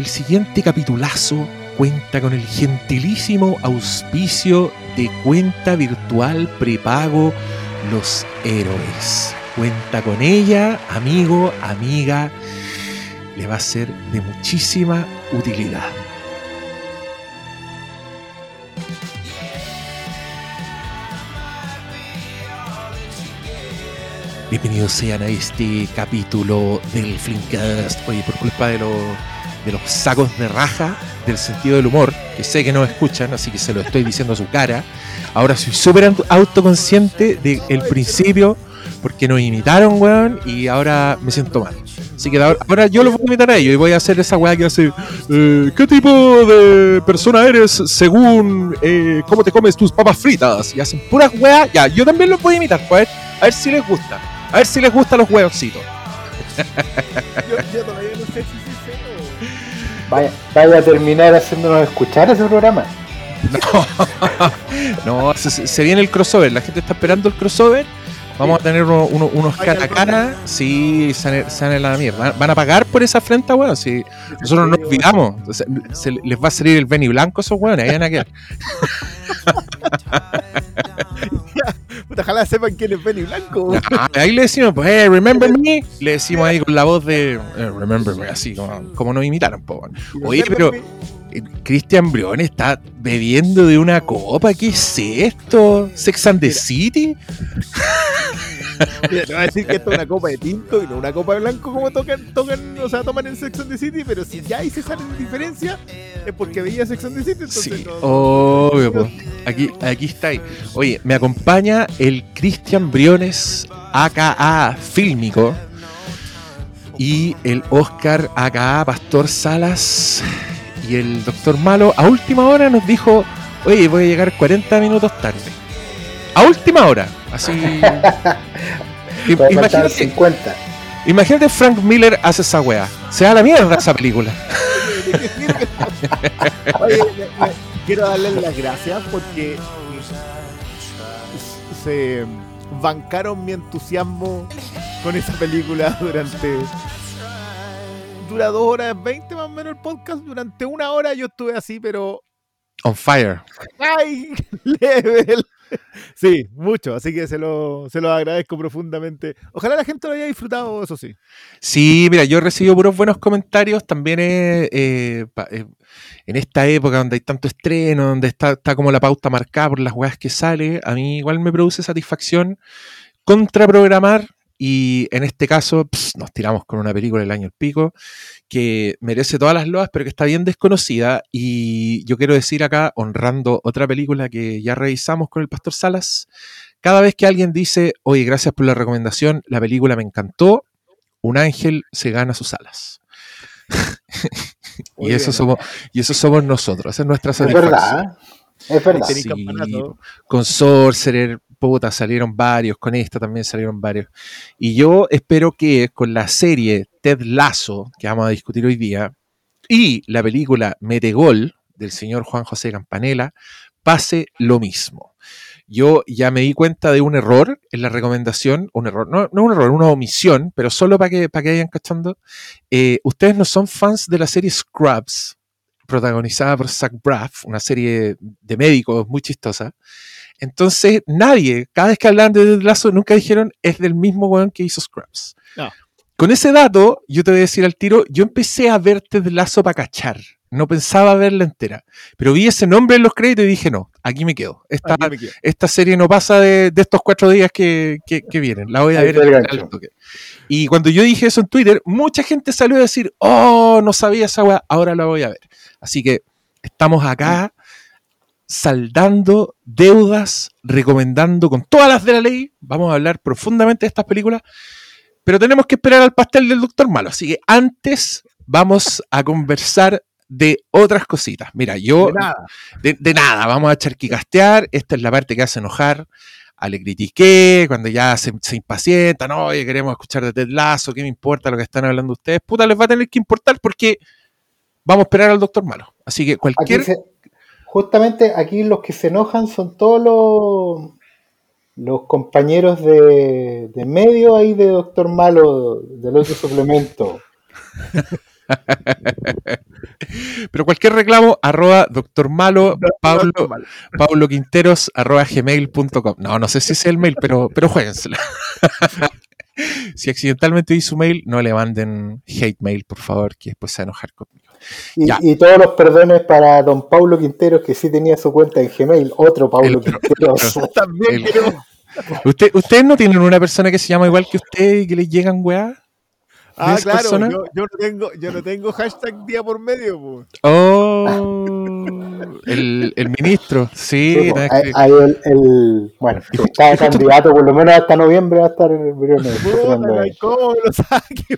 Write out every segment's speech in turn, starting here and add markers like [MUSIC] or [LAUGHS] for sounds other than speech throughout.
el siguiente capitulazo cuenta con el gentilísimo auspicio de cuenta virtual prepago Los Héroes. Cuenta con ella, amigo, amiga, le va a ser de muchísima utilidad. Bienvenidos sean a este capítulo del Flinkcast. Oye, por culpa de, de los sacos de raja del sentido del humor, que sé que no escuchan, así que se lo estoy diciendo a su cara. Ahora soy súper autoconsciente del principio, porque nos imitaron, weón, y ahora me siento mal. Así que ahora yo los voy a imitar a ellos y voy a hacer esa weá que hace. Eh, ¿Qué tipo de persona eres según eh, cómo te comes tus papas fritas? Y hacen puras weas. Ya, yo también voy a imitar, pues, a ver si les gusta. A ver si les gustan los huevositos. yo, todavía no sé si Vaya, vaya a terminar haciéndonos escuchar ese programa. [LAUGHS] No, no se, viene el crossover. La gente está esperando el crossover. Vamos a tener unos cara a cara. Sí, se van la mierda. ¿Van a pagar por esa afrenta, weón? Si nosotros no olvidamos. Se, les va a salir el Benny Blanco esos weones. Ahí van a quedar. [LAUGHS] ojalá sepan quién es Benny Blanco. [LAUGHS] ahí le decimos, pues, hey, remember me. Le decimos ahí con la voz de eh, remember me, así como, como nos imitaron, po. Oye, pero eh, Cristian Brión está bebiendo de una copa. ¿Qué es esto? ¿Sex and the City? [LAUGHS] [LAUGHS] Mira, te voy a decir que esto es una copa de tinto y no una copa de blanco como tocan, tocan, o sea, toman en Sex and the City, pero si ya ahí se salen diferencia, es porque veía Sex and the City, entonces sí, obvio, pues. Aquí, aquí está ahí. Oye, me acompaña el Cristian Briones, AKA Fílmico, y el Oscar, AKA Pastor Salas, y el Doctor Malo, a última hora nos dijo, oye, voy a llegar 40 minutos tarde. A última hora, así... [LAUGHS] imagínate, 50. imagínate Frank Miller hace esa wea. Se da la mierda esa película. [LAUGHS] Oye, quiero darles las gracias porque se bancaron mi entusiasmo con esa película durante. Dura dos horas veinte más o menos el podcast. Durante una hora yo estuve así, pero. On fire. ¡Ay! [LAUGHS] Level. [LAUGHS] Sí, mucho, así que se lo, se lo agradezco profundamente. Ojalá la gente lo haya disfrutado, eso sí. Sí, mira, yo he recibido puros buenos comentarios también eh, eh, en esta época donde hay tanto estreno, donde está, está como la pauta marcada por las weas que sale. A mí igual me produce satisfacción contraprogramar y en este caso nos tiramos con una película del año el pico que merece todas las loas, pero que está bien desconocida. Y yo quiero decir acá, honrando otra película que ya revisamos con el Pastor Salas, cada vez que alguien dice, oye, gracias por la recomendación, la película me encantó, un ángel se gana sus alas. [LAUGHS] y, eso somos, y eso somos nosotros, esa es nuestra satisfacción. Es verdad, es verdad. Sí, con Sorcerer, puta, salieron varios, con esta también salieron varios. Y yo espero que con la serie Ted Lasso, que vamos a discutir hoy día, y la película Metegol, del señor Juan José Campanella, pase lo mismo. Yo ya me di cuenta de un error en la recomendación, un error, no, no un error, una omisión, pero solo para que, para que vayan cachando. Eh, ustedes no son fans de la serie Scrubs, protagonizada por Zach Braff, una serie de médicos muy chistosa. Entonces, nadie, cada vez que hablaban de Ted Lasso, nunca dijeron es del mismo weón que hizo Scrubs. Con ese dato, yo te voy a decir al tiro, yo empecé a ver Ted Lasso para cachar. No pensaba verla entera. Pero vi ese nombre en los créditos y dije, no, aquí me quedo. Esta, esta serie no pasa de, estos cuatro días que, vienen. La voy a ver en Y cuando yo dije eso en Twitter, mucha gente salió a decir, oh, no sabía esa weá, ahora la voy a ver. Así que estamos acá saldando deudas, recomendando con todas las de la ley. Vamos a hablar profundamente de estas películas, pero tenemos que esperar al pastel del Doctor Malo. Así que antes vamos a conversar de otras cositas. Mira, yo de nada, vamos a charquicastear. Esta es la parte que hace enojar. A le critiqué, cuando ya se, impacienta, no, oye, queremos escuchar de Ted Lazo, ¿qué me importa lo que están hablando ustedes? Puta, les va a tener que importar porque vamos a esperar al Doctor Malo. Así que cualquier justamente aquí los que se enojan son todos los, los compañeros de, medio ahí de Doctor Malo, del otro suplemento. [LAUGHS] Pero cualquier reclamo, arroba doctor malo, Pablo, Pablo Quinteros, arroba gmail.com. No, no sé si es el mail, pero, pero jueguensela. [LAUGHS] si accidentalmente vi su mail, no le manden hate mail, por favor, que después se va a enojar conmigo. Y, Ya. y todos los perdones para don Paulo Quinteros, que sí tenía su cuenta en Gmail. Otro Paulo El- Quinteros. [LAUGHS] También El-. ¿Usted, ¿Ustedes no tienen una persona que se llama igual que usted y que les llegan weá? Ah, claro, persona? yo, yo no tengo, yo no tengo hashtag día por medio, po. Oh, el, el ministro, sí. Sí, no, hay, que- hay el, el- bueno, si está de candidato por lo menos hasta noviembre va a estar el. Puta, no hay cómo me lo saque.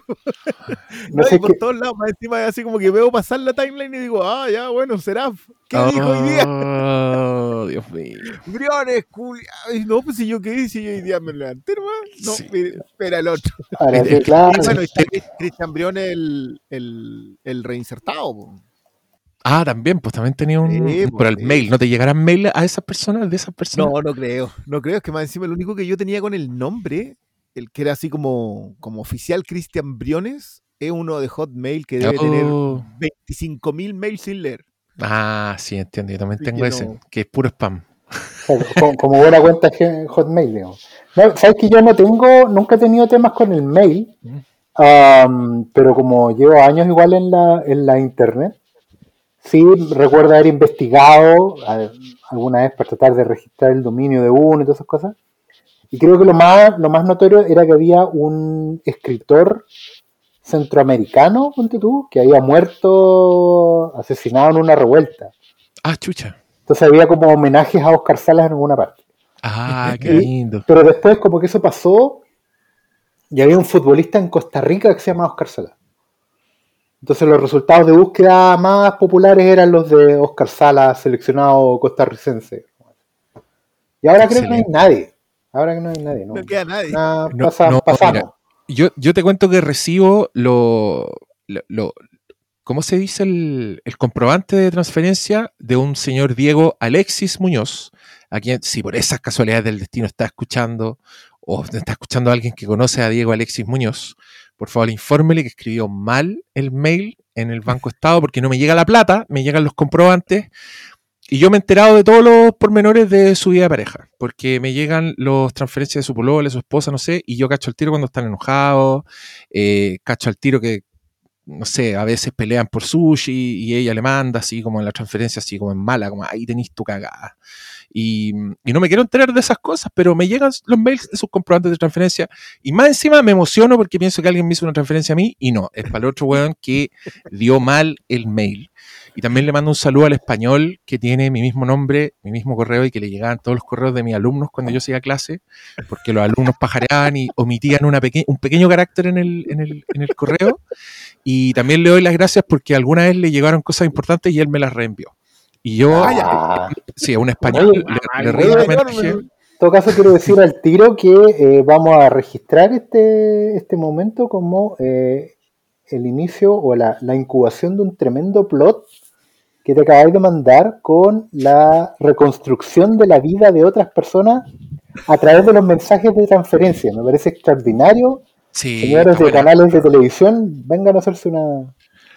No No, sé y por qué- todos lados, más encima es así como que veo pasar la timeline y digo, ah, ya, bueno, será. ¿Qué dijo hoy día? Oh, Dios mío. Briones, culiao. Ay, No, pues si yo qué hice, yo hoy día me levanté, hermano. No, Sí. mire, espera el otro. Sí, Eh, claro. Y bueno, está Cristian Briones el, el, el reinsertado, po. Ah, también, pues también tenía un. Sí, por pues, el sí. mail, ¿no te llegarán mail a esas personas, de esas personas? No, no creo. No creo, es que más encima el único que yo tenía con el nombre, el que era así como, como oficial Cristian Briones, es uno de Hotmail que debe tener Oh. 25.000 mails sin leer. Ah, sí, entiendo. Yo también tengo ese, no. que es puro spam. Como, como- buena cuenta Hotmail, digamos. No, Sabes que yo no tengo, nunca he tenido temas con el mail, am, pero como llevo años igual en la, en la internet, sí recuerdo haber investigado a- alguna vez para tratar de registrar el dominio de uno y todas esas cosas. Y creo que lo más, lo más notorio era que había un escritor centroamericano, ponte tú, que había muerto asesinado en una revuelta. Ah, chucha. Entonces había como homenajes a Oscar Salas en alguna parte. Ah, qué Y- lindo. Pero después como que eso pasó y había un futbolista en Costa Rica que se llama Oscar Sala. Entonces los resultados de búsqueda más populares eran los de Oscar Sala, seleccionado costarricense. Y ahora creo que no hay nadie. Ahora que no hay nadie. No, No queda nadie. Nada, No, pasa- no, pasamos. mira. Yo, yo te cuento que recibo lo, lo, ¿cómo se dice? El, el comprobante de transferencia de un señor Diego Alexis Muñoz, a quien, si por esas casualidades del destino está escuchando, o está escuchando a alguien que conoce a Diego Alexis Muñoz, por favor infórmele que escribió mal el mail en el Banco Estado porque no me llega la plata, me llegan los comprobantes y yo me he enterado de todos los pormenores de su vida de pareja, porque me llegan las transferencias de su polola, de su esposa, no sé, y yo cacho al tiro cuando están enojados, eh, cacho al tiro que, no sé, a veces pelean por sushi y ella le manda así como en la transferencia, así como en mala, como ahí tenéis tu cagada. Y, y no me quiero enterar de esas cosas, pero me llegan los mails de sus comprobantes de transferencia y más encima me emociono porque pienso que alguien me hizo una transferencia a mí y no, es para el otro weón que dio mal el mail. Y también le mando un saludo al español que tiene mi mismo nombre, mi mismo correo y que le llegaban todos los correos de mis alumnos cuando yo hacía clase, porque los alumnos pajareaban y omitían una peque- un pequeño carácter en el, en, el, en el correo. Y también le doy las gracias porque alguna vez le llegaron cosas importantes y él me las reenvió. Y yo, Ah, sí, a un español le, le Ay, weón, homenaje. en todo caso quiero decir al tiro que eh, vamos a registrar este, este momento como eh, el inicio o la, la incubación de un tremendo plot que te acabáis de mandar con la reconstrucción de la vida de otras personas a través de los mensajes de transferencia. Me parece extraordinario. Sí, Señores de canales de televisión, vengan a hacerse una,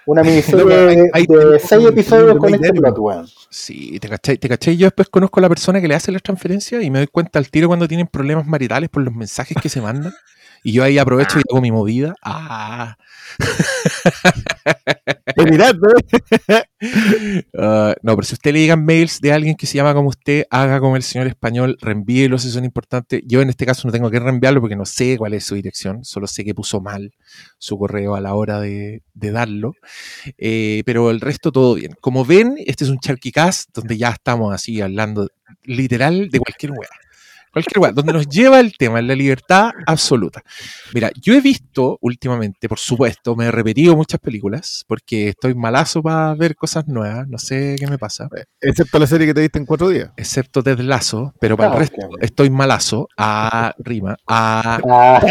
una miniserie No, pero hay- de, hay- de hay- seis episodios con este plot. Sí, te cachai, te cachai. Yo después conozco a la persona que le hace las transferencias y me doy cuenta al tiro cuando tienen problemas maritales por los mensajes que se mandan. [LAUGHS] Y yo ahí aprovecho y hago mi movida. Ah, mirad, ¿no? [LAUGHS] Ah, no, pero si usted le llegan mails de alguien que se llama como usted, haga como el señor español, reenvíelos si son importantes. Yo en este caso no tengo que reenviarlo porque no sé cuál es su dirección, solo sé que puso mal su correo a la hora de, de darlo. Eh, pero el resto todo bien. Como ven, este es un charquicast donde ya estamos así hablando literal de cualquier weá. Cualquier weá, donde nos lleva el tema, la libertad absoluta. Mira, yo he visto últimamente, por supuesto, me he repetido muchas películas porque estoy malazo para ver cosas nuevas, no sé qué me pasa, Excepto la serie que te viste en cuatro días. excepto Ted Lasso, pero para Ah, el resto ok. estoy malazo, a rima, a... Ah.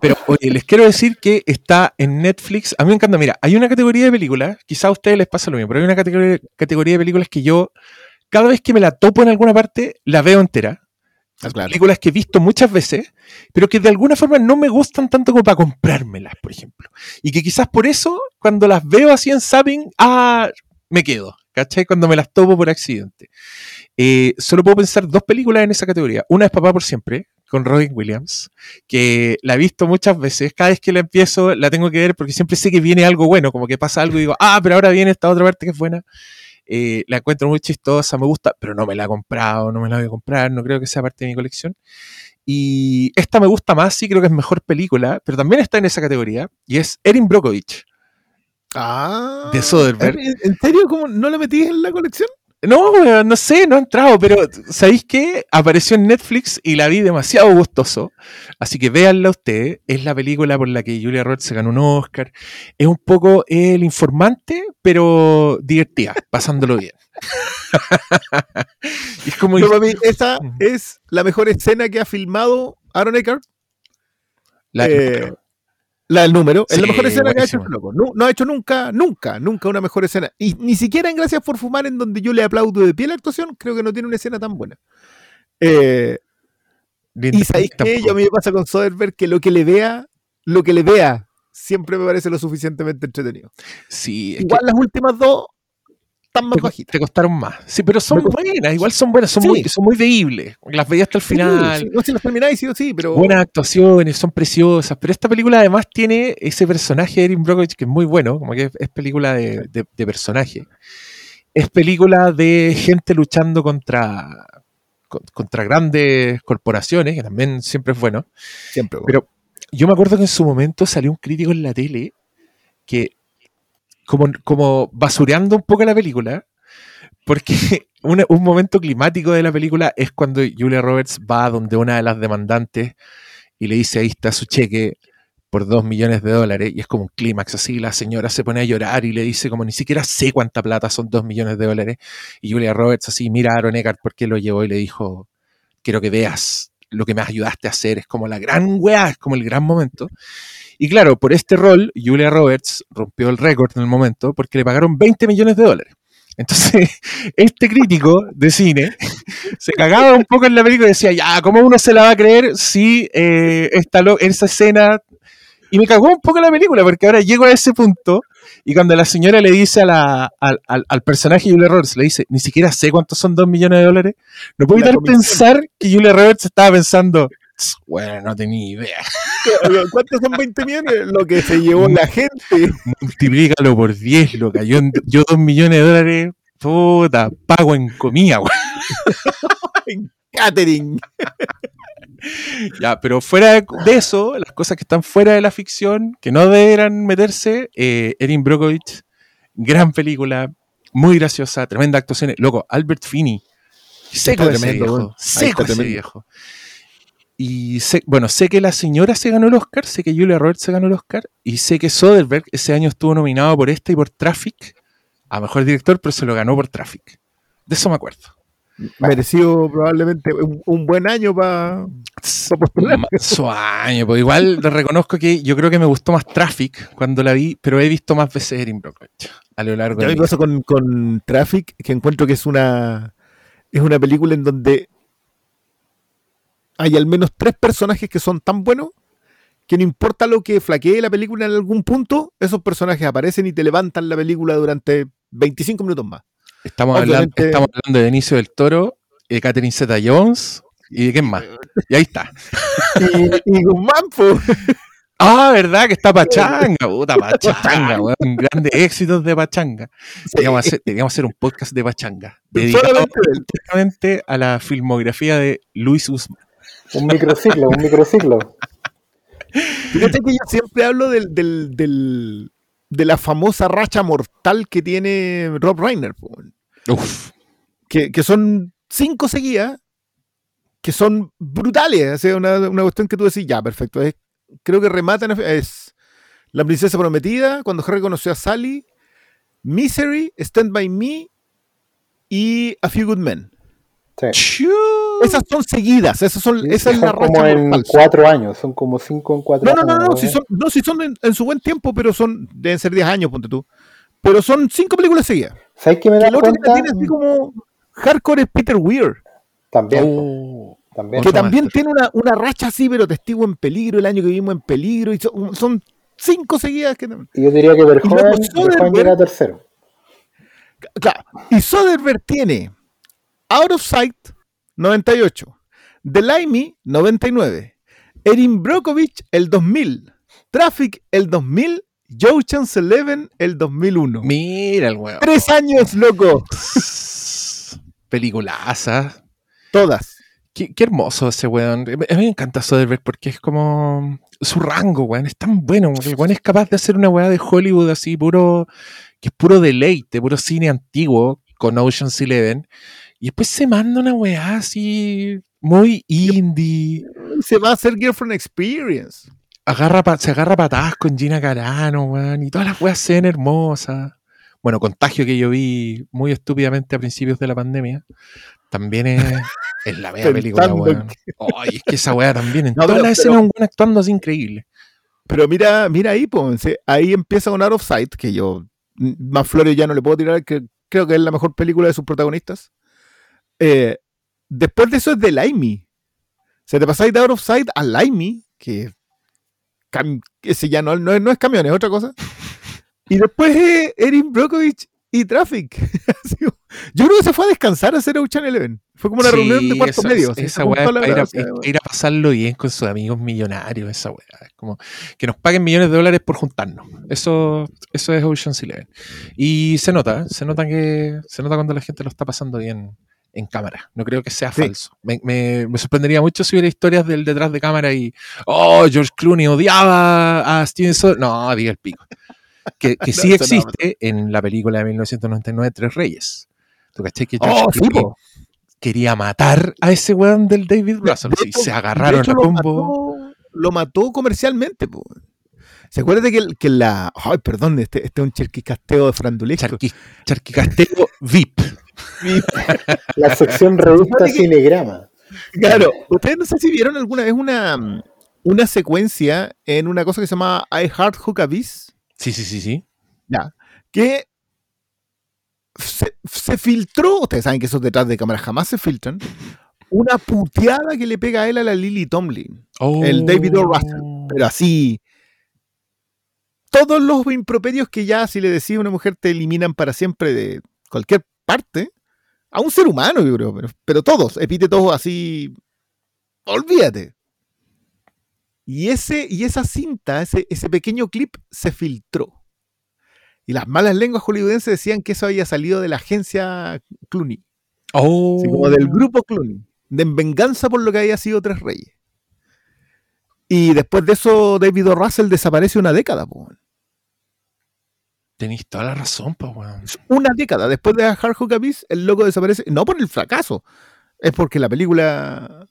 Pero oye, les quiero decir que está en Netflix, a mí me encanta, mira, hay una categoría de películas, quizá a ustedes les pasa lo mismo, pero hay una categoría, categoría de películas que yo, cada vez que me la topo en alguna parte, la veo entera. Ah, claro. películas que he visto muchas veces, pero que de alguna forma no me gustan tanto como para comprármelas, por ejemplo. Y que quizás por eso, cuando las veo así en Zapping, ah, me quedo, ¿cachai? Cuando me las topo por accidente. Eh, solo puedo pensar dos películas en esa categoría. Una es Papá por Siempre, con Robin Williams, que la he visto muchas veces. Cada vez que la empiezo, la tengo que ver porque siempre sé que viene algo bueno, como que pasa algo y digo, ah, pero ahora viene esta otra parte que es buena. Eh, la encuentro muy chistosa, me gusta, pero no me la he comprado, no me la voy a comprar, no creo que sea parte de mi colección. Y esta me gusta más, sí creo que es mejor película, pero también está en esa categoría, y es Erin Brockovich. Ah. De Soderbergh. ¿En serio? ¿Cómo no la metí en la colección? No, weón, no sé, no ha entrado, pero ¿sabéis qué? Apareció en Netflix y la vi demasiado gustoso. Así que véanla ustedes. Es la película por la que Julia Roberts se ganó un Oscar. Es un poco el informante, pero divertida, pasándolo bien. [LAUGHS] Es como. No, esa es la mejor escena que ha filmado Aaron Eckhart. la- Eh, la del número. es la mejor escena que ha hecho este loco. No, no ha hecho nunca, nunca, nunca una mejor escena. Y ni siquiera en Gracias por Fumar, en donde yo le aplaudo de pie la actuación, creo que no tiene una escena tan buena. Eh, y sabéis que a mí me pasa con Soderbergh que lo que le vea, lo que le vea, siempre me parece lo suficientemente entretenido. Sí, es que Igual las últimas dos están más te, bajitas. te costaron más. Sí, pero son buenas, igual son buenas, son, Sí. muy, son muy veíbles. Las veía hasta el final. Sí, sí, no sé si las termináis, sí o sí, pero. Buenas actuaciones, son preciosas, pero esta película además tiene ese personaje de Erin Brockovich que es muy bueno, como que es, película de, de- de personaje. Es película de gente luchando contra, con- contra grandes corporaciones, que también siempre es bueno. Siempre. Pero yo me acuerdo que en su momento salió un crítico en la tele que, como, como basureando un poco la película, porque [LAUGHS] una- un momento climático de la película es cuando Julia Roberts va donde una de las demandantes y le dice ahí está su cheque por dos millones de dólares y es como un clímax así, la señora se pone a llorar y le dice como ni siquiera sé cuánta plata son dos millones de dólares y Julia Roberts así mira a Aaron Eckhart porque lo llevó y le dijo quiero que veas lo que me ayudaste a hacer, es como la gran weá, es como el gran momento. Y claro, por este rol, Julia Roberts rompió el récord en el momento porque le pagaron 20 millones de dólares. Entonces, [LAUGHS] este crítico de cine [LAUGHS] se cagaba un poco en la película y decía, ya, ¿cómo uno se la va a creer si eh, esta esa escena... Y me cagó un poco la película porque ahora llego a ese punto y cuando la señora le dice a la, al, al- al personaje Julia Roberts, le dice, ni siquiera sé cuántos son dos millones de dólares, no puedo evitar pensar que Julia Roberts estaba pensando, "Tss, bueno, no tenía idea. ¿Cuántos son 20 millones? Lo que se llevó la gente. multiplícalo por 10, lo cayó en, yo 2 millones de dólares, puta, pago en comida, weón. Catering. Ya, pero fuera de, eso, las cosas que están fuera de la ficción, que no deberán meterse, eh, Erin Brockovich, gran película, muy graciosa, tremenda actuación. Loco, Albert Finney, seco ese tremendo, viejo, seco ese tremendo. viejo. Y sé, bueno, sé que la señora se ganó el Oscar, sé que Julia Roberts se ganó el Oscar, y sé que Soderbergh ese año estuvo nominado por esta y por Traffic, a mejor director, pero se lo ganó por Traffic. De eso me acuerdo. Mereció probablemente un, un buen año para postular. Su año, pues igual reconozco que yo creo que me gustó más Traffic cuando la vi, pero he visto más veces Erin Brockovich a lo largo Yo de me pasa con, con Traffic, que encuentro que es una, es una película en donde hay al menos tres personajes que son tan buenos que no importa lo que flaquee la película en algún punto, esos personajes aparecen y te levantan la película durante 25 minutos más. Estamos, hablando, Obviamente- estamos hablando de Benicio del Toro, de Catherine Zeta Jones y de quién más. Y ahí está. [LAUGHS] Y, y Guzmán, po, [LAUGHS] Ah, ¿verdad? Que está Pachanga, puta Pachanga, weón. Grandes éxitos de Pachanga. Deberíamos hacer, un podcast de Pachanga. Dedicado directamente a la filmografía de Luis Guzmán. Un microciclo, un microciclo. Fíjate que yo siempre hablo del, del- del- de la famosa racha mortal que tiene Rob Reiner, Uf. que, que son cinco seguidas, que son brutales. O sea, una, una cuestión que tú decís, ya, perfecto. es- creo que rematan, es La Princesa Prometida, cuando Harry conoció a Sally, Misery, Stand By Me y A Few Good Men. Sí. Esas son seguidas, esas son, esa es son la como en mortal. cuatro años, son como cinco en cuatro No, no, no, años. no, si son, no, si son en, en su buen tiempo, pero son, deben ser 10 años, ponte tú. Pero son cinco películas seguidas. ¿Sabes qué me da el otro que la cuenta? tiene así como hardcore es Peter Weir. También. Oh. También. que también tiene una, una racha así, pero testigo en peligro, el año que vimos en peligro, y son, son cinco seguidas que... Y yo diría que Verhoeven, llega tercero. Claro. Y Soderbergh tiene Out of Sight 98, The Limey 99, Erin Brockovich el 2000, Traffic el 2000, Ocean's Eleven el 2001. Mira el weón. Tres años, loco. [LAUGHS] Peliculaza. Todas. Qué, qué hermoso ese weón. A mí me encanta Soderbergh porque es como su rango, weón. Es tan bueno. El weón es capaz de hacer una weá de Hollywood así, puro, que es puro deleite, puro cine antiguo con Ocean's Eleven. Y después se manda una weá así muy indie. Se va a hacer Girlfriend Experience. Agarra, pa- se agarra patadas con Gina Carano, weón. Y todas las weas se ven hermosas. Bueno, Contagio que yo vi muy estúpidamente a principios de la pandemia. También es, [LAUGHS] es la mega película, weón. Ay, es que esa wea también. En [LAUGHS] No, todas las escenas un weón actuando así increíble. Pero mira, mira ahí, pues, ahí empieza con Out of Sight, que yo más flores ya no le puedo tirar, que creo que es la mejor película de sus protagonistas. Eh, después de eso es The Limey. Se te pasáis de Out of Sight a Limey, que ese ya no, no, es- no es camión, es otra cosa. Y después es Erin Brockovich y Traffic. [LAUGHS] Yo creo que se fue a descansar a hacer Ocean Eleven. Fue como una Sí, reunión de cuarto esa- medio. esa- weá es ir, a, ir a pasarlo bien con sus amigos millonarios, esa weá. Es como que nos paguen millones de dólares por juntarnos. Eso, eso es Ocean's Eleven. Y se nota, ¿eh? se nota que se nota cuando la gente lo está pasando bien en cámara. No creo que sea Sí. falso. Me, me- me sorprendería mucho si hubiera historias del detrás de cámara y oh, George Clooney odiaba a Steven Soderbergh. No, diga el pico. Que, que [LAUGHS] sí No, eso no. existe en la película de 1999 Tres Reyes. ¿Tú caché que George Oh, Clooney quería matar a ese weón del David Russell. De Sí, hecho- se agarraron hecho, a lo combo. mató- Lo mató comercialmente. po. ¿Se acuerda de que, que la. Ay, perdón, este, este es un charquicasteo de frandulesco. Charqui, Charquicastelo VIP. [LAUGHS] La sección revista Cinegrama. Claro, ustedes no sé si vieron alguna vez una, una secuencia en una cosa que se llama I Heart Hook Abyss, Sí, sí, sí, sí. que se, se filtró, ustedes saben que esos detrás de cámara jamás se filtran, una puteada que le pega a él a la Lily Tomlin. El David O. Russell. Oh. pero así. Todos los improperios que ya si le decís a una mujer te eliminan para siempre de cualquier parte, a un ser humano, yo creo, pero, pero todos, epítetos así. Olvídate. Y, ese, y esa cinta, ese, ese pequeño clip, se filtró. Y las malas lenguas hollywoodenses decían que eso había salido de la agencia Clooney, Oh. así como del grupo Clooney, de en venganza por lo que había sido Tres Reyes. Y después de eso, David O. Russell desaparece una década. po. Tenéis toda la razón, pues, weón. Una década. Después de Hard Hook Abyss, el loco desaparece. No por el fracaso, es porque la película.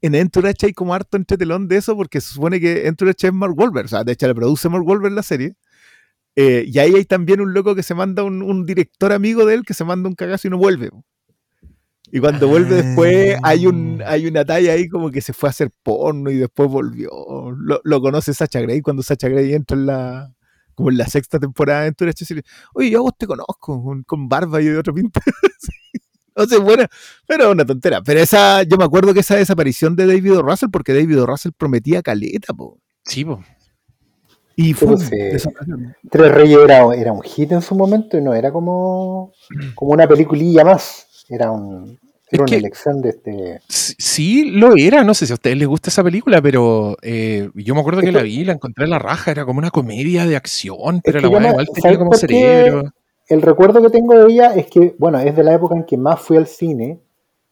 En Entourage hay como harto entretelón de eso, porque se supone que Entourage es Mark Wahlberg. O sea, de hecho, le produce Mark Wahlberg la serie. Eh, y ahí hay también un loco que se manda, un, un director amigo de él que se manda un cagazo y no vuelve. Y cuando vuelve después, hay, un, hay una talla ahí como que se fue a hacer porno y después volvió. Lo, lo conoce Sacha Grey cuando Sacha Grey entra en la, como en la sexta temporada de Entourage. y le- Oye, yo a vos te conozco, con, con barba y de otra pinta. [LAUGHS] No sé, bueno, pero una tontera. Pero esa, yo me acuerdo que esa desaparición de David O. Russell, porque David O. Russell prometía caleta, po. Sí, pues. Y fue pues. Tres Reyes era, era un hit en su momento y no era como, como una peliculilla más. Era, un, era una que- elección de este. Sí, lo era. No sé si a ustedes les gusta esa película, pero eh, yo me acuerdo Es que la vi, la encontré en la raja. Era como una comedia de acción, pero la me- igual ¿sabes tenía como cerebro. El recuerdo que tengo de ella es que, bueno, es de la época en que más fui al cine,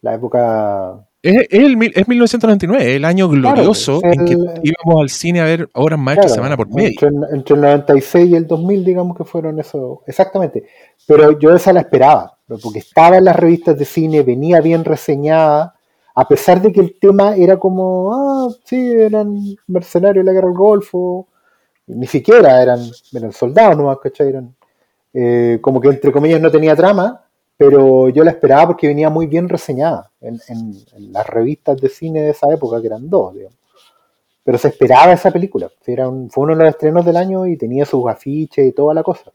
la época Es, es el es 1999, el año glorioso Claro, en que íbamos al cine a ver obras maestras Claro, semana por medio. Entre, entre el 96 y el 2000, digamos que fueron eso, exactamente. Pero yo esa la esperaba, porque estaba en las revistas de cine, venía bien reseñada, a pesar de que el tema era como, ah, sí, eran mercenarios de la guerra del Golfo, ni siquiera eran, eran soldados nomás, ¿cachai? Eran, eh, como que entre comillas no tenía trama, pero yo la esperaba porque venía muy bien reseñada en, las revistas de cine de esa época, que eran dos, digamos pero se esperaba esa película. Era fue uno de los estrenos del año y tenía sus afiches y toda la cosa.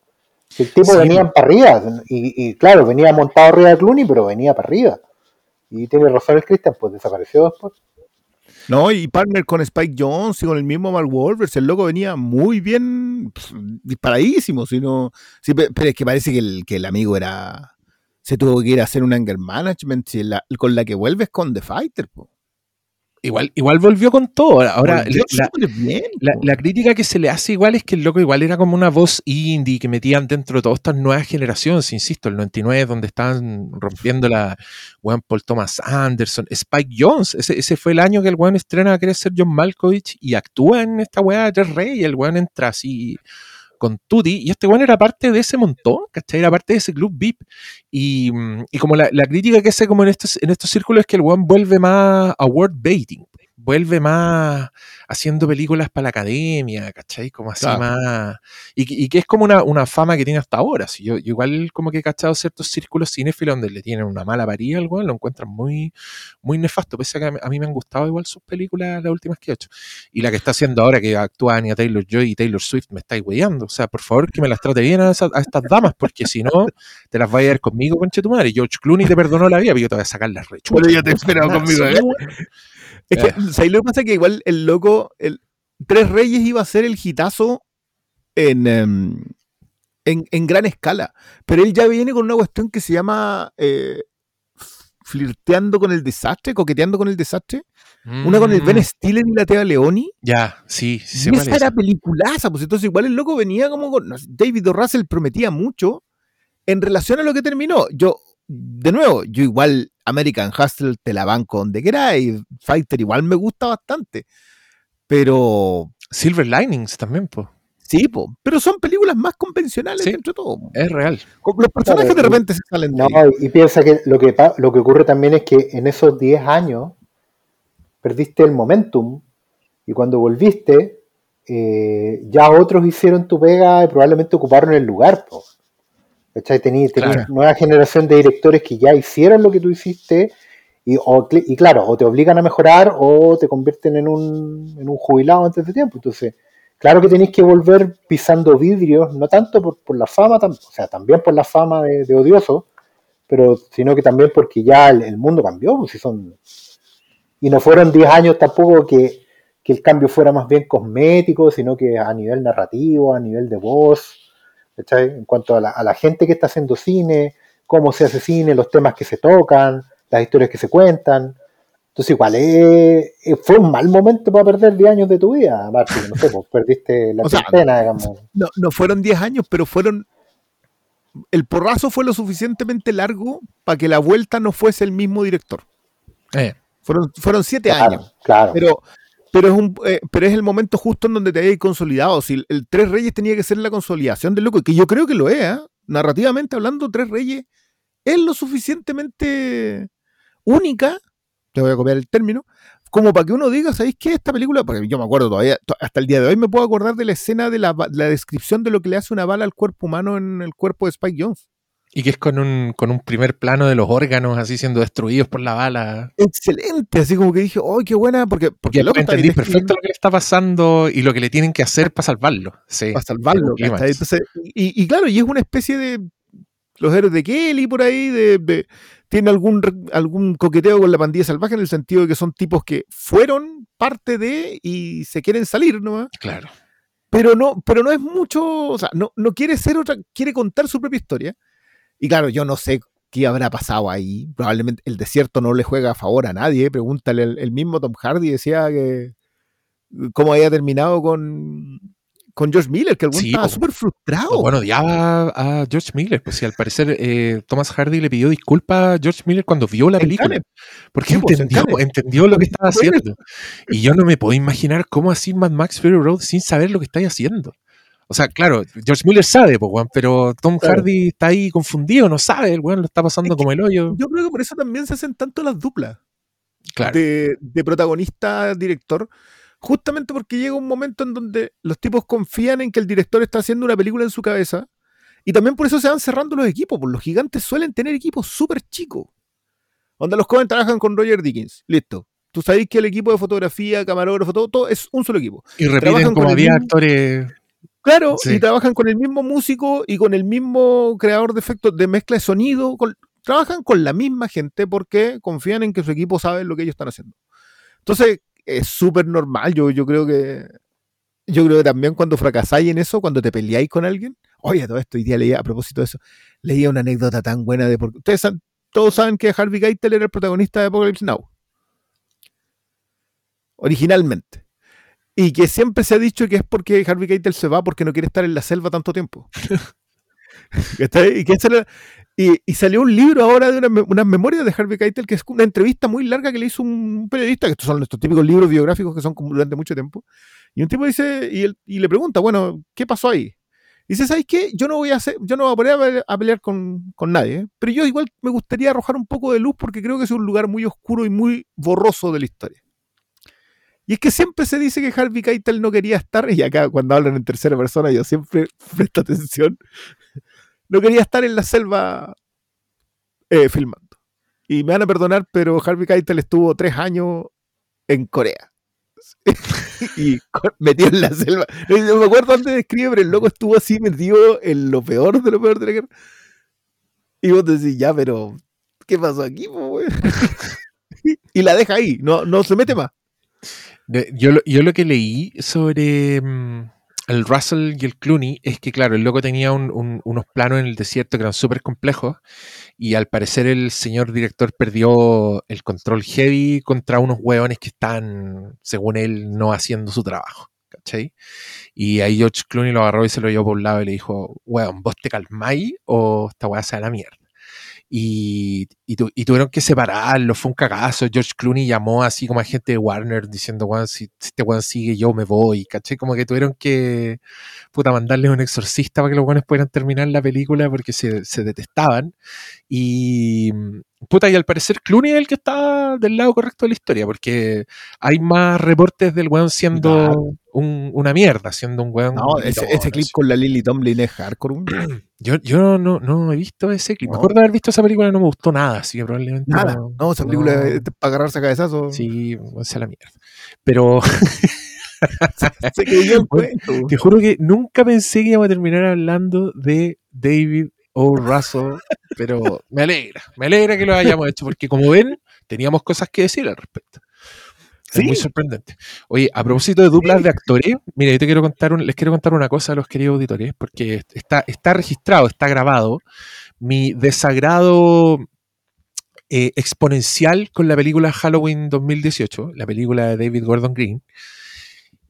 El tipo Sí. venía para arriba, y, y claro, venía montado arriba de Clooney, pero venía para arriba. Y tiene razón el Christian, pues desapareció después. No, y partner con Spike Jones y con el mismo Mark Wolvers, el loco venía muy bien, pf, disparadísimo, sino, sí, pe- pero es que parece que el, que el amigo era, se tuvo que ir a hacer un anger management, si la- con la que vuelves con The Fighter, po. Igual, igual volvió con todo. Ahora, la, súper bien, la- po. la crítica que se le hace igual es que el loco igual era como una voz indie que metían dentro de todas estas nuevas generaciones, insisto, el 99 donde estaban rompiendo la weón Paul Thomas Anderson, Spike Jones, ese, ese fue el año que el weón estrena a querer ser John Malkovich y actúa en esta weá de Tres Reyes, el weón entra así con Tutti, y este weón era parte de ese montón, ¿cachai? Era parte de ese club VIP. Y, mm, y como la, la crítica que hace como en estos, en estos círculos es que el weón vuelve más award baiting, vuelve más haciendo películas para la academia, ¿cachai? Como así Claro. más... Y, que- y que es como una, una fama que tiene hasta ahora. Si yo, yo igual como que he cachado ciertos círculos cinéfilos donde le tienen una mala parida al lo encuentran muy, muy nefasto, pese a que a mí- me han gustado igual sus películas, las últimas que he hecho. Y la que está haciendo ahora que actúa Anya Taylor Joy y Taylor Swift, me estáis weyando. O sea, por favor que me las trate bien a, esas- a estas damas, porque si no, te las vaya a ir conmigo, conche tu madre. George Clooney te perdonó la vida, pero yo te voy a sacar las rechuchas. Pero yo te he esperado conmigo, ¿eh? Es que, ¿sabes lo que pasa? Que igual el loco, el Tres Reyes iba a ser el hitazo en, em, en, en gran escala. Pero él ya viene con una cuestión que se llama eh, flirteando con el desastre, coqueteando con el desastre. Una con el Mm, Ben Stiller y la Tea Leoni. Ya, sí, sí. y esa es. era peliculaza, pues entonces igual el loco venía como con... David O. Russell prometía mucho en relación a lo que terminó. Yo, de nuevo, yo igual American Hustle te la banco donde queráis. Fighter igual me gusta bastante. Pero Silver Linings también, pues. sí, po, pero son películas más convencionales Sí. dentro de todo. Es real. Los personajes de y- repente se salen de No, ahí. y piensa que lo que lo que ocurre también es que en esos 10 años perdiste el momentum y cuando volviste eh, ya otros hicieron tu pega y probablemente ocuparon el lugar. po. Tení Claro. nueva generación de directores que ya hicieron lo que tú hiciste y, o y claro, o te obligan a mejorar o te convierten en un, en un jubilado antes de tiempo. Entonces, claro que tenéis que volver pisando vidrios, no tanto por, por la fama, tam- o sea, también por la fama de, de odioso, pero sino que también porque ya el, el mundo cambió, pues, si son y no fueron 10 años tampoco que, que el cambio fuera más bien cosmético, sino que a nivel narrativo, a nivel de voz, ¿cachai? en cuanto a la, a la gente que está haciendo cine, cómo se hace cine, los temas que se tocan, las historias que se cuentan. Entonces igual es- es- fue un mal momento para perder 10 años de tu vida, Martín, no sé, pues perdiste la [LAUGHS] treintena, digamos. No, no fueron 10 años, pero fueron. El porrazo fue lo suficientemente largo para que la vuelta no fuese el mismo director. Eh, Fueron, fueron siete Claro, años. claro. Pero, pero, es un, eh, pero es el momento justo en donde te hayas consolidado. Si el, Tres Reyes tenía que ser la consolidación del loco, que yo creo que lo es, ¿eh? narrativamente hablando, Tres Reyes es lo suficientemente única, te voy a copiar el término, como para que uno diga, ¿sabéis qué? Esta película, porque yo me acuerdo todavía, to- hasta el día de hoy me puedo acordar de la escena de la, la descripción de lo que le hace una bala al cuerpo humano en el cuerpo de Spike Jones. Y que es con un, con un primer plano de los órganos así siendo destruidos por la bala. Excelente, así como que dije, ¡ay, qué buena! Porque, porque loco entendí perfecto lo que le está pasando y lo que le tienen que hacer para salvarlo. Sí. para salvarlo. Entonces, y, y claro, y es una especie de los héroes de Kelly por ahí, de, de- tiene algún, algún coqueteo con la pandilla salvaje en el sentido de que son tipos que fueron parte de y se quieren salir, ¿no? Claro. Pero no, pero no es mucho, o sea, no, no quiere ser otra, quiere contar su propia historia. Y claro, yo no sé qué habrá pasado ahí. Probablemente el desierto no le juega a favor a nadie. Pregúntale, el, el mismo Tom Hardy decía que cómo había terminado con, con George Miller, que el Sí, estaba súper frustrado. Bueno, odiaba a George Miller, pues si al parecer eh, Thomas Hardy le pidió disculpas a George Miller cuando vio la película, porque Sí, pues, en entendió, entendió lo que estaba haciendo. Y yo no me puedo imaginar cómo así Mad Max Fury Road sin saber lo que estáis haciendo. O sea, claro, George Miller sabe, pues, weón, pero Tom Claro. Hardy está ahí confundido, no sabe, el weón lo está pasando Es como el hoyo. Yo creo que por eso también se hacen tanto las duplas Claro. de, de protagonista-director, justamente porque llega un momento en donde los tipos confían en que el director está haciendo una película en su cabeza, y también por eso se van cerrando los equipos, porque los gigantes suelen tener equipos súper chicos, donde los Cohen trabajan con Roger Dickens, listo. Tú sabéis que el equipo de fotografía, camarógrafo, todo, todo es un solo equipo. Y repiten trabajan como con el había mismo- actores. Claro, Sí. y trabajan con el mismo músico y con el mismo creador de efectos de mezcla de sonido, con, trabajan con la misma gente porque confían en que su equipo sabe lo que ellos están haciendo. Entonces, es súper normal. Yo, yo creo que. Yo creo que también cuando fracasáis en eso, cuando te peleáis con alguien. Oye, todo esto, hoy día leía, a propósito de eso, leía una anécdota tan buena de porque ustedes todos saben que Harvey Keitel era el protagonista de Apocalypse Now. Originalmente. Y que siempre se ha dicho que es porque Harvey Keitel se va porque no quiere estar en la selva tanto tiempo. [LAUGHS] y, salió un libro ahora de unas una memorias de Harvey Keitel, que es una entrevista muy larga que le hizo un periodista, que estos son nuestros típicos libros biográficos que son durante mucho tiempo. Y un tipo dice, y, le pregunta, bueno, ¿qué pasó ahí? Y dice, ¿sabes qué? Yo no voy a hacer, yo no voy a poner a pelear con, nadie, ¿eh? pero yo igual me gustaría arrojar un poco de luz porque creo que es un lugar muy oscuro y muy borroso de la historia. Y es que siempre se dice que Harvey Keitel no quería estar, y acá cuando hablan en tercera persona yo siempre [LAUGHS] presto atención, no quería estar en la selva eh, filmando. Y me van a perdonar, pero Harvey Keitel estuvo tres años en Corea. [LAUGHS] y metido en la selva. No me acuerdo antes de escribir, pero el loco estuvo así metido en lo peor de lo peor de la guerra. Y vos decís, ya, pero ¿qué pasó aquí? [LAUGHS] y la deja ahí, no, no se mete más. Yo, yo lo que leí sobre mm, el Russell y el Clooney es que, claro, el loco tenía unos planos en el desierto que eran súper complejos y al parecer el señor director perdió el control heavy contra unos hueones que están, según él, no haciendo su trabajo. ¿Cachai? Y ahí George Clooney lo agarró y se lo llevó por un lado y le dijo, weón, ¿vos te calmáis o esta weá se da la mierda? Y, tuvieron que separarlo, fue un cagazo. George Clooney llamó así como a gente de Warner diciendo, si, este weón sigue, yo me voy, ¿caché? Como que tuvieron que, puta, mandarle un exorcista para que los weones pudieran terminar la película porque se, se detestaban. Y, puta, y al parecer Clooney es el que está del lado correcto de la historia, porque hay más reportes del weón siendo una mierda, siendo un weón. No, ese, clip con la Lily Tomlin es hardcore. [CLEARS THROAT] yo, yo no, no he visto ese clip. Me acuerdo de haber visto esa película, no me gustó nada, así que probablemente. Nada, no, esa película es para agarrarse a cabezazo. Sí, sea la mierda. Pero. [LAUGHS] [LAUGHS] Se el cuento. Te juro que nunca pensé que íbamos a terminar hablando de David O. Russell pero me alegra, me alegra que lo hayamos hecho, porque como ven, teníamos cosas que decir al respecto. Es muy sorprendente. Oye, a propósito de duplas de actores, mira, yo te quiero contar les quiero contar una cosa a los queridos auditores, porque está, está registrado, está grabado, mi desagrado eh, exponencial con la película Halloween 2018, la película de David Gordon Green,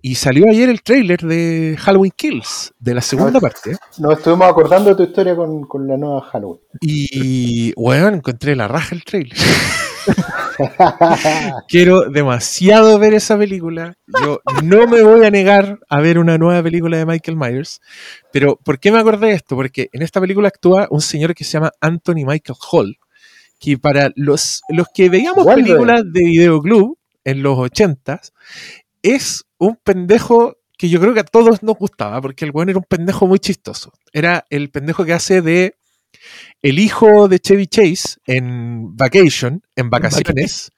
y salió ayer el tráiler de Halloween Kills, de la segunda parte. Nos estuvimos acordando de tu historia con, la nueva Halloween. Y, bueno, encontré la raja el tráiler. [LAUGHS] [LAUGHS] Quiero demasiado ver esa película. Yo no me voy a negar a ver una nueva película de Michael Myers. Pero, ¿por qué me acordé de esto? Porque en esta película actúa un señor que se llama Anthony Michael Hall, que para los, los que veíamos películas de videoclub en los ochentas, es un pendejo que yo creo que a todos nos gustaba, porque el weón era un pendejo muy chistoso. Era el pendejo que hace de el hijo de Chevy Chase en Vacation, en vacaciones,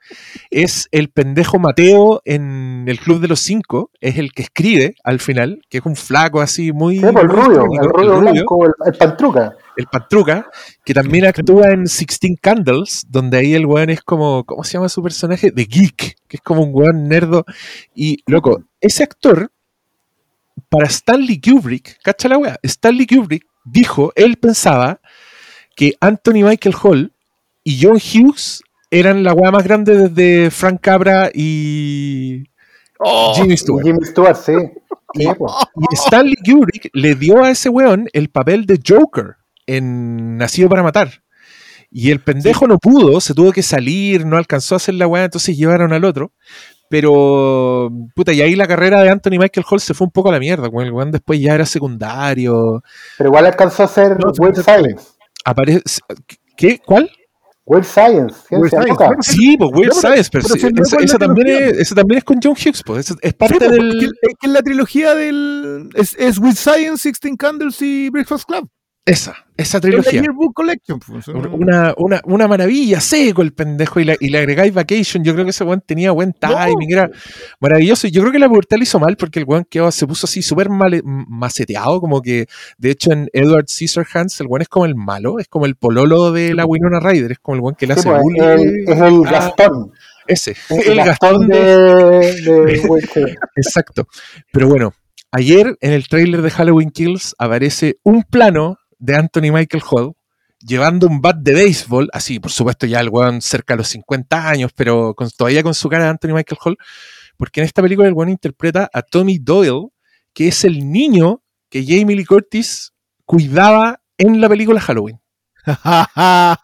es el pendejo Mateo en el Club de los Cinco, es el que escribe al final, que es un flaco así muy... Pues, el rubio, el rubio blanco, el, pantruca. El pantruca, que también actúa en Sixteen Candles, donde ahí el weón es como, ¿cómo se llama su personaje? De Geek, que es como un weón nerdo. Y, loco, ese actor, para Stanley Kubrick, cacha la weá, Stanley Kubrick dijo, él pensaba que Anthony Michael Hall y John Hughes eran la weá más grande desde Frank Cabra y oh, Jimmy Stewart. Jimmy Stewart, sí. [LAUGHS] Y, Stanley Kubrick le dio a ese weón el papel de Joker en Nacido para Matar. Y el pendejo no pudo, se tuvo que salir, no alcanzó a hacer la weá, entonces llevaron al otro. Pero, puta, y ahí la carrera de Anthony Michael Hall se fue un poco a la mierda, el weón después ya era secundario. Pero igual alcanzó a ser no, Science aparece. ¿Qué? ¿Cuál? Weird Science. Sí, pues Weird Science, pero, esa, también es, también es con John Hughes, pues, es, parte pues, del... Es que la trilogía del... Es, es Weird Science, Sixteen Candles y Breakfast Club. Esa, esa Es la trilogía. Yearbook Collection. pues. Una, una, una maravilla, seco el pendejo, y, la- y le agregáis Vacation. Yo creo que ese weón tenía buen timing, era maravilloso. Y Yo creo que la pubertad le hizo mal porque el weón quedó, se puso así súper mal, maceteado, como que, de hecho, en Edward Scissorhands, el weón es como el malo, es como el pololo de la Winona Ryder, es como el weón que le hace pues, bullying. el- es el Ah, Gastón. Ese, [LAUGHS] El, el Gastón de, de, de. [LAUGHS] Exacto. Pero bueno, ayer en el tráiler de Halloween Kills aparece un plano de Anthony Michael Hall llevando un bat de béisbol, así, por supuesto, ya el weón cerca de los 50 años, pero con- todavía con su cara de Anthony Michael Hall, porque en esta película el weón interpreta a Tommy Doyle, que es el niño que Jamie Lee Curtis cuidaba en la película Halloween. [LAUGHS]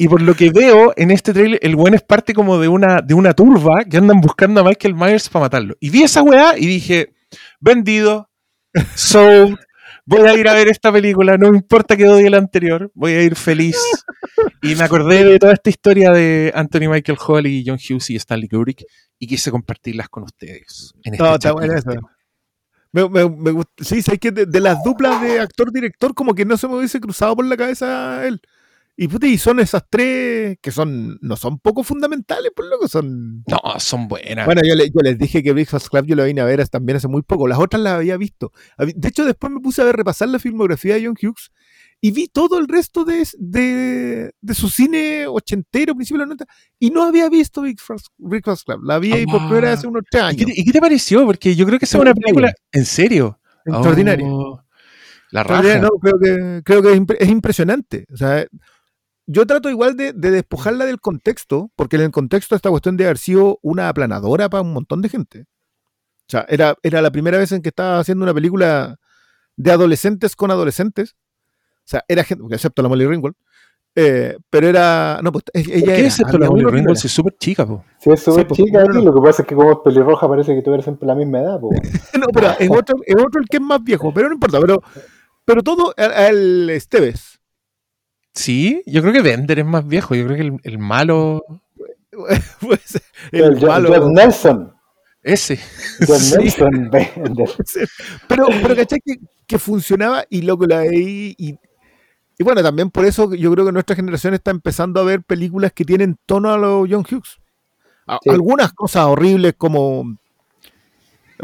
Y por lo que veo en este trailer, el weón es parte como de una, de una turba que andan buscando a Michael Myers para matarlo. Y vi esa weá y dije, vendido, sold, voy a ir a ver esta película, no me importa que odie la anterior, voy a ir feliz. Y me acordé de toda esta historia de Anthony Michael Hall y John Hughes y Stanley Kubrick y quise compartirlas con ustedes. En este No, está esa. tema. Me, me, sí, sabes que de, de las duplas de actor-director, como que no se me hubiese cruzado por la cabeza él. Y, puta, y son esas tres que son no son poco fundamentales, por lo que son. No, son buenas. Bueno, yo, le- yo les dije que Breakfast Club yo la vine a ver también hace muy poco. Las otras las había visto. De hecho, después me puse a ver, repasar la filmografía de John Hughes y vi todo el resto de, de, de su cine ochentero, principio de los 90, y no había visto Breakfast, Breakfast Club. La vi ahí por primera vez hace unos tres ¿Y qué, años. y qué te pareció? Porque yo creo que es una película. ¿En serio? Extraordinaria. Oh, la raja. no, creo que, creo que es, es impresionante. O sea, yo trato igual de, de despojarla del contexto, porque en el contexto esta cuestión de haber sido una aplanadora para un montón de gente. O sea, era, era la primera vez en que estaba haciendo una película de adolescentes con adolescentes. O sea, era gente, excepto la Molly Ringwald. eh, pero era. No, pues e- ella ¿Por qué era. es esto había la Molly Ringwald? era. Si es súper chica, po. Sí, es súper pues, chica no, lo que pasa es que como es pelirroja parece que tú eres siempre la misma edad. po. [LAUGHS] No, pero es otro, es otro el que es más viejo, pero no importa. Pero, pero todo, el, el Esteves. Sí, yo creo que Bender es más viejo. Yo creo que el, el malo. [LAUGHS] pues, El, el John, malo. Nelson. Ese. John [LAUGHS] Sí. Nelson Bender. [LAUGHS] Pero, pero ¿cachai? Que, que funcionaba y loco la veí y, y bueno, también por eso yo creo que nuestra generación está empezando a ver películas que tienen tono a los John Hughes. A- Sí. Algunas cosas horribles como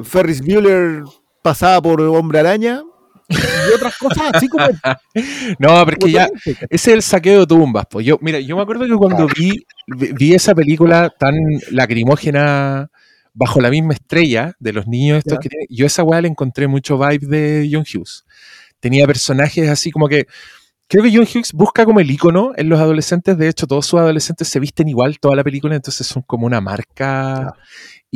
Ferris Bueller pasada por Hombre Araña y otras cosas así como... [LAUGHS] No, porque ya. ¿cachai? Ese es el saqueo de tumbas. Pues yo, mira, yo me acuerdo que cuando vi, vi esa película tan lacrimógena bajo la misma estrella de los niños estos que tiene, yo a esa weá le encontré mucho vibe de John Hughes. Tenía personajes así como que. Creo que John Hughes busca como el icono en los adolescentes. De hecho, todos sus adolescentes se visten igual toda la película, entonces son como una marca.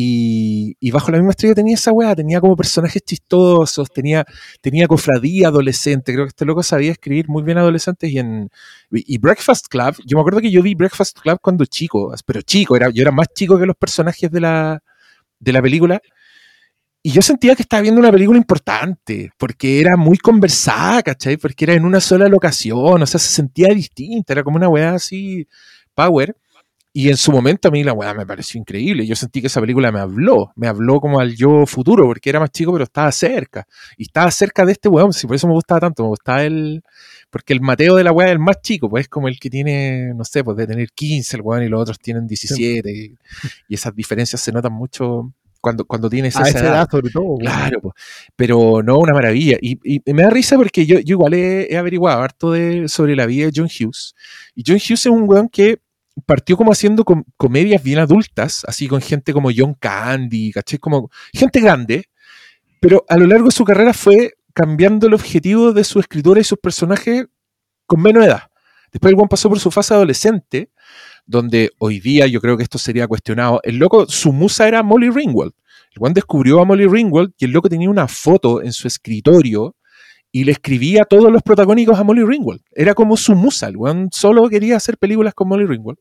Y, bajo la misma estrella tenía esa weá, tenía como personajes chistosos, tenía, tenía cofradía adolescente. Creo que este loco sabía escribir muy bien adolescentes. Y en Breakfast Club, yo me acuerdo que yo vi Breakfast Club cuando chico, pero chico, era, yo era más chico que los personajes de la, de la película. Y yo sentía que estaba viendo una película importante, porque era muy conversada, ¿cachai? Porque era en una sola locación, o sea, se sentía distinta, era como una weá así, power. Y en su momento a mí la weá me pareció increíble. Yo sentí que esa película me habló, me habló como al yo futuro, porque era más chico, pero estaba cerca. Y estaba cerca de este weón, si por eso me gustaba tanto, me gustaba el. Porque el Mateo de la weá es el más chico, pues es como el que tiene, no sé, pues de tener 15 el weón y los otros tienen 17. Y, y esas diferencias se notan mucho cuando, cuando tienes A esa edad. edad sobre todo. güey. Claro, po. pero no, una maravilla. Y, y me da risa porque yo, yo igual he, he averiguado harto de, sobre la vida de John Hughes. Y John Hughes es un weón que partió como haciendo com- comedias bien adultas, así con gente como John Candy, ¿caché? Como gente grande, pero a lo largo de su carrera fue cambiando el objetivo de su escritura y sus personajes con menos edad. Después el weón pasó por su fase adolescente, donde hoy día yo creo que esto sería cuestionado. El loco, su musa era Molly Ringwald. El Juan descubrió a Molly Ringwald y el loco tenía una foto en su escritorio y le escribía todos los protagónicos a Molly Ringwald. Era como su musa. El Juan solo quería hacer películas con Molly Ringwald.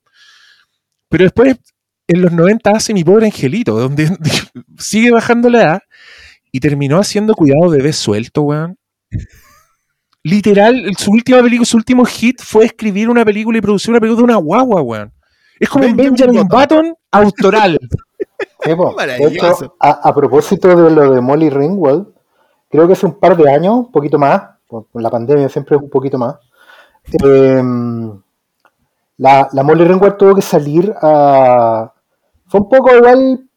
Pero después, en los 90, hace Mi Pobre Angelito, donde [LAUGHS] sigue bajando la edad y terminó haciendo Cuidado Bebé Suelto, weón. Literal, su última película, su último hit fue escribir una película y producir una película de una guagua, weón. Es como un Benjamin Benjamin Button. Button autoral. [LAUGHS] Sí, po. De Maravilloso. hecho, a, a propósito de lo de Molly Ringwald, creo que hace un par de años, un poquito más, por, la pandemia siempre un poquito más. Em, la, la Molly Ringwald tuvo que salir a... Fue un poco igual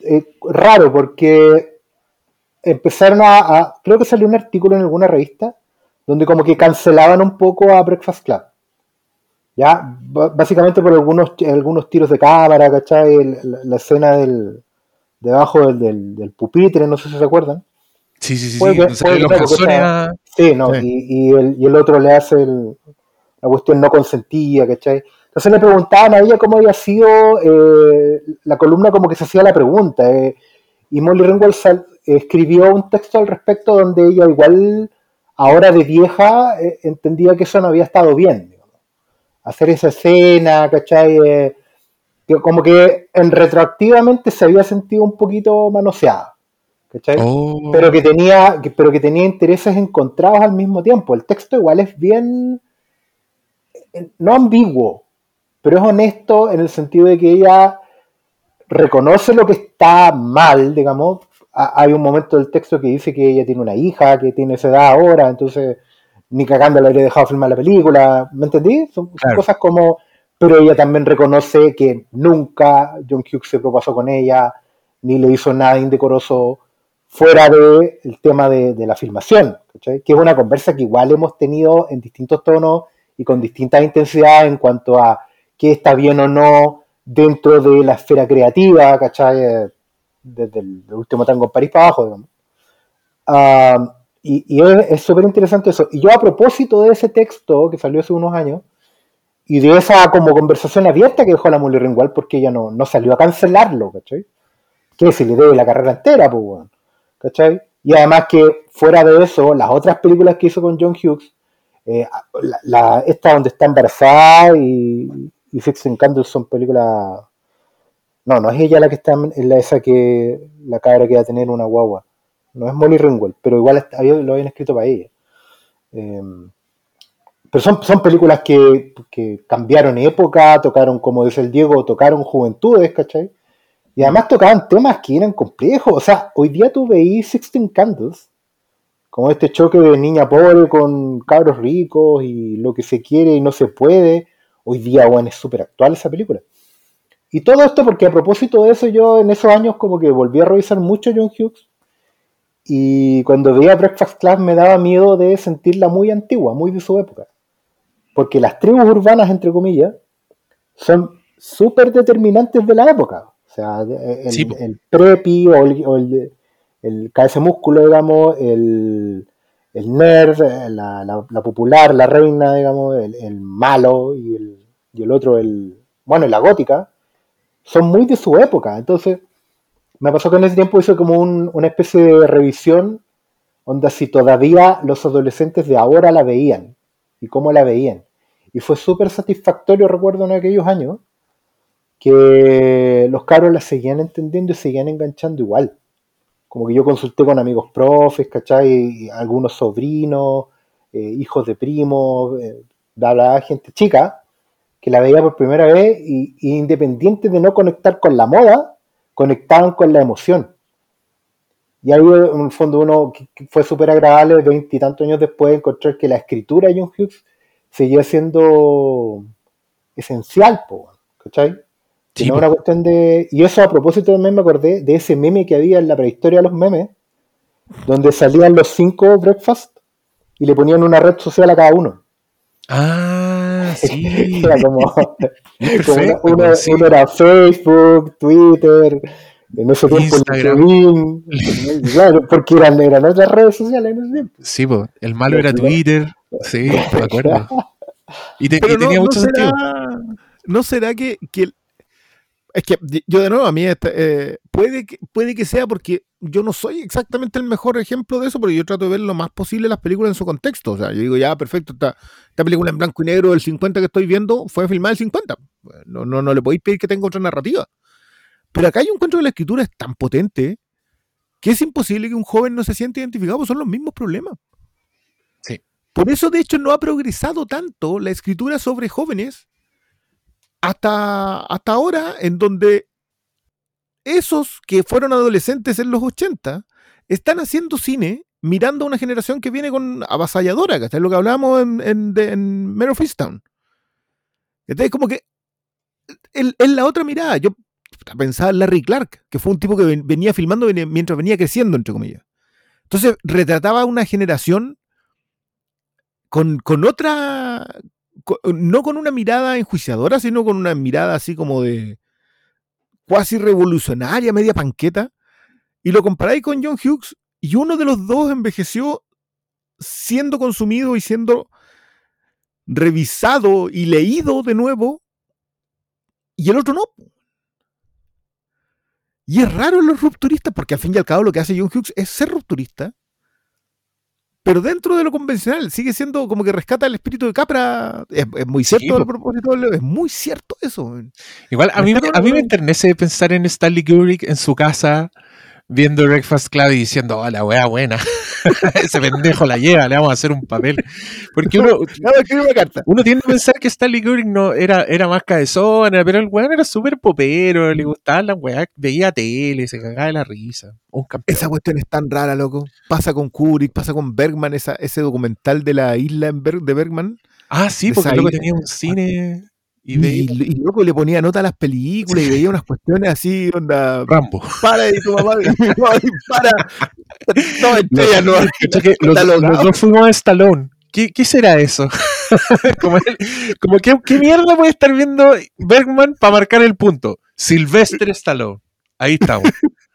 eh, raro porque empezaron a, Creo que salió un artículo en alguna revista donde como que cancelaban un poco a Breakfast Club. Ya, básicamente por algunos, algunos tiros de cámara, ¿cachai? La, escena del, debajo del, del, pupitre, no sé si se acuerdan. Sí, sí, sí. sí, no, Y, el, y, el, otro le hace la cuestión no consentía, ¿cachai? Entonces le preguntaban a ella cómo había sido eh, la columna, como que se hacía la pregunta. Eh, y Molly Ringwald escribió un texto al respecto donde ella igual, ahora de vieja, eh, entendía que eso no había estado bien. Hacer esa escena, ¿cachai? como que en retroactivamente se había sentido un poquito manoseada. ¿Cachai? Oh. Pero, que tenía, pero que tenía intereses encontrados al mismo tiempo. El texto igual es bien, no ambiguo, pero es honesto en el sentido de que ella reconoce lo que está mal, digamos. Hay un momento del texto que dice que ella tiene una hija, que tiene esa edad ahora, entonces ni cagando le habría dejado filmar la película, ¿me entendí? Son, cosas como, pero ella también reconoce que nunca John Hughes se propasó con ella, ni le hizo nada indecoroso fuera del el tema de, la filmación, que es una conversa que igual hemos tenido en distintos tonos y con distintas intensidades en cuanto a qué está bien o no dentro de la esfera creativa, ¿cachai? Eh, desde el, último tango en París para abajo, digamos. Ah, y, es súper interesante eso. Y yo a propósito de ese texto que salió hace unos años, y de esa como conversación abierta que dejó la Molly Ringwald, porque ella no, no salió a cancelarlo, ¿cachai? Que se le debe la carrera entera, pues, bueno, ¿cachai? Y además que fuera de eso, las otras películas que hizo con John Hughes, eh, esta donde está embarazada y, y Sixteen Candles son películas. No, no es ella la que está en la esa que la cabra que va a tener una guagua. No es Molly Ringwald, pero igual lo habían escrito para ella. Em, pero son, son películas que, que, cambiaron época, tocaron, como dice el Diego, tocaron juventudes, ¿cachai? Y además tocaban temas que eran complejos. O sea, hoy día tú veís Sixteen Candles, como este choque de niña pobre con cabros ricos y lo que se quiere y no se puede hoy día, bueno, es súper actual esa película. Y todo esto porque a propósito de eso, yo en esos años como que volví a revisar mucho John Hughes. Y cuando veía Breakfast Club me daba miedo de sentirla muy antigua, muy de su época. Porque las tribus urbanas, entre comillas, son súper determinantes de la época. O sea, el, prepi o el, o el, el músculo, digamos, el, el nerd, la, popular, la reina, digamos, el, malo y el, y el otro, el, bueno, la gótica, son muy de su época. Entonces, me pasó que en ese tiempo hice como una especie de revisión, donde si todavía los adolescentes de ahora la veían y cómo la veían. Y fue súper satisfactorio, recuerdo en aquellos años, que los cabros la seguían entendiendo y seguían enganchando igual como que yo consulté con amigos profes, ¿cachai? Algunos sobrinos, eh, hijos de primos, eh, gente chica, que la veía por primera vez y, independiente de no conectar con la moda, conectaban con la emoción. Y ahí en el fondo uno fue súper agradable veintitantos años después encontrar que la escritura de John Hughes seguía siendo esencial, ¿cachai? Una cuestión de. Y eso a propósito también me acordé de ese meme que había en la prehistoria de los memes, donde salían los cinco breakfast y le ponían una red social a cada uno. Ah, [LAUGHS] sí. era como, [LAUGHS] uno, era Facebook, Twitter, en ese tiempo LinkedIn. [LAUGHS] claro, porque eran, eran otras redes sociales en ese tiempo. Sí, pues, el malo era Twitter. Sí, me acuerdo. Y, tenía mucho sentido. ¿No será que, que es que yo de nuevo, a mí este, eh, puede, que, puede que sea porque yo no soy exactamente el mejor ejemplo de eso, pero yo trato de ver lo más posible las películas en su contexto. O sea, yo digo, ya, perfecto, esta, esta película en blanco y negro del 50 que estoy viendo fue filmada el 50. No, no, no le podéis pedir que tenga otra narrativa. Pero acá hay un encuentro de la escritura es tan potente que es imposible que un joven no se sienta identificado, son los mismos problemas. Sí. Por eso, de hecho, no ha progresado tanto la escritura sobre jóvenes hasta, hasta ahora, en donde esos que fueron adolescentes en los 80 están haciendo cine mirando a una generación que viene con avasalladora, ¿cachai? Lo que hablábamos en, en, en. ¿Cachai? Como que es es la otra mirada. Yo pensaba en Larry Clark, que fue un tipo que ven- venía filmando mientras venía creciendo, entre comillas. Entonces, retrataba una generación con, con otra. No con una mirada enjuiciadora, sino con una mirada así como de. cuasi revolucionaria, media panqueta. Y lo comparáis con John Hughes, y uno de los dos envejeció siendo consumido y siendo revisado y leído de nuevo, y el otro no. Y es raro en los rupturistas, porque al fin y al cabo lo que hace John Hughes es ser rupturista, pero dentro de lo convencional sigue siendo como que rescata el espíritu de Capra. Es, es muy cierto Sí, po. propósito, es muy cierto eso. Igual a mí, me- a mí me enternece pensar en Stanley Kubrick en su casa viendo Breakfast Club y diciendo, oh, la wea buena. [LAUGHS] [LAUGHS] Ese pendejo la lleva, le vamos a hacer un papel. Porque uno, [LAUGHS] No, escribe una carta. uno tiende a pensar que Stanley Kubrick no era, era más cabezón, pero el weón era súper popero, le gustaban las weas, veía tele, se cagaba de la risa. Un. Esa cuestión es tan rara, loco. Pasa con Kubrick, pasa con Bergman, esa, ese documental de la isla en Berg- de Bergman. Ah, sí, porque luego tenía un cine y veía y loco le ponía nota a las películas y veía unas cuestiones así, onda, Rambo. para y tu mamá, [LAUGHS] dispara. No, estrella, no. Los, los dos fuimos a Stallone. ¿Qué, qué será eso? [LAUGHS] como como que, ¿qué mierda puede estar viendo Bergman para marcar el punto? Sylvester Stallone. Ahí estamos. [LAUGHS]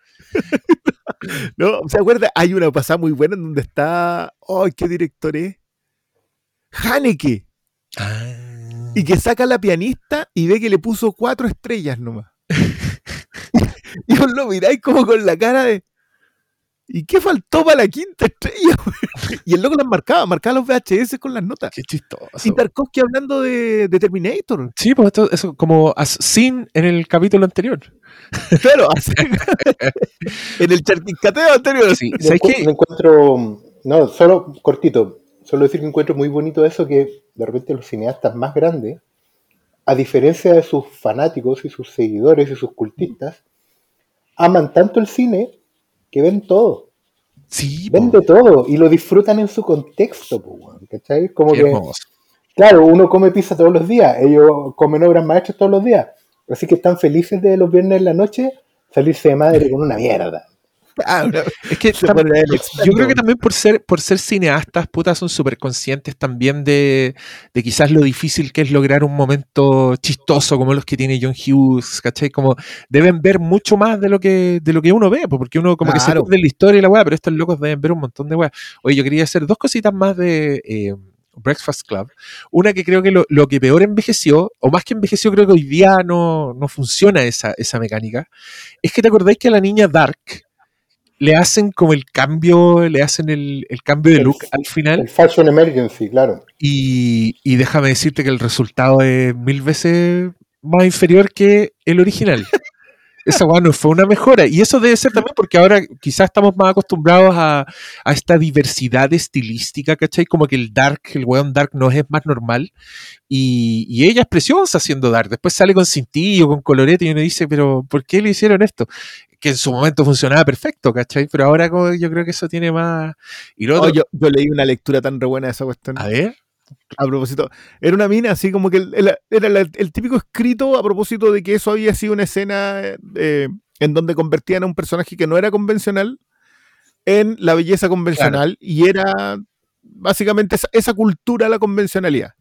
No, ¿se acuerda? Hay una pasada muy buena en donde está. ¡Ay, qué director es! Haneke. Y que saca a la pianista y ve que le puso cuatro estrellas nomás. [LAUGHS] y vos lo miráis como con la cara de. ¿Y qué faltó para la quinta estrella? güey? y el loco las marcaba, marcaba los VHS con las notas. Qué chistoso. Y Tarkovsky hablando de, de Terminator. Sí, pues esto, eso como as seen en el capítulo anterior. Claro, [LAUGHS] así- en el charquicateo anterior. Sí, ¿sabes encu- qué? lo encuentro, no, solo cortito, solo decir que encuentro muy bonito eso que de repente los cineastas más grandes, a diferencia de sus fanáticos y sus seguidores y sus cultistas, aman tanto el cine que ven todo, Sí, ven de todo y lo disfrutan en su contexto, ¿cachai? Como que, claro, uno come pizza todos los días, ellos comen obras maestras todos los días, así que están felices de los viernes en la noche salirse de madre con una mierda. Ah, Es que yo creo que también por ser, por ser cineastas, putas, son súper conscientes también de, de quizás lo difícil que es lograr un momento chistoso como los que tiene John Hughes, ¿cachai? Como deben ver mucho más de lo que, de lo que uno ve, porque uno como que se pierde la historia y la weá, pero estos locos deben ver un montón de weá. Oye, yo quería hacer dos cositas más de eh, Breakfast Club. Una que creo que lo, lo que peor envejeció, o más que envejeció, creo que hoy día no, no funciona esa, esa mecánica, es que te acordáis que a la niña Dark le hacen como el cambio, le hacen el, el cambio de El- look al final El Fashion Emergency, claro. y, y déjame decirte que el resultado es mil veces más inferior que el original. [LAUGHS] Esa weá no fue una mejora. Y eso debe ser también porque ahora quizás estamos más acostumbrados a, a esta diversidad estilística, ¿cachai? Como que el dark, el weón dark no es más normal. Y, y ella es preciosa haciendo dark. Después sale con cintillo, con colorete y uno dice, pero ¿por qué le hicieron esto? Que en su momento funcionaba perfecto, ¿cachai? Pero ahora yo creo que eso tiene más... Y lo Oh, otro- yo, yo leí una lectura tan re buena de esa cuestión. a ver. A propósito, era una mina así como que el- el- era la- el típico escrito a propósito de que eso había sido una escena eh, en donde convertían a un personaje que no era convencional en la belleza convencional y era básicamente esa, esa cultura, la convencionalidad.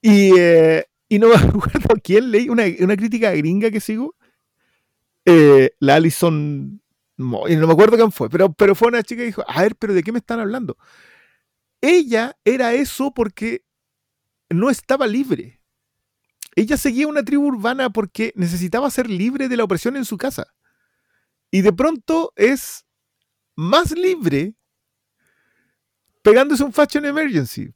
Y, eh, y no me [LAUGHS] acuerdo quién leí, una, una crítica gringa que sigo, eh, la Alison, y no me acuerdo quién fue, pero, pero fue una chica que dijo, a ver, pero ¿de qué me están hablando? Ella era eso porque no estaba libre. Ella seguía una tribu urbana porque necesitaba ser libre de la opresión en su casa. Y de pronto es más libre pegándose un fashion emergency.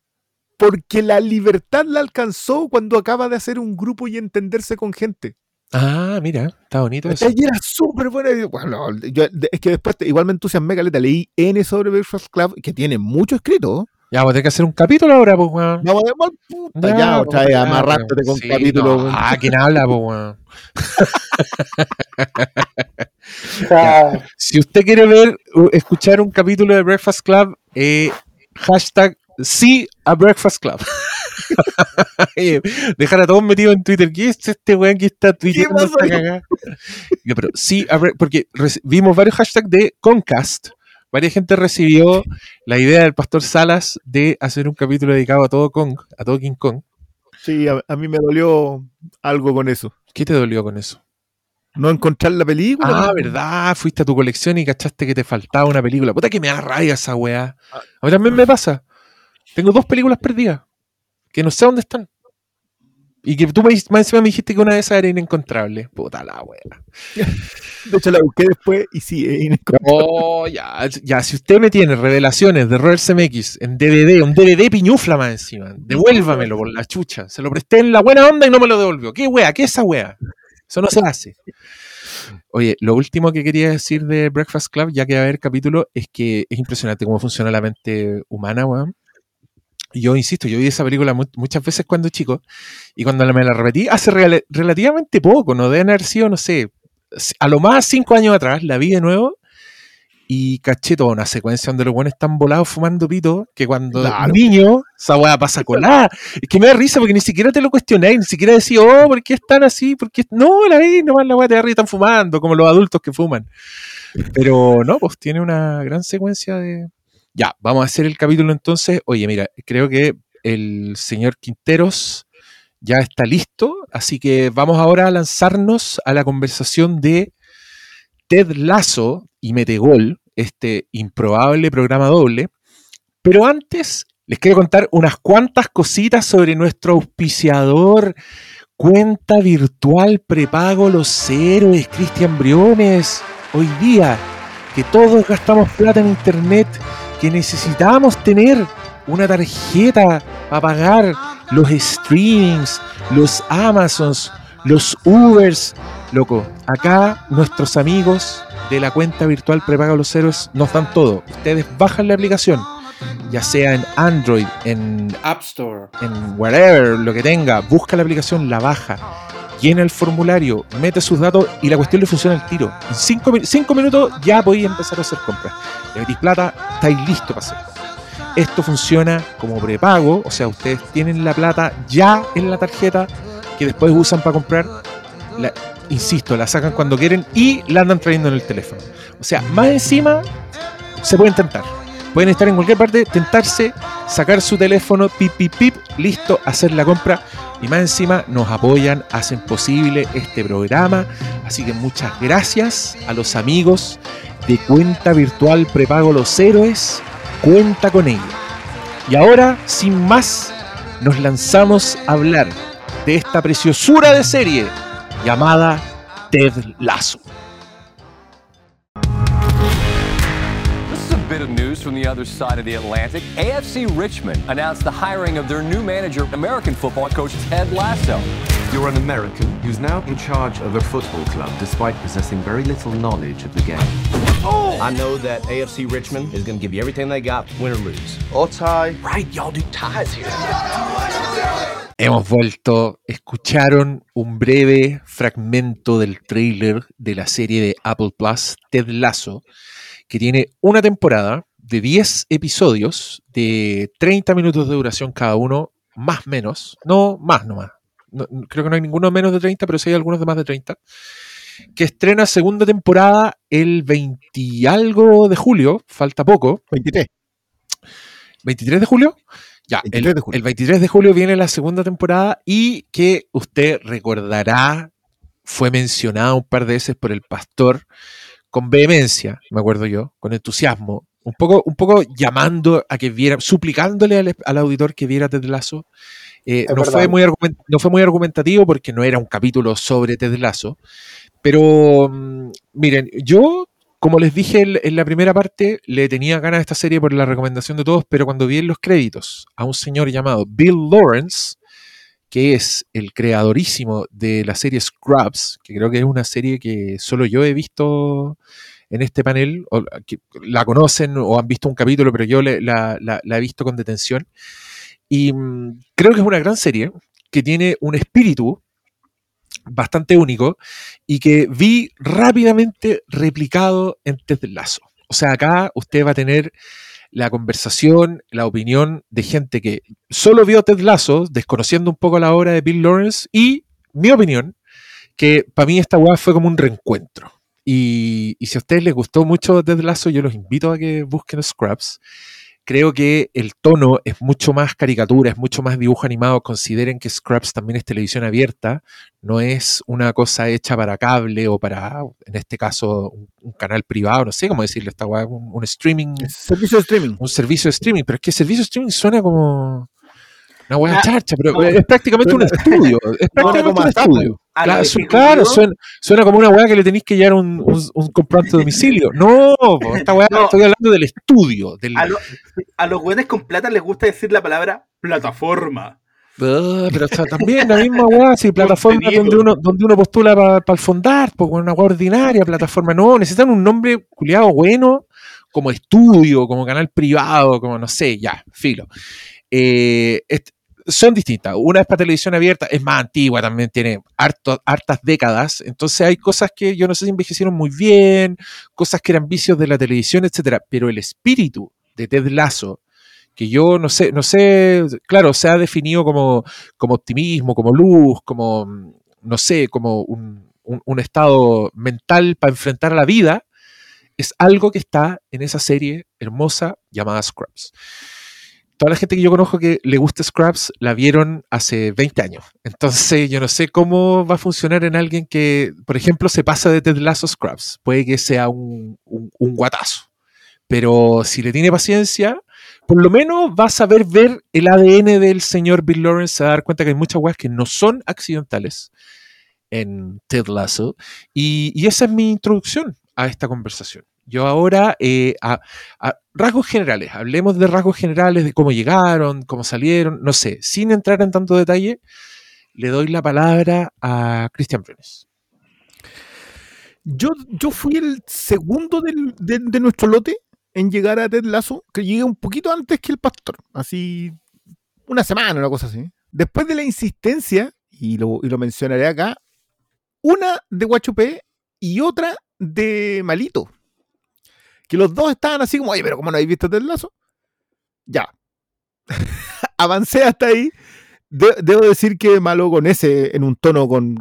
Porque la libertad la alcanzó cuando acaba de hacer un grupo y entenderse con gente. Ah, mira, está bonito eso. Ella era súper buena. y, Bueno, yo- es que después te- igual me entusiasmé, caleta. Leí N sobre Breakfast Club, que tiene mucho escrito. Ya, vamos a tener que hacer un capítulo ahora, pues, weón. Vamos a ver, puta, ya, otra vez, amarrándote con Sí, capítulo. no. weón. Ah, ¿quién habla, pues, weón? [LAUGHS] Si usted quiere ver, escuchar un capítulo de Breakfast Club, eh, hashtag sí a Breakfast Club. [LAUGHS] Dejar a todos metidos en Twitter. ¿Qué es este weón que está tuiteando pasó esta cagada? Ya, pero sí, a porque vimos varios hashtags de Concast. Varias gente recibió la idea del pastor Salas de hacer un capítulo dedicado a todo Kong, a todo King Kong. Sí, a, a mí me dolió algo con eso. ¿Qué te dolió con eso? No encontrar la película. Ah, verdad, fuiste a tu colección y cachaste que te faltaba una película. Puta que me da rabia esa weá. A mí también me pasa. Tengo dos películas perdidas que no sé dónde están. Y que tú me, más encima me dijiste que una de esas era inencontrable. Puta la weá. De hecho, la busqué después y sí, es inencontrable. Oh, ya, ya, si usted me tiene revelaciones de Roller CMX en DVD, un DVD piñufla más encima, devuélvamelo por la chucha. Se lo presté en la buena onda y no me lo devolvió. ¿Qué wea? ¿Qué es esa wea? Eso no se hace. Oye, lo último que quería decir de Breakfast Club, ya que va a haber capítulo, es que es impresionante cómo funciona la mente humana, weón. Yo insisto, yo vi esa película mu- muchas veces cuando chico y cuando me la repetí hace relativamente poco, no deben haber sido, no sé, a lo más cinco años atrás, la vi de nuevo y caché toda una secuencia donde los buenos están volados fumando pito, que cuando Claro. niño, esa weá pasa colada. Es que me da risa porque ni siquiera te lo cuestionáis, ni siquiera decís, oh, ¿por qué están así? ¿Por qué? No, la vi, nomás la weá te da risa, están fumando, como los adultos que fuman. Pero no, pues tiene una gran secuencia de... Ya, vamos a hacer el capítulo entonces. Oye, mira, creo que el señor Quinteros ya está listo, así que vamos ahora a lanzarnos a la conversación de Ted Lasso y Metegol, este improbable programa doble. Pero antes, les quiero contar unas cuantas cositas sobre nuestro auspiciador, cuenta virtual prepago Los Héroes, Cristian Briones. Hoy día, que todos gastamos plata en internet, que necesitamos tener una tarjeta para pagar los streamings, los Amazons, los Ubers. Loco, acá nuestros amigos de la cuenta virtual prepaga los héroes nos dan todo. Ustedes bajan la aplicación, ya sea en Android, en App Store, en wherever, lo que tenga, busca la aplicación, la baja, llena el formulario, mete sus datos y la cuestión le funciona al tiro. En cinco, cinco minutos ya podéis empezar a hacer compras. Le metís plata, estáis listos para hacerlo. Esto funciona como prepago, o sea, ustedes tienen la plata ya en la tarjeta que después usan para comprar. La- insisto, la sacan cuando quieren y la andan trayendo en el teléfono. O sea, más encima se pueden tentar. Pueden estar en cualquier parte, tentarse, sacar su teléfono, pip, pip, pip, listo, hacer la compra. Y más encima nos apoyan, hacen posible este programa. Así que muchas gracias a los amigos de cuenta virtual prepago Los Héroes. Cuenta con ella. Y ahora, sin más, nos lanzamos a hablar de esta preciosura de serie llamada Ted Lasso. Bit of news from the other side of the Atlantic. AFC Richmond announced the hiring of their new manager, American football coach Ted Lasso. You're an American who's now in charge of a football club despite possessing very little knowledge of the game. Oh! I know that AFC Richmond is going to give you everything they got, win or lose. Or tie. Right, y'all do ties here. Hemos vuelto, escucharon un breve fragmento del trailer de la serie de Apple Plus, Ted Lasso, que tiene una temporada de 10 episodios de 30 minutos de duración cada uno, más menos, no más nomás. No, creo que no hay ninguno menos de 30, pero sí hay algunos de más de 30. Que estrena segunda temporada el 20 y algo de julio, falta poco. 23. ¿23 de julio? Ya, el, 23 de julio. el 23 de julio viene la segunda temporada y que usted recordará fue mencionada un par de veces por el pastor con vehemencia, me acuerdo yo, con entusiasmo, un poco, un poco llamando a que viera, suplicándole al, al auditor que viera Ted Lasso. Eh, no, verdad. fue muy no fue muy argumentativo porque no era un capítulo sobre Ted Lasso, pero mm, miren, yo, como les dije en, en la primera parte, le tenía ganas a esta serie por la recomendación de todos, pero cuando vi en los créditos a un señor llamado Bill Lawrence, que es el creadorísimo de la serie Scrubs, que creo que es una serie que solo yo he visto en este panel, la conocen o han visto un capítulo, pero yo la he visto con detención. Y mm, creo que es una gran serie que tiene un espíritu bastante único y que vi rápidamente replicado en Ted Lasso. O sea, acá usted va a tener la conversación, la opinión de gente que solo vio Ted Lasso, desconociendo un poco la obra de Bill Lawrence, y mi opinión, que para mí esta weá fue como un reencuentro. Y, y si a ustedes les gustó mucho Ted Lasso, yo los invito a que busquen Scrubs. Creo que el tono es mucho más caricatura, es mucho más dibujo animado. Consideren que Scrubs también es televisión abierta, no es una cosa hecha para cable o para, en este caso, un, un canal privado, no sé cómo decirlo, esta un, un streaming, Servicio de streaming. un servicio de streaming, pero es que servicio de streaming suena como una weá Ah, charcha, pero no. es prácticamente un estudio, es [LAUGHS] prácticamente como un estudio. A Claro, suena, suena como una weá que le tenéis que llevar un, un, un comprobante de domicilio. No, po, esta weá, No. estoy hablando del estudio, del, a, lo- a los güeyes con plata les gusta decir la palabra plataforma. Ah, pero está también la misma [LAUGHS] weá, si plataforma donde uno, donde uno postula para el fondar, pues con una weá ordinaria, plataforma, no, necesitan un nombre culiado bueno, como estudio, como canal privado, como no sé, ya, filo. Eh, son distintas. Una es para televisión abierta, es más antigua, también tiene harto- hartas décadas. Entonces hay cosas que yo no sé si envejecieron muy bien, cosas que eran vicios de la televisión, etcétera. Pero el espíritu de Ted Lasso, que yo no sé, no sé, claro, se ha definido como, como optimismo, como luz, como, no sé, como un, un- un estado mental para enfrentar a la vida, es algo que está en esa serie hermosa llamada Scrubs. Toda la gente que yo conozco que le gusta Scrubs la vieron hace 20 años. Entonces yo no sé cómo va a funcionar en alguien que, por ejemplo, se pasa de Ted Lasso a Scrubs. Puede que sea un, un, guatazo. Pero si le tiene paciencia, por lo menos va a saber ver el ADN del señor Bill Lawrence, se va a dar cuenta que hay muchas weas que no son accidentales en Ted Lasso. Y esa es mi introducción a esta conversación. Yo ahora, eh, a, rasgos generales, hablemos de rasgos generales, de cómo llegaron, cómo salieron, no sé, sin entrar en tanto detalle, le doy la palabra a Cristian Brenes. Yo, yo fui el segundo del- de, nuestro lote en llegar a Ted Lasso, que llegué un poquito antes que el pastor, así una semana, una cosa así. Después de la insistencia, y lo, y lo mencionaré acá, una de Guachupé y otra de Malito. Que los dos estaban así como, oye, pero ¿cómo no habéis visto Ted Lasso? Ya. [LAUGHS] Avancé hasta ahí. De- debo decir que malo con ese, en un tono con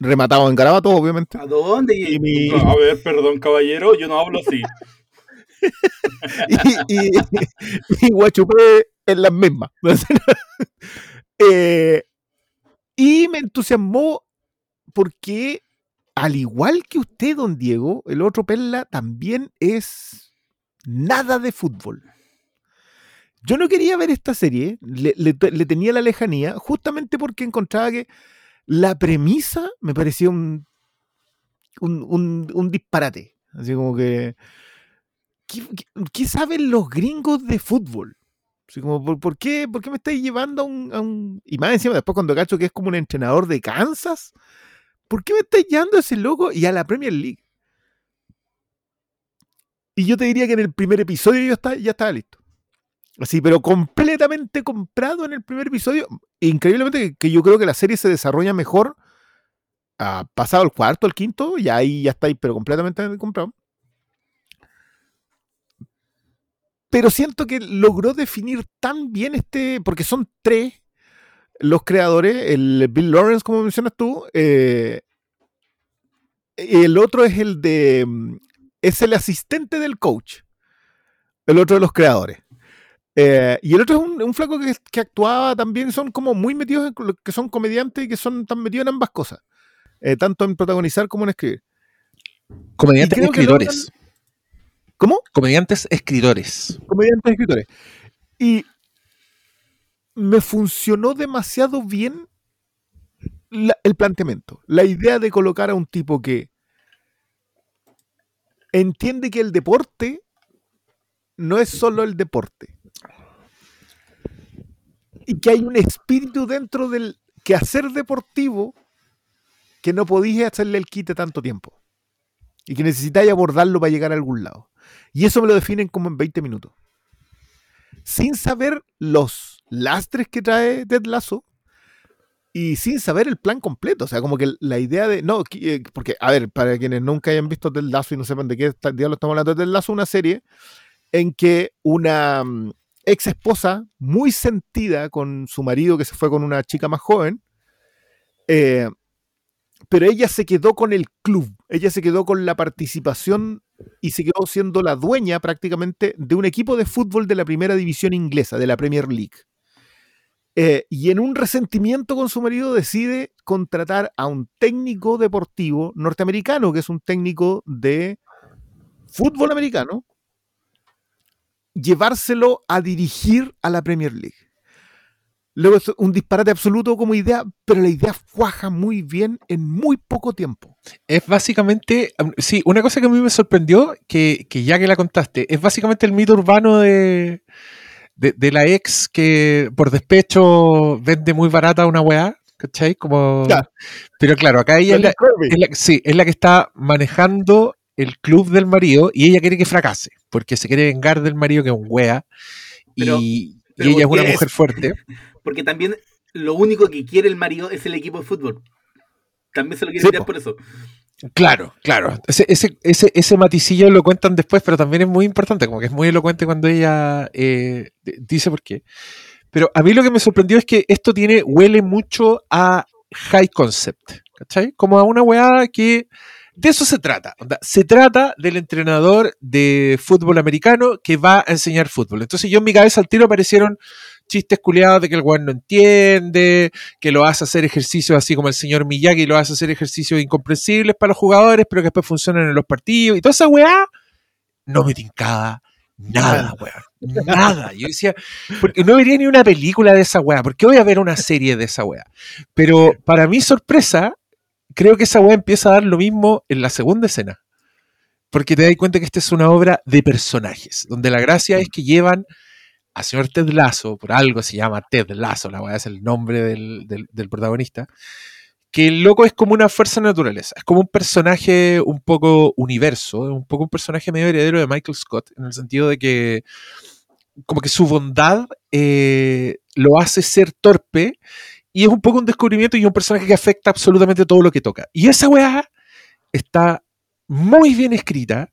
rematado en garabato, obviamente. ¿A dónde? Y mi- No, [LAUGHS] a ver, perdón, caballero, yo no hablo así. [LAUGHS] y, y, y Guachupé en las mismas. Eh, y me entusiasmó porque, al igual que usted, don Diego, el otro Perla también es nada de fútbol. Yo no quería ver esta serie, le, tenía la lejanía, justamente porque encontraba que la premisa me parecía un, un, disparate. Así como que. ¿qué, qué- qué saben los gringos de fútbol? Así como, ¿por, por qué, ¿por qué me estáis llevando a un, a un- Y más encima, después cuando cacho que es como un entrenador de Kansas, ¿por qué me estáis llevando a ese loco y a la Premier League? Y yo te diría que en el primer episodio yo ya estaba listo. Así, pero completamente comprado en el primer episodio. Increíblemente que, yo creo que la serie se desarrolla mejor ah, pasado el cuarto, el quinto, y ahí ya estáis, pero completamente comprado. Pero siento que logró definir tan bien este, porque son tres los creadores, el Bill Lawrence, como mencionas tú, eh, el otro es el de, mm, es el asistente del coach, el otro de los creadores. Eh, y el otro es un, un flaco que, que actuaba también, son como muy metidos, en que son comediantes y que son tan metidos en ambas cosas, eh, tanto en protagonizar como en escribir. Comediantes escritores. ¿Cómo? Comediantes escritores. comediantes escritores. Y me funcionó demasiado bien el planteamiento. La idea de colocar a un tipo que entiende que el deporte no es solo el deporte. Y que hay un espíritu dentro del quehacer deportivo que no podías hacerle el quite tanto tiempo. y que necesitáis abordarlo para llegar a algún lado. Y eso me lo definen como en 20 minutos. Sin saber los lastres que trae Ted Lasso y sin saber el plan completo. O sea, como que la idea de. No, eh, porque, a ver, para quienes nunca hayan visto Ted Lasso y no sepan de qué diablo estamos hablando, Ted Lasso es una serie en que una mm, ex esposa muy sentida con su marido que se fue con una chica más joven, eh, pero ella se quedó con el club, ella se quedó con la participación y se quedó siendo la dueña prácticamente de un equipo de fútbol de la primera división inglesa, de la Premier League. Eh, y en un resentimiento con su marido decide contratar a un técnico deportivo norteamericano, que es un técnico de fútbol americano, llevárselo a dirigir a la Premier League. Luego es un disparate absoluto como idea, pero la idea cuaja muy bien en muy poco tiempo. Es básicamente, sí, una cosa que a mí me sorprendió, que ya que la contaste, es básicamente el mito urbano de, de, de la ex que por despecho vende muy barata una weá, ¿cachai? Como, Ya. Pero claro, acá ella es la, es la- sí, es la que está manejando el club del marido y ella quiere que fracase, porque se quiere vengar del marido que es un wea Pero- y, ella es ¿por una mujer fuerte. [LAUGHS] Porque también lo único que quiere el marido es el equipo de fútbol. También se lo quiere Sí, tirar po. por eso. Claro, claro. Ese, ese, ese, ese maticillo lo cuentan después, pero también es muy importante, como que es muy elocuente cuando ella eh, dice por qué. Pero a mí lo que me sorprendió es que esto tiene, huele mucho a high concept, ¿cachai? Como a una weá que de eso se trata. Se trata del entrenador de fútbol americano que va a enseñar fútbol. Entonces yo en mi cabeza al tiro aparecieron chistes culiados de que el weón no entiende, que lo hace hacer ejercicios así como el señor Miyagi lo hace hacer ejercicios incomprensibles para los jugadores, pero que después funcionan en los partidos. Y toda esa weá no me tincaba nada, weón. Nada. Yo decía, porque no vería ni una película de esa weá. ¿Por qué voy a ver una serie de esa weá? Pero para mi sorpresa, creo que esa weá empieza a dar lo mismo en la segunda escena. Porque te das cuenta que esta es una obra de personajes, donde la gracia es que llevan a señor Ted Lasso, por algo se llama Ted Lasso, la weá es el nombre del, del- del protagonista, que el loco es como una fuerza de naturaleza, es como un personaje un poco universo, un poco un personaje medio heredero de Michael Scott, en el sentido de que como que su bondad eh, lo hace ser torpe y es un poco un descubrimiento y un personaje que afecta absolutamente todo lo que toca. Y esa weá está muy bien escrita,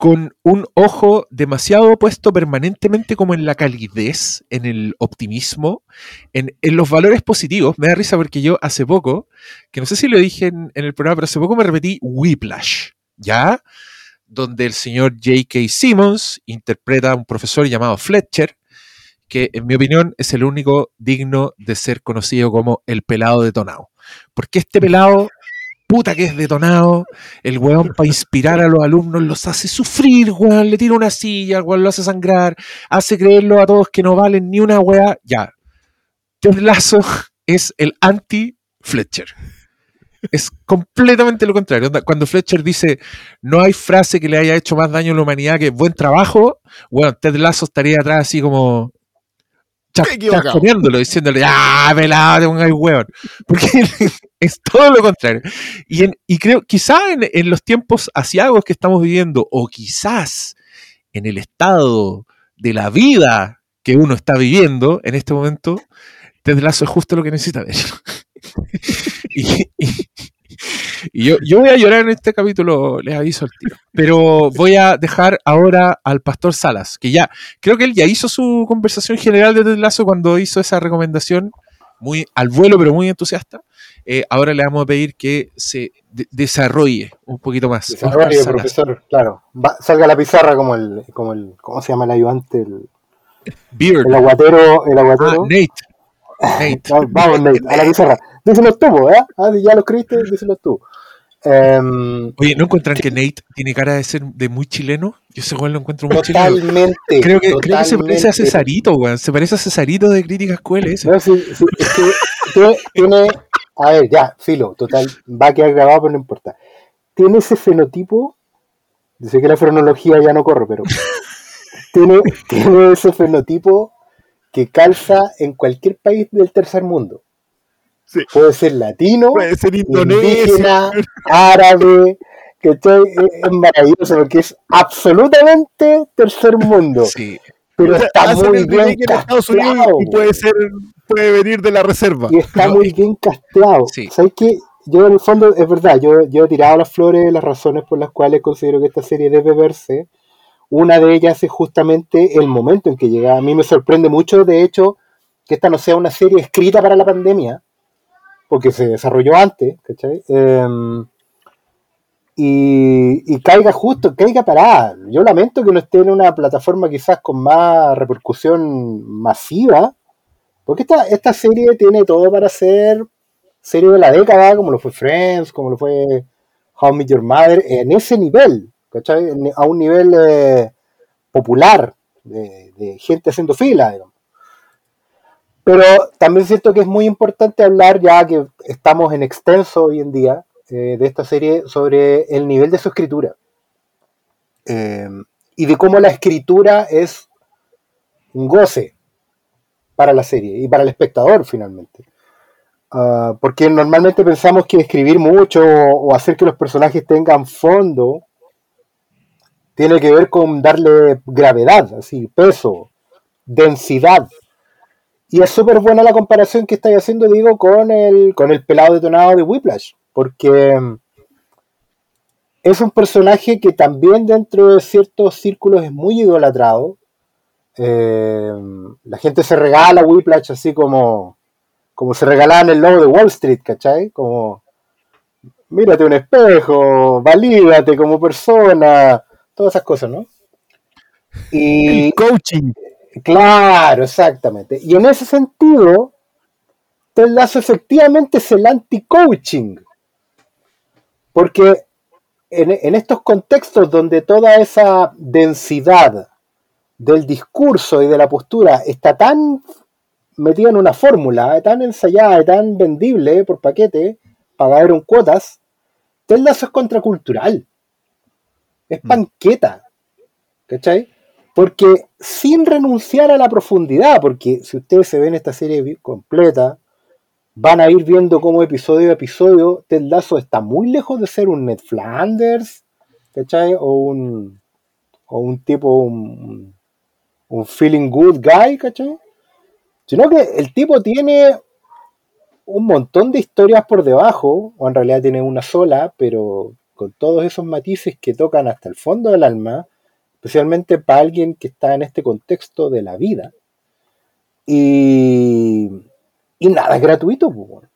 con un ojo demasiado puesto permanentemente como en la calidez, en el optimismo, en, en los valores positivos. Me da risa porque yo hace poco, que no sé si lo dije en, en el programa, pero hace poco me repetí Whiplash, ¿ya? Donde el señor J.K. Simmons interpreta a un profesor llamado Fletcher, que en mi opinión es el único digno de ser conocido como el pelado detonado. Porque este pelado, puta que es detonado, el weón para inspirar a los alumnos los hace sufrir, weón, le tira una silla, weón lo hace sangrar, hace creerlo a todos que no valen ni una weá, ya. Ted Lasso [LAUGHS] es el anti-Fletcher. Es completamente lo contrario. Cuando Fletcher dice no hay frase que le haya hecho más daño a la humanidad que buen trabajo, bueno, Ted Lasso estaría atrás así como. Chasconeándolo, diciéndole, ah, pelado, te hueón. [LAUGHS] Porque [LAUGHS] es todo lo contrario. Y, en- y creo, quizá en, en los tiempos asiagos que estamos viviendo, o quizás en el estado de la vida que uno está viviendo en este momento, Ted Lasso es justo lo que necesita ver. [LAUGHS] y y- y yo, yo voy a llorar en este capítulo, les aviso al tiro. Pero voy a dejar ahora al pastor Salas, que ya, creo que él ya hizo su conversación general de Lasso cuando hizo esa recomendación, muy al vuelo, pero muy entusiasta. Eh, ahora le vamos a pedir que se de- desarrolle un poquito más. Desarrolle, profesor, claro. Va- salga a la pizarra como el, como el, ¿cómo se llama el ayudante? El, Beard. el aguatero, el Ah, aguatero. Nate. Nate. Va- Vamos, Nate, a la pizarra. Díselo tú, ¿eh? Ah, si ya lo escribiste, díselo tú. Em, Oye, ¿no encuentran que Nate tiene cara de ser de muy chileno? Yo ese weón lo encuentro muy chileno. totalmente. Creo que, creo que se parece a totalmente. Cesarito, weón. Se parece a Cesarito de Críticas QLS. ese. No, sí, sí, es que tiene, a ver, ya, filo, total, va a quedar grabado, pero no importa. Tiene ese fenotipo, sé que la frenología ya no corre, pero [LAUGHS] tiene, tiene ese fenotipo que calza en cualquier país del tercer mundo. Sí. Puede ser latino, Puede ser indonesio. indígena, árabe, ¿cachai? Es, es maravilloso porque es absolutamente tercer mundo. Sí. Pero O sea, está muy bien casteado. y puede ser, puede venir de la reserva. Y está muy bien casteado. Sí. ¿Sabes qué? Yo en el fondo, es verdad, yo, yo he tirado las flores las razones por las cuales considero que esta serie debe verse. Una de ellas es justamente el momento en que llega. A mí me sorprende mucho, de hecho, que esta no sea una serie escrita para la pandemia, porque se desarrolló antes, ¿cachai? Em, y, caiga justo, caiga parada. Yo lamento que no esté en una plataforma quizás con más repercusión masiva, porque esta, esta serie tiene todo para ser serie de la década, como lo fue Friends, como lo fue How I Met Your Mother, en ese nivel, ¿cachai? A un nivel eh, popular, de, gente haciendo fila, digamos. Pero también siento que es muy importante hablar, ya que estamos en extenso hoy en día, eh, de esta serie, sobre el nivel de su escritura. Eh, y de cómo la escritura es un goce para la serie y para el espectador finalmente. Ah, porque normalmente pensamos que escribir mucho o hacer que los personajes tengan fondo tiene que ver con darle gravedad, así, peso, densidad. Y es súper buena la comparación que estáis haciendo, digo, con el, con el pelado detonado de Whiplash, porque mm, es un personaje que también dentro de ciertos círculos es muy idolatrado. Eh, la gente se regala Whiplash así como, como se regalaban el logo de Wall Street, ¿cachai? Como, mírate un espejo, valídate como persona, todas esas cosas, ¿no? [LAUGHS] Y, El coaching. Claro, exactamente. Y en ese sentido, Ted Lasso efectivamente es el anti-coaching. Porque en, en estos contextos donde toda esa densidad del discurso y de la postura está tan metida en una fórmula, tan ensayada y tan vendible por paquete, pagar en cuotas, Ted Lasso es contracultural. Es panqueta. ¿Cachai? Porque sin renunciar a la profundidad, porque si ustedes se ven esta serie completa, van a ir viendo cómo episodio a episodio Ted Lasso está muy lejos de ser un Ned Flanders, ¿cachai? O un, o un tipo, un, un feeling good guy, ¿cachai? Sino que el tipo tiene un montón de historias por debajo, o en realidad tiene una sola, pero con todos esos matices que tocan hasta el fondo del alma, especialmente para alguien que está en este contexto de la vida. Y, y nada es gratuito. pues.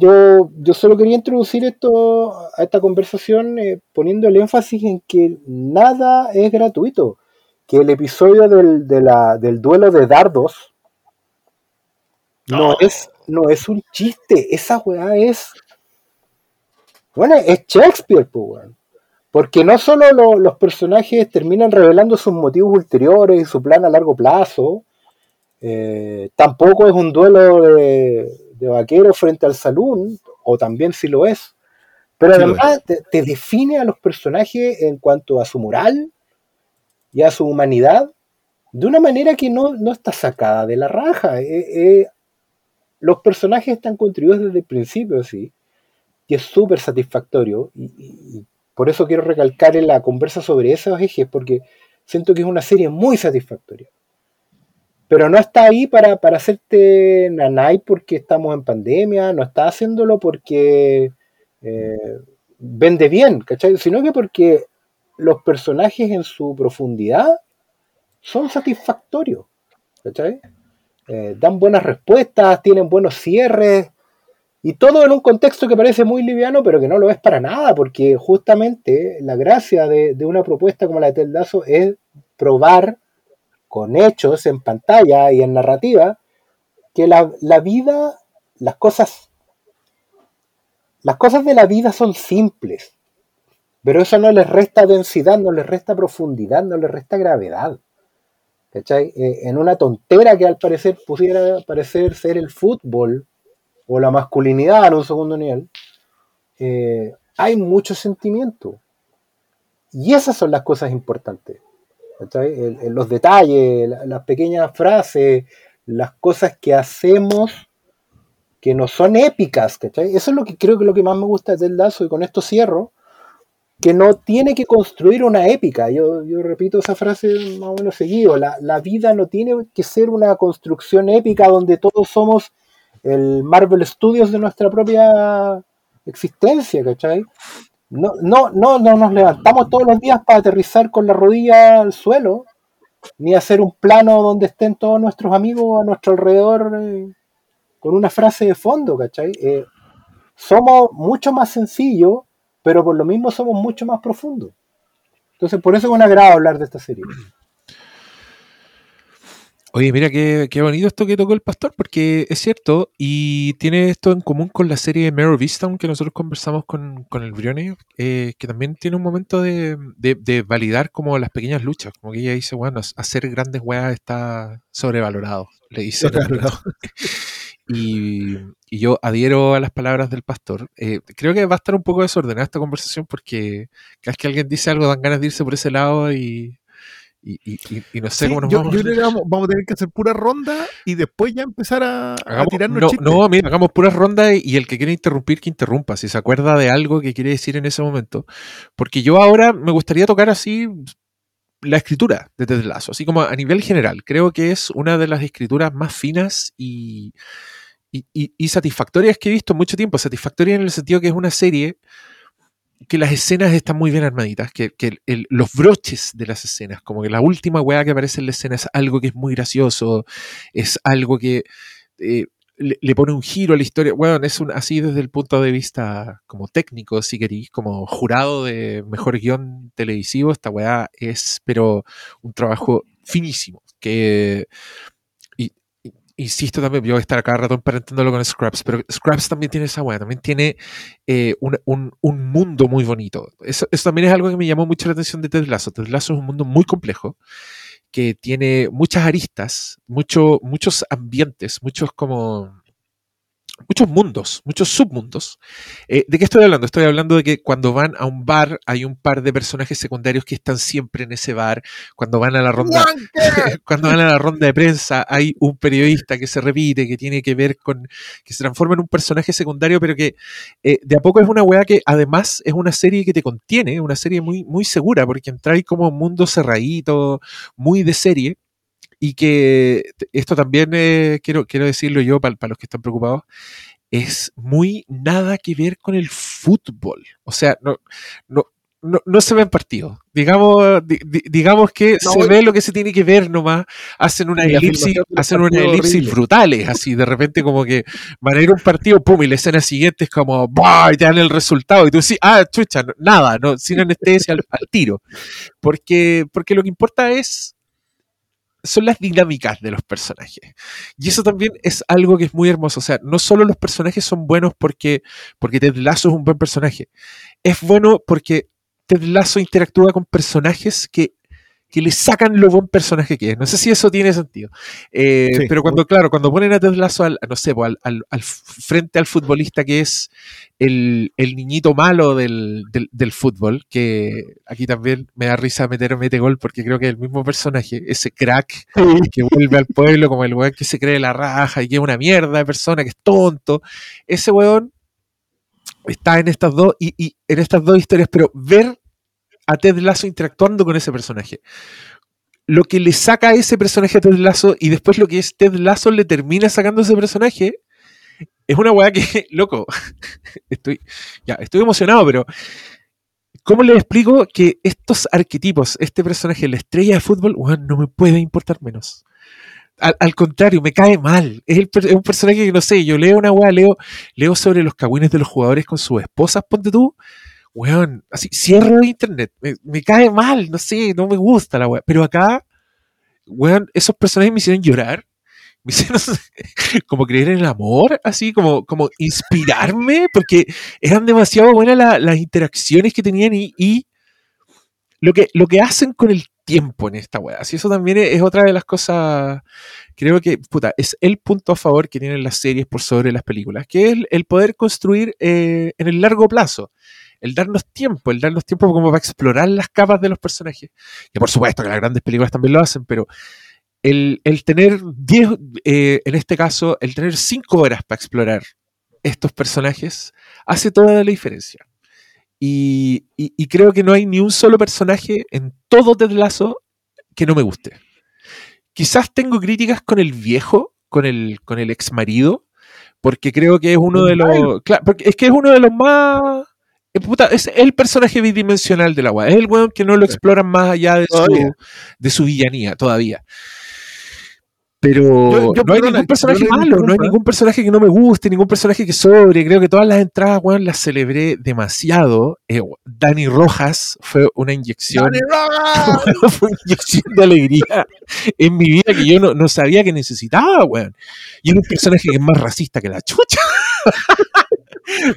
Yo, yo solo quería introducir esto a esta conversación eh, poniendo el énfasis en que nada es gratuito. Que el episodio del, de la- del duelo de dardos no, es, no es un chiste. Esa weá es. Bueno, es Shakespeare, pues. Porque no solo lo- los personajes terminan revelando sus motivos ulteriores y su plan a largo plazo, eh, tampoco es un duelo de, de vaquero frente al salón, o también sí lo es. Pero Sí además te, te define a los personajes en cuanto a su moral y a su humanidad de una manera que no, no está sacada de la raja. Eh, eh, los personajes están construidos desde el principio, sí, y es súper satisfactorio. Y, por eso quiero recalcar en la conversa sobre esos ejes, porque siento que es una serie muy satisfactoria. Pero no está ahí para, para hacerte nanay porque estamos en pandemia, no está haciéndolo porque eh, vende bien, ¿cachai? Sino que porque los personajes en su profundidad son satisfactorios, ¿cachai? Eh, dan buenas respuestas, tienen buenos cierres, y todo en un contexto que parece muy liviano, pero que no lo es para nada, porque justamente la gracia de, una propuesta como la de Ted Lasso es probar con hechos en pantalla y en narrativa que la, la vida, las cosas, las cosas de la vida son simples, pero eso no les resta densidad, no les resta profundidad, no les resta gravedad. ¿Cachai? Eh, en una tontera que al parecer pudiera parecer ser el fútbol o la masculinidad en un segundo nivel, eh, hay mucho sentimiento. Y esas son las cosas importantes. El- el- los detalles, la- las pequeñas frases, las cosas que hacemos que no son épicas. Eso es lo que creo que es lo que más me gusta de Ted Lasso y con esto cierro, que no tiene que construir una épica. Yo, yo repito esa frase más o menos seguido. La, la, vida no tiene que ser una construcción épica donde todos somos el Marvel Studios de nuestra propia existencia, ¿cachai? No, no, no, no nos levantamos todos los días para aterrizar con la rodilla al suelo, ni hacer un plano donde estén todos nuestros amigos a nuestro alrededor eh, con una frase de fondo, ¿cachai? Eh, somos mucho más sencillos pero por lo mismo somos mucho más profundos. Entonces, por eso es un agrado hablar de esta serie. Oye, mira qué, qué, bonito esto que tocó el pastor, porque es cierto, y tiene esto en común con la serie Mare Vista, que nosotros conversamos con, con el Brione, eh, que también tiene un momento de, de, de, validar como las pequeñas luchas, como que ella dice, bueno, hacer grandes weas está sobrevalorado, le dice. Sobrevalorado. [LAUGHS] Y, y, yo adhiero a las palabras del pastor. Eh, creo que va a estar un poco desordenada esta conversación porque cada vez que alguien dice algo dan ganas de irse por ese lado y, y, y no sé sí, cómo nos yo, vamos. Yo creo que vamos, vamos, a tener que hacer pura ronda y después ya empezar a, hagamos, a tirarnos no, chistes. no, mira, hagamos puras rondas y el que quiere interrumpir, que interrumpa, si se acuerda de algo que quiere decir en ese momento. Porque yo ahora me gustaría tocar así la escritura de Ted Lasso, así como a nivel general. Creo que es una de las escrituras más finas y, y, y, y satisfactorias que he visto en mucho tiempo. Satisfactoria en el sentido que es una serie que las escenas están muy bien armaditas, que, que el, los broches de las escenas, como que la última weá que aparece en la escena es algo que es muy gracioso, es algo que eh, le, le, pone un giro a la historia. Bueno, es un, así desde el punto de vista como técnico, si queréis, como jurado de mejor guion televisivo, esta weá es, pero un trabajo finísimo, que insisto también, yo voy a estar acá rato emparentándolo con Scraps, pero Scraps también tiene esa weá, también tiene eh, un, un, un, mundo muy bonito. Eso, eso, también es algo que me llamó mucho la atención de Ted Lasso. Ted Lasso es un mundo muy complejo, que tiene muchas aristas, mucho, muchos ambientes, muchos como muchos mundos, muchos submundos. Eh, ¿De qué estoy hablando? Estoy hablando de que cuando van a un bar hay un par de personajes secundarios que están siempre en ese bar. Cuando van a la ronda, [LAUGHS] cuando van a la ronda de prensa hay un periodista que se repite, que tiene que ver con, que se transforma en un personaje secundario, pero que eh, de a poco es una weá que además es una serie que te contiene, una serie muy, muy segura, porque entra ahí como un mundo cerradito, muy de serie y que esto también eh, quiero, quiero decirlo yo para, para, los que están preocupados, es muy nada que ver con el fútbol. O sea, no, no, no, no se ven partidos. Digamos, di, digamos que no, se ve lo que se tiene que ver nomás. Hacen una elipsis, hacen una elipsis brutales, así de repente como que van a ir a un partido, pum, y la escena siguiente es como, ¡bah! y te dan el resultado. Y tú dices, ah, chucha, nada, no, sin anestesia al, al tiro. Porque, porque lo que importa es son las dinámicas de los personajes. Y eso también es algo que es muy hermoso. O sea, no solo los personajes son buenos porque, porque Ted Lasso es un buen personaje. Es bueno porque Ted Lasso interactúa con personajes que, que le sacan lo buen personaje que es. No sé si eso tiene sentido. Eh, sí, pero cuando, claro, cuando ponen a Ted Lasso al, no sé, al, al, al frente al futbolista que es el, el niñito malo del, del, del, fútbol, que aquí también me da risa meter mete gol porque creo que es el mismo personaje, ese crack sí. que vuelve al pueblo como el weón que se cree la raja y que es una mierda de persona, que es tonto. Ese weón está en estas dos y, y en estas dos historias, pero ver a Ted Lasso interactuando con ese personaje. Lo que le saca a ese personaje a Ted Lasso y después lo que es Ted Lasso le termina sacando ese personaje es una weá que, [LAUGHS] loco, [LAUGHS] estoy, ya, estoy emocionado, pero ¿cómo le explico que estos arquetipos, este personaje, la estrella de fútbol, bueno, no me puede importar menos? Al, contrario, me cae mal. Es, el, un personaje que no sé, yo leo una weá, leo, leo sobre los cagüines de los jugadores con sus esposas, ponte tú. Weón, así, cierro internet. Me, cae mal, no sé, no me gusta la weá. Pero acá, weón, esos personajes me hicieron llorar [LAUGHS] me hicieron como creer en el amor, así como, como inspirarme, porque eran demasiado buenas la, las interacciones que tenían y, y, lo, que, lo que hacen con el tiempo en esta weá. Así eso también es, otra de las cosas, creo que, puta, es el punto a favor que tienen las series por sobre las películas, que es el, poder construir eh, en el largo plazo el darnos tiempo, el darnos tiempo como para explorar las capas de los personajes. Que por supuesto que las grandes películas también lo hacen, pero el, el tener 10, eh, en este caso, el tener 5 horas para explorar estos personajes hace toda la diferencia. Y, y- y creo que no hay ni un solo personaje en todo Ted Lasso que no me guste. Quizás tengo críticas con el viejo, con el, con el ex marido, porque creo que es uno de los. Claro, porque es que es uno de los más. eh, puta, es el personaje bidimensional del agua. Es el weón que no lo exploran más allá de su, de su villanía todavía. Pero Yo- yo, no hay perdona, ningún personaje no malo, no hay ningún personaje que no me guste, ningún personaje que sobre. Creo que todas las entradas, weón, las celebré demasiado. Eh, Dani Rojas fue una inyección [LAUGHS] fue una inyección de alegría en mi vida que yo no, no sabía que necesitaba, weón. Y es un personaje que es más racista que la chucha.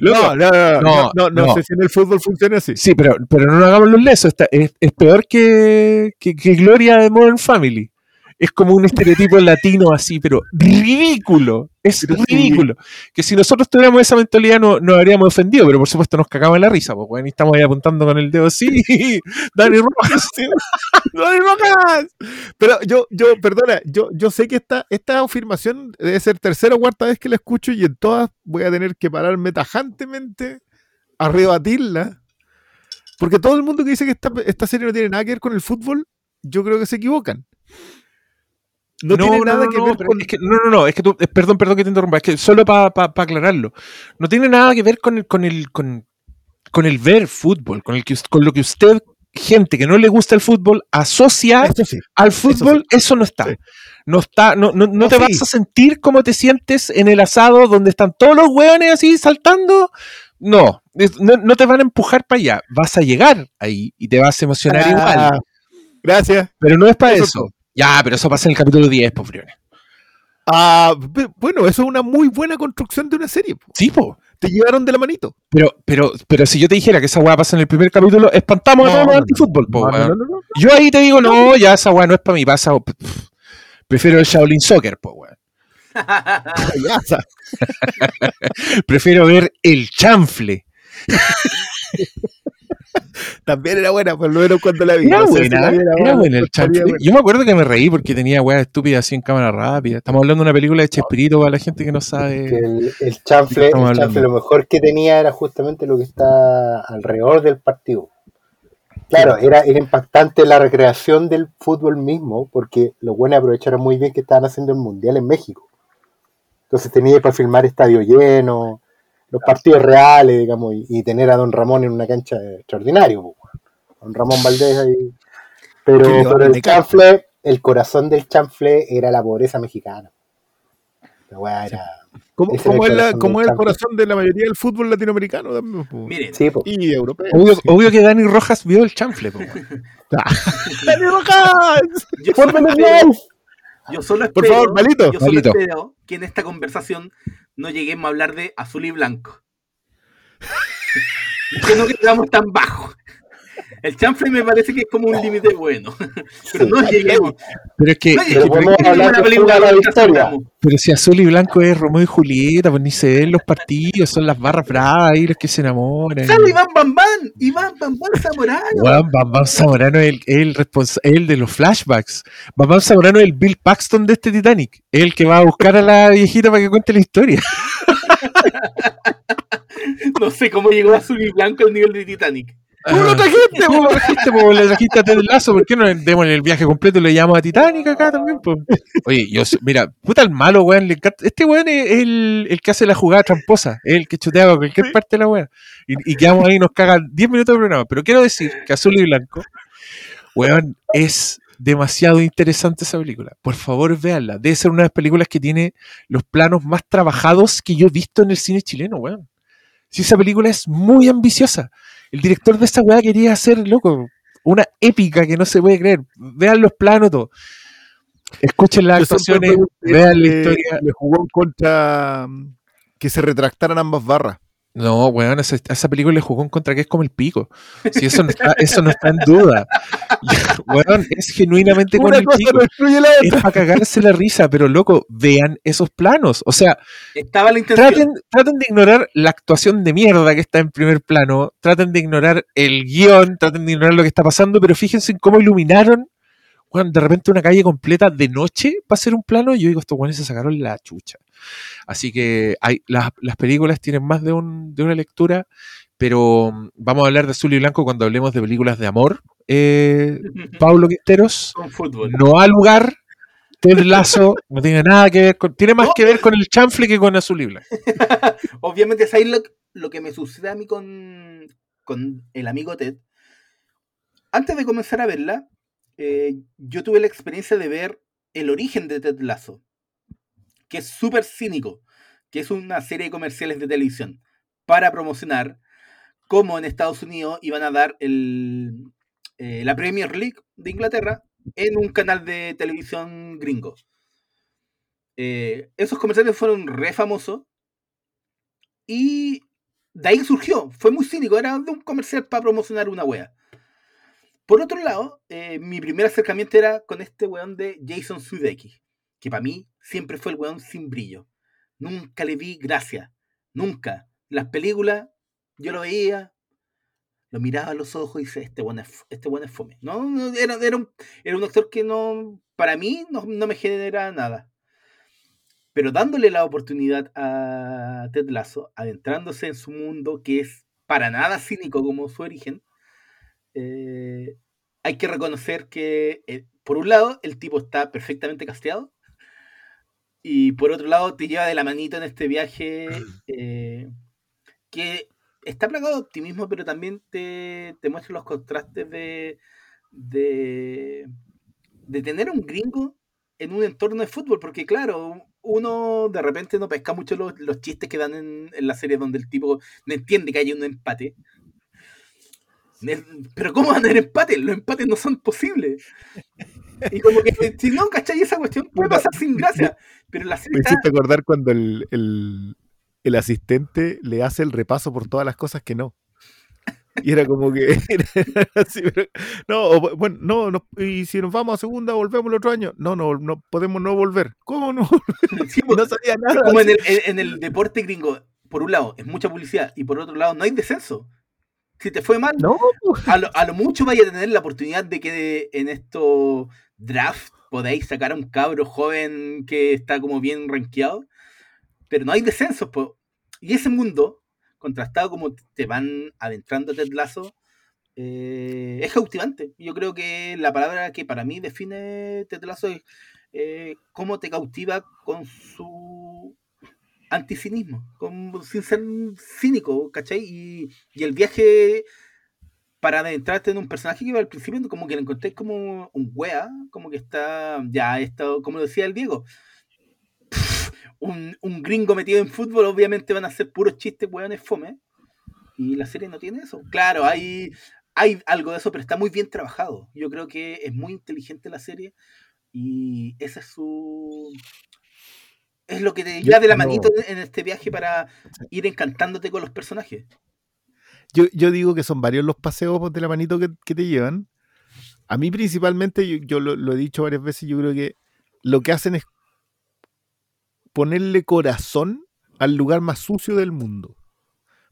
Loco, [LAUGHS] No, no, no, no, No, no, no no. sé si en el fútbol funciona así. Sí, pero, pero no hagamos los lesos. está- es, es peor que, que, que Gloria de Modern Family. Es como un estereotipo latino así, pero ridículo. Es Pero sí. ridículo. Que si nosotros tuviéramos esa mentalidad no nos habríamos ofendido, pero por supuesto nos cagamos en la risa, pues, weón, y estamos ahí apuntando con el dedo. Sí, [LAUGHS] Dani Rojas. [LAUGHS] ¡Dani Rojas! Pero yo, yo, perdona, yo, yo sé que esta, esta afirmación debe ser tercera o cuarta vez que la escucho y en todas voy a tener que pararme tajantemente a rebatirla. Porque todo el mundo que dice que esta, esta serie no tiene nada que ver con el fútbol, yo creo que se equivocan. No, tiene nada que ver pero con. es que- no, no, no, es que tú, eh, perdón, perdón que te interrumpa, es que solo para aclararlo, no tiene nada que ver con el, con el, con, con el ver fútbol, con el que con lo que usted, gente que no le gusta el fútbol, asocia sí. al fútbol, eso, no está. Sí. No está, no, no, te vas a sentir como te sientes en el asado donde están todos los hueones así saltando. No, no, no te van a empujar para allá. Vas a llegar ahí y te vas a emocionar Ah, igual. Gracias. Pero no es para eso eso. Ya, pero eso pasa en el capítulo 10, pues, Briones. Ah, bueno, eso es una muy buena construcción de una serie. po. Sí, po. Te llevaron de la manito. Pero, pero, pero si yo te dijera que esa weá pasa en el primer capítulo, espantamos a todos los no, antifútbol, po, No, no, weón. Yo ahí te digo, no, ya esa weá no es para mí, pasa. pff, Prefiero el Shaolin Soccer, po, weón. [LAUGHS] [LAUGHS] Prefiero ver el chanfle. [LAUGHS] También era buena, por lo menos cuando la vi. Era No sé si buena, la vi, era buena el buena. Yo me acuerdo que me reí porque tenía weas estúpidas así en cámara rápida. Estamos hablando de una película de Chespirito para la gente que no sabe. el, el chanfle, el chanfle lo mejor que tenía era justamente lo que está alrededor del partido. Claro, era, era impactante la recreación del fútbol mismo, porque los buenos aprovecharon muy bien que estaban haciendo el mundial en México. Entonces tenía para filmar estadio lleno, los partidos reales, digamos, y, y tener a Don Ramón en una cancha extraordinario. Don Ramón Valdés ahí. Pero, pero el chanfle, el corazón del chanfle era la pobreza mexicana. La weá era. ¿Cómo, Ese cómo era es, el la- corazón cómo del es el campo. corazón de la mayoría del fútbol latinoamericano también? po. Miren, Sí, po. Y europeo. Obvio, sí. obvio que Dani Rojas vio el chanfle. [LAUGHS] [LAUGHS] ¡Dani Rojas! Yo solo espero, Por favor, Malito. yo solo Malito. espero que en esta conversación no lleguemos a hablar de azul y blanco. [LAUGHS] que no quedamos tan bajo. El chanfle me parece que es como un límite bueno. [LAUGHS] Pero no lleguemos. Pero es que, No Pero hablar de película la si azul y blanco es Romeo y Julieta, pues ni se ven los partidos, son las barras bravas ahí los que se enamoran. Sale Iván Bambán, Iván Bambán Zamorano. Weón, Bam Zamorano es el, es el, respons- es el de los flashbacks. Bam Bam Zamorano es el Bill Paxton de este Titanic. Es el que va a buscar a la viejita para que cuente la historia. [LAUGHS] No sé cómo llegó azul y blanco al nivel de Titanic. ¿Cómo lo trajiste? ¿Cómo lo trajiste? po? Le trajiste a Ted Lasso. ¿Por qué no le demos el viaje completo y le llamamos a Titanic acá también? po? Oye, yo, mira, puta el malo, weón. le encanta- Este weón es el, el que hace la jugada tramposa. Es el que chutea con cualquier parte de la weón. Y, y quedamos ahí y nos cagan 10 minutos de programa. Pero quiero decir que azul y blanco, weón, es demasiado interesante esa película. Por favor, véanla. Debe ser una de las películas que tiene los planos más trabajados que yo he visto en el cine chileno, weón. Si esa película es muy ambiciosa. El director de esta weá quería hacer, loco, una épica que no se puede creer. Vean los planos, todo. Escuchen las actuaciones, pregunté, vean la eh, historia. Le jugó en contra mm, que se retractaran ambas barras. No, weón, esa, esa película le jugó en contra que es como el pico. Si eso no está, eso no está en duda. [LAUGHS] weón, es genuinamente con el pico. no Es para cagarse la risa, pero loco, vean esos planos. O sea, Estaba la traten, traten de ignorar la actuación de mierda que está en primer plano, traten de ignorar el guion, traten de ignorar lo que está pasando, pero fíjense en cómo iluminaron bueno, de repente una calle completa de noche para hacer un plano. Y yo digo, estos guanes se sacaron la chucha. Así que hay, las, las películas tienen más de, un, de una lectura, pero mm, vamos a hablar de azul y blanco cuando hablemos de películas de amor. Eh, [LAUGHS] Pablo fútbol. no ha lugar. Ted Lazo [LAUGHS] no tiene nada que ver con. Tiene más que ver con el chanfle que con azul y blanco. [LAUGHS] Obviamente, ¿sabes lo, lo que me sucede a mí con, con el amigo Ted? Antes de comenzar a verla, eh, yo tuve la experiencia de ver el origen de Ted Lasso, que es súper cínico, que es una serie de comerciales de televisión para promocionar cómo en Estados Unidos iban a dar el, eh, la Premier League de Inglaterra en un canal de televisión gringo. Eh, esos comerciales fueron re famosos y de ahí surgió. Fue muy cínico, era de un comercial para promocionar una wea. Por otro lado, eh, mi primer acercamiento era con este weón de Jason Sudeikis, que para mí siempre fue el weón sin brillo. Nunca le vi gracia, nunca. Las películas, yo lo veía, lo miraba a los ojos y decía, este weón es, este fome. No, no, era, era, un, era un actor que no, para mí no, no me genera nada. Pero dándole la oportunidad a Ted Lasso, adentrándose en su mundo que es para nada cínico como su origen, eh, hay que reconocer que, eh, por un lado, el tipo está perfectamente casteado, y por otro lado, te lleva de la manito en este viaje [CLEARS THROAT] eh, que está plagado de optimismo, pero también te, te muestra los contrastes de, de, de tener un gringo en un entorno de fútbol, porque claro, uno de repente no pesca mucho los, los chistes que dan en, en la serie donde el tipo no entiende que hay un empate. Pero ¿cómo van a tener empate? Los empates no son posibles. Y como que si no, ¿cachai? Esa cuestión puede pasar sin gracia. Pero la Me serie está... hiciste acordar cuando el, el- el asistente le hace el repaso por todas las cosas que no. Y era como que. [LAUGHS] era así, pero- no, bueno, no, no, y si nos vamos a segunda, volvemos el otro año. No, no, no podemos no volver. ¿Cómo no? [LAUGHS] Sí, [LAUGHS] no sabía nada. como en el, en- en el deporte gringo, por un lado es mucha publicidad y por otro lado no hay descenso. Si te fue mal, No, a lo, a lo mucho vaya a tener la oportunidad de que en estos draft podáis sacar a un cabro joven que está como bien rankeado, pero no hay descensos. po. Y ese mundo, contrastado como te van adentrando Ted eh, es cautivante. Yo creo que la palabra que para mí define Ted es eh, cómo te cautiva con su anticinismo, sin ser cínico, ¿cachai? Y el viaje para adentrarte en un personaje que al principio como que lo encontré como un wea, como que está, ya esto, como decía el Diego, un, un gringo metido en fútbol, obviamente van a ser puros chistes weones fome, y la serie no tiene eso. Claro, hay, hay algo de eso, pero está muy bien trabajado. Yo creo que es muy inteligente la serie, y ese es su... Es lo que te lleva de la manito en este viaje para ir encantándote con los personajes. Yo, yo digo que son varios los paseos de la manito que, que te llevan. A mí principalmente, yo, yo lo, lo he dicho varias veces, yo creo que lo que hacen es ponerle corazón al lugar más sucio del mundo.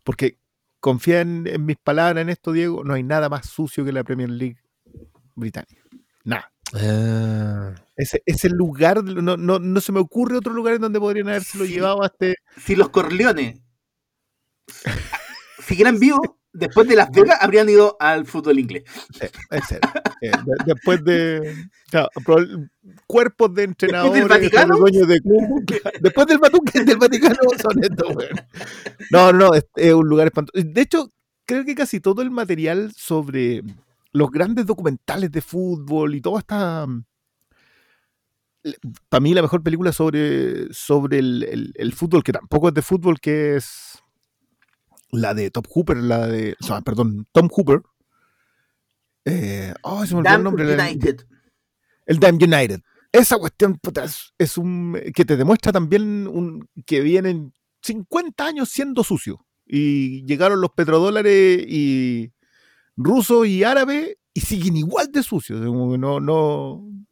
Porque confía en, en mis palabras en esto, Diego, no hay nada más sucio que la Premier League británica. Nada. Ah, Ese, ese lugar, no, no, no se me ocurre otro lugar en donde podrían habérselo Sí. llevado a este... si los Corleones siguieran vivos, después de Las Vegas habrían ido al fútbol inglés. Eh, eh, de- después de claro, cuerpos de entrenadores, de Vaticano? dueños de club, después del, [LAUGHS] del Vaticano son estos, weón. No, no, es, es un lugar espantoso. De hecho, creo que casi todo el material sobre los grandes documentales de fútbol y toda esta para mí la mejor película sobre, sobre el, el- el fútbol, que tampoco es de fútbol, que es la de Top Hooper, la de, o sea, perdón, Tom Hooper. Eh, oh, se me olvidó el nombre. la- United. el Damn United. Esa cuestión puta, es, es un que te demuestra también un, que vienen 50 años siendo sucio. Y llegaron los petrodólares y rusos y árabes y siguen igual de sucios. No, no,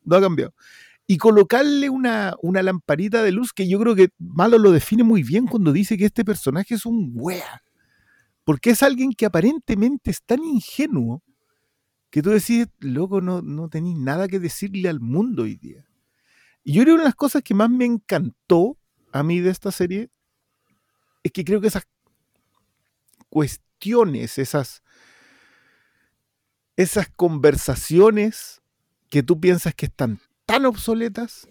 no ha cambiado. Y colocarle una, una lamparita de luz que yo creo que Malo lo define muy bien cuando dice que este personaje es un wea. Porque es alguien que aparentemente es tan ingenuo que tú decís, loco, no, no tenéis nada que decirle al mundo hoy día. Y yo creo que una de las cosas que más me encantó a mí de esta serie es que creo que esas cues- cuestiones, esas, esas conversaciones que tú piensas que están tan obsoletas,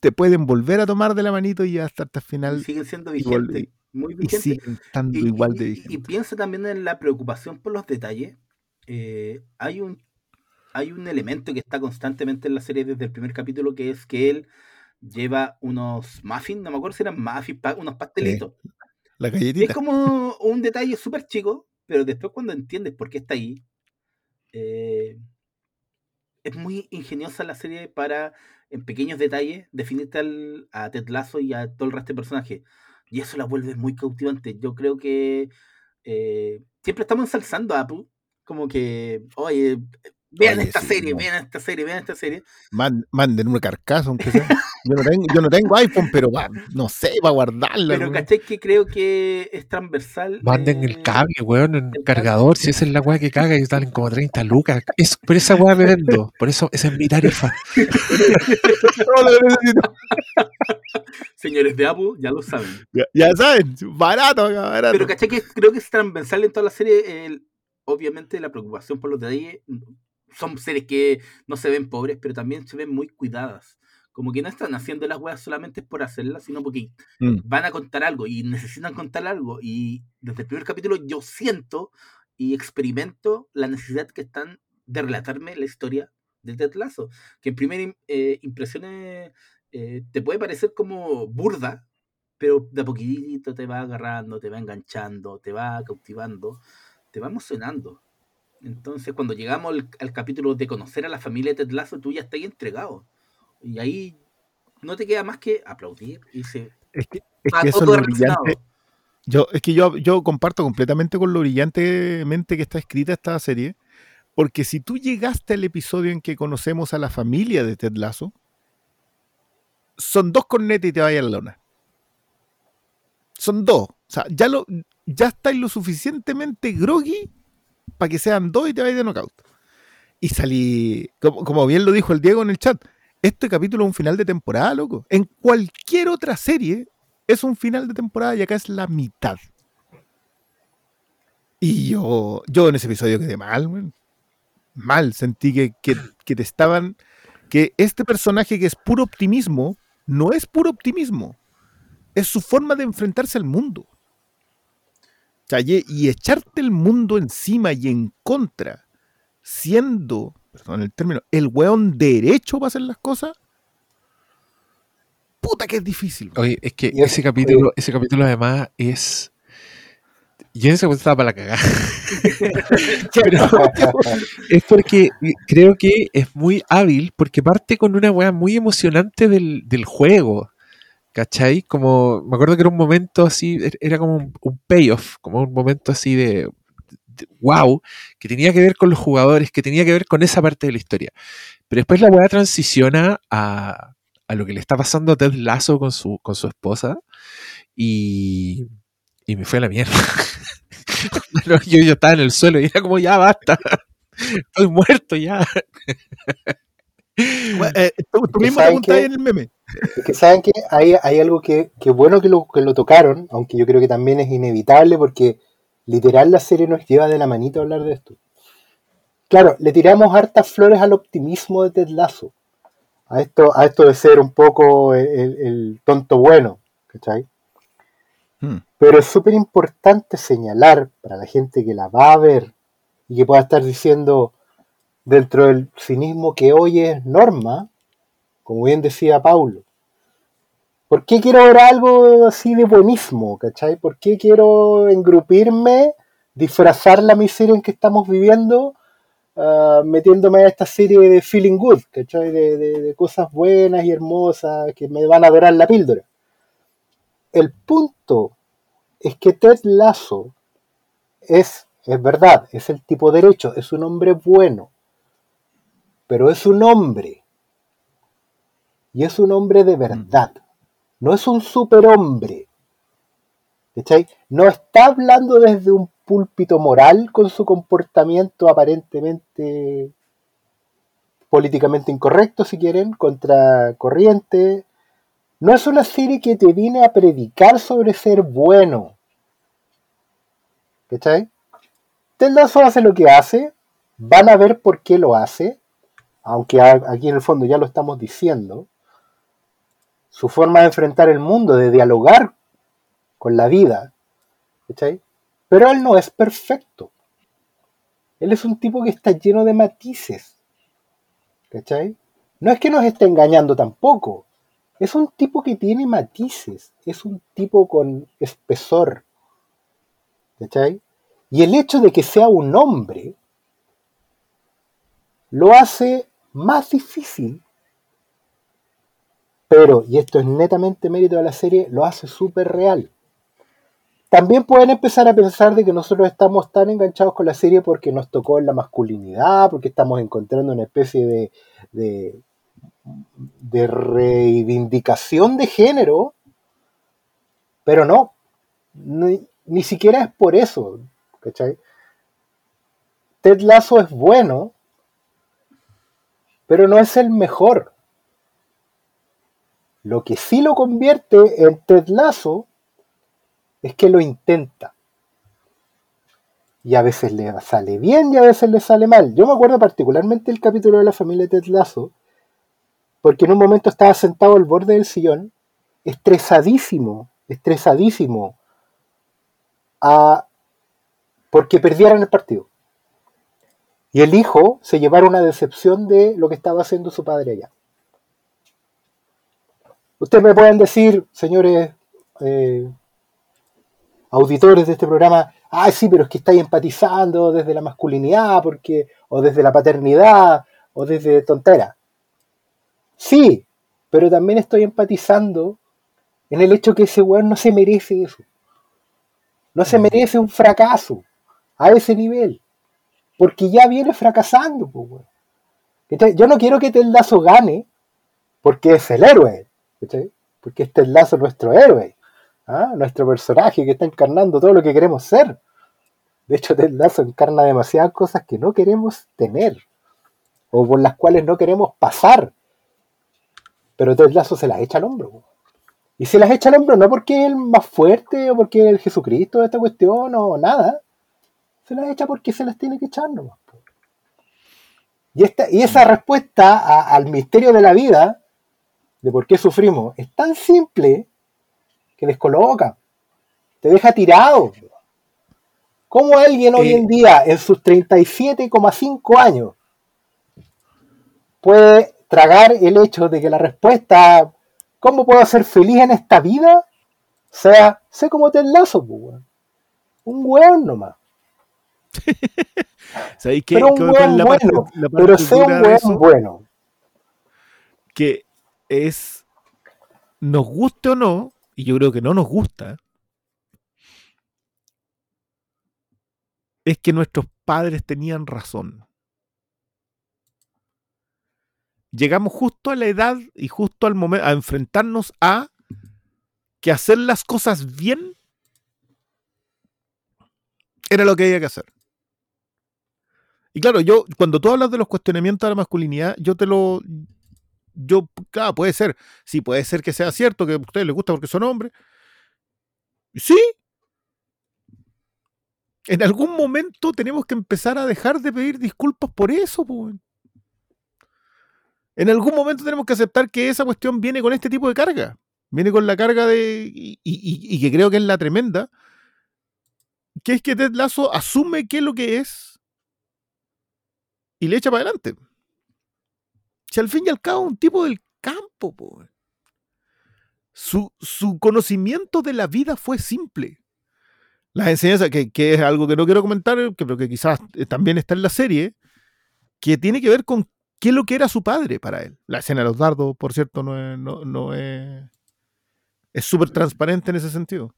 te pueden volver a tomar de la manito y hasta, hasta el final siguen siendo vigentes. Muy y vigentes. siguen estando Y- igual y- de y- vigentes. Y piensa también en la preocupación por los detalles. Eh, hay un hay un elemento que está constantemente en la serie desde el primer capítulo que es que él lleva unos muffins, no me acuerdo si eran muffins, pa- unos pastelitos. La Y es galletita. como un detalle súper chico, pero después cuando entiendes por qué está ahí, eh, es muy ingeniosa la serie para, en pequeños detalles, definirte al- a Ted Lasso y a todo el resto de personajes. Y eso la vuelve muy cautivante. Yo creo que eh, siempre estamos ensalzando a Apple, como que, oye, vean Oye, esta sí, serie, no. vean esta serie, vean esta serie. Man- manden una carcasa, aunque sea. Yo no tengo, yo no tengo iPhone, pero va, no sé, va a guardarla. Pero ¿no? caché que creo que es transversal. Manden el eh, cable, weón, en el cable. cargador. Si esa es la weá que caga y salen como 30 lucas. Es, por esa weá me vendo. Por eso esa es mi tarifa. [LAUGHS] No lo necesito. Señores de Apple, ya lo saben. Ya, ya saben, barato, barato. Pero caché que creo que es transversal en toda la serie. el- obviamente la preocupación por los detalles. Son series que no se ven pobres, pero también se ven muy cuidadas. Como que no están haciendo las weas solamente por hacerlas, sino porque Mm. van a contar algo y necesitan contar algo. Y desde el primer capítulo yo siento y experimento la necesidad que están de relatarme la historia de Ted Lasso. Que en primera im- eh, impresión eh, te puede parecer como burda, pero de a poquitito te va agarrando, te va enganchando, te va cautivando, te va emocionando. Entonces, cuando llegamos al, al capítulo de conocer a la familia de Ted Lasso, tú ya estás entregado. Y ahí no te queda más que aplaudir y se Es que, es que eso es brillante. Yo, es que yo, yo comparto completamente con lo brillantemente que está escrita esta serie, porque si tú llegaste al episodio en que conocemos a la familia de Ted Lasso, son dos cornetas y te vayas a la lona. Son dos. O sea, ya, lo, ya estáis lo suficientemente groggy para que sean dos y te vayas de knockout. Y salí, como, como bien lo dijo el Diego en el chat, este capítulo es un final de temporada, loco. En cualquier otra serie es un final de temporada y acá es la mitad. Y yo, yo en ese episodio quedé mal, weón. Mal, sentí que, que, que te estaban. Que este personaje que es puro optimismo, no es puro optimismo. Es su forma de enfrentarse al mundo. O y echarte el mundo encima y en contra, siendo, perdón el término, el weón derecho para hacer las cosas. Puta que es difícil. Oye, es que ese capítulo, ese capítulo además es. Yo en ese momento estaba para la cagada. [LAUGHS] [LAUGHS] Pero es porque creo que es muy hábil, porque parte con una weá muy emocionante del, del juego. ¿Cachai? Como, me acuerdo que era un momento así, er- era como un, un payoff, como un momento así de wow, que tenía que ver con los jugadores, que tenía que ver con esa parte de la historia. Pero después la weá transiciona a, a lo que le está pasando a Ted Lasso con su, con su esposa y, y me fue a la mierda. [LAUGHS] No, yo, yo estaba en el suelo y era como, ya basta, estoy muerto ya. Weón, eh, tú, tú mismo que- en el meme. Que saben que hay, hay algo que, que bueno que lo, que lo tocaron, aunque yo creo que también es inevitable porque literal la serie nos lleva de la manita a hablar de esto. Claro, le tiramos hartas flores al optimismo de Ted Lasso, a esto, a esto de ser un poco el, el- el tonto bueno, ¿cachai? Hmm. Pero es súper importante señalar para la gente que la va a ver y que pueda estar diciendo dentro del cinismo que hoy es norma, como bien decía Paulo. ¿Por qué quiero ver algo así de buenismo? ¿Cachai? ¿Por qué quiero engrupirme, disfrazar la miseria en que estamos viviendo, ah, metiéndome a esta serie de feeling good, ¿cachai? De, cosas buenas y hermosas que me van a dorar la píldora. El punto es que Ted Lasso es, es verdad, es el tipo derecho, es un hombre bueno, pero es un hombre. Y es un hombre de verdad. No es un superhombre. ¿Cachai? No está hablando desde un púlpito moral con su comportamiento aparentemente políticamente incorrecto, si quieren, contra corriente. No es una serie que te viene a predicar sobre ser bueno. ¿Cachai? Ted Lasso hace lo que hace, van a ver por qué lo hace, aunque aquí en el fondo ya lo estamos diciendo. Su forma de enfrentar el mundo, de dialogar con la vida, ¿cachai? Pero él no es perfecto. Él es un tipo que está lleno de matices, ¿cachai? No es que nos esté engañando tampoco. Es un tipo que tiene matices, es un tipo con espesor, ¿cachai? Y el hecho de que sea un hombre lo hace más difícil, pero, y esto es netamente mérito de la serie, lo hace súper real. También pueden empezar a pensar de que nosotros estamos tan enganchados con la serie porque nos tocó en la masculinidad, porque estamos encontrando una especie de, de, reivindicación de género, pero no, ni, ni siquiera es por eso, ¿cachai? Ted Lasso es bueno, pero no es el mejor. Lo que sí lo convierte en Ted es que lo intenta. Y a veces le sale bien y a veces le sale mal. Yo me acuerdo particularmente el capítulo de la familia Ted Lasso, porque en un momento estaba sentado al borde del sillón, estresadísimo, estresadísimo, a, porque perdieran el partido. Y el hijo se llevara una decepción de lo que estaba haciendo su padre allá. Ustedes me pueden decir, señores eh, auditores de este programa, ah, sí, pero es que estáis empatizando desde la masculinidad, porque, o desde la paternidad, o desde tontera. Sí, pero también estoy empatizando en el hecho que ese weón no se merece eso. No se merece un fracaso a ese nivel. Porque ya viene fracasando, pues, weón. Yo no quiero que Ted Lasso gane porque es el héroe. Porque es Ted Lasso nuestro héroe. ¿ah? Nuestro personaje que está encarnando todo lo que queremos ser. De hecho, Ted Lasso encarna demasiadas cosas que no queremos tener. O por las cuales no queremos pasar. Pero Ted Lasso se las echa al hombro. Y se las echa al hombro no porque es el más fuerte o porque es el Jesucristo de esta cuestión o nada. Se las echa porque se las tiene que echar nomás. Y, esta, y esa respuesta al misterio de la vida, de por qué sufrimos, es tan simple que descoloca. Te deja tirado. ¿Cómo alguien hoy Eh. en día, en sus 37,5 años, puede tragar el hecho de que la respuesta, ¿cómo puedo ser feliz en esta vida? Sea, sé cómo te enlazo, pues, weón. Un weón nomás. [LAUGHS] ¿Sabéis qué? Pero un ¿Cuál es weón bueno. la Pero sea un weón bueno. que es, nos guste o no, y yo creo que no nos gusta, es que nuestros padres tenían razón. Llegamos justo a la edad y justo al momento a enfrentarnos a que hacer las cosas bien era lo que había que hacer. Y claro, yo, cuando tú hablas de los cuestionamientos de la masculinidad, yo te lo. Yo, claro, puede ser. Sí, puede ser que sea cierto que a ustedes les gusta porque son hombres. Sí. En algún momento tenemos que empezar a dejar de pedir disculpas por eso, weón. En algún momento tenemos que aceptar que esa cuestión viene con este tipo de carga. Viene con la carga de. Y, y- y- que creo que es la tremenda. Que es que Ted Lasso asume qué es lo que es. Y le echa para adelante. Si al fin y al cabo un tipo del campo, po. Su, su conocimiento de la vida fue simple. Las enseñanzas, que, que es algo que no quiero comentar, pero que quizás eh, también está en la serie, que tiene que ver con qué es lo que era su padre para él. La escena de los dardos, por cierto, no es, no, no es, es súper transparente en ese sentido.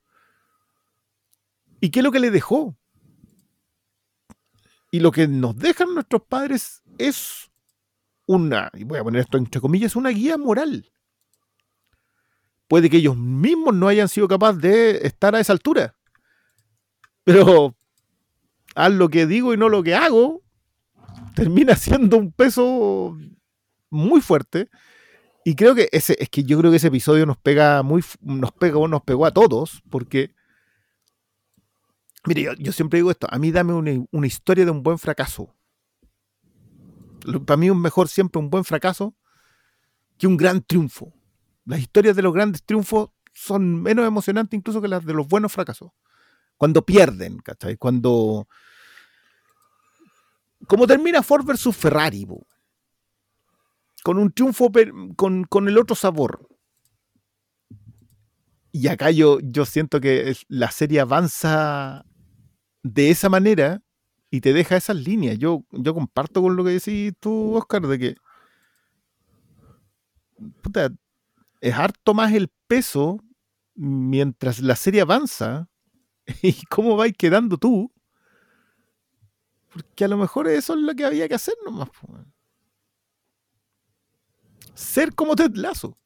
¿Y qué es lo que le dejó? Y lo que nos dejan nuestros padres es una, y voy a poner esto entre comillas, una guía moral. Puede que ellos mismos no hayan sido capaces de estar a esa altura. Pero haz lo que digo y no lo que hago, termina siendo un peso muy fuerte. Y creo que ese, es que yo creo que ese episodio nos pega muy, nos pegó, nos pegó a todos, porque Mire, yo, siempre digo esto, a mí dame una historia de un buen fracaso. Para mí es mejor siempre un buen fracaso que un gran triunfo. Las historias de los grandes triunfos son menos emocionantes incluso que las de los buenos fracasos. Cuando pierden, ¿cachai? Cuando... Como termina Ford versus Ferrari, po. con un triunfo con, con el otro sabor. Y acá yo, yo siento que la serie avanza de esa manera y te deja esas líneas. Yo, yo comparto con lo que decís tú, Oscar, de que puta, es harto más el peso mientras la serie avanza [LAUGHS] y cómo vais quedando tú. Porque a lo mejor eso es lo que había que hacer nomás. Ser como Ted Lasso.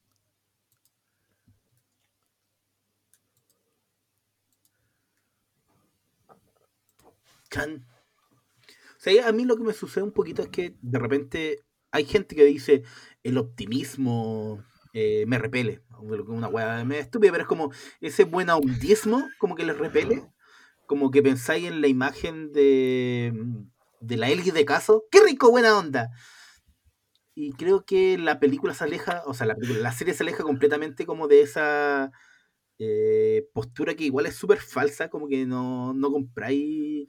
Chan. Sea, a mí lo que me sucede un poquito es que de repente hay gente que dice el optimismo eh, me repele. Una me estúpida, pero es como ese buen audismo como que les repele. Como que pensáis en la imagen de, de la Elgie de caso. ¡Qué rico, buena onda! Y creo que la película se aleja, o sea, la, película, la serie se aleja completamente como de esa eh, postura que igual es súper falsa, como que no, no compráis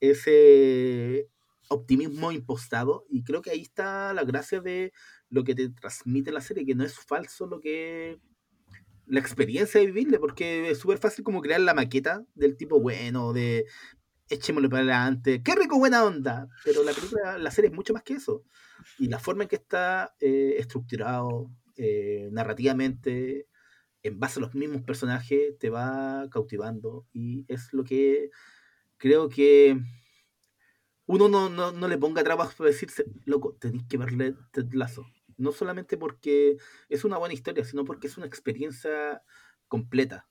ese optimismo impostado y creo que ahí está la gracia de lo que te transmite la serie, que no es falso lo que la experiencia de vivirle, porque es súper fácil como crear la maqueta del tipo bueno, de echémosle para adelante, qué rico buena onda, pero la película, la serie es mucho más que eso. Y la forma en que está eh, estructurado eh, narrativamente, en base a los mismos personajes, te va cautivando y es lo que creo que uno no, no, no le ponga trabas para decirse, loco, tenéis que verle Ted Lasso. No solamente porque es una buena historia, sino porque es una experiencia completa.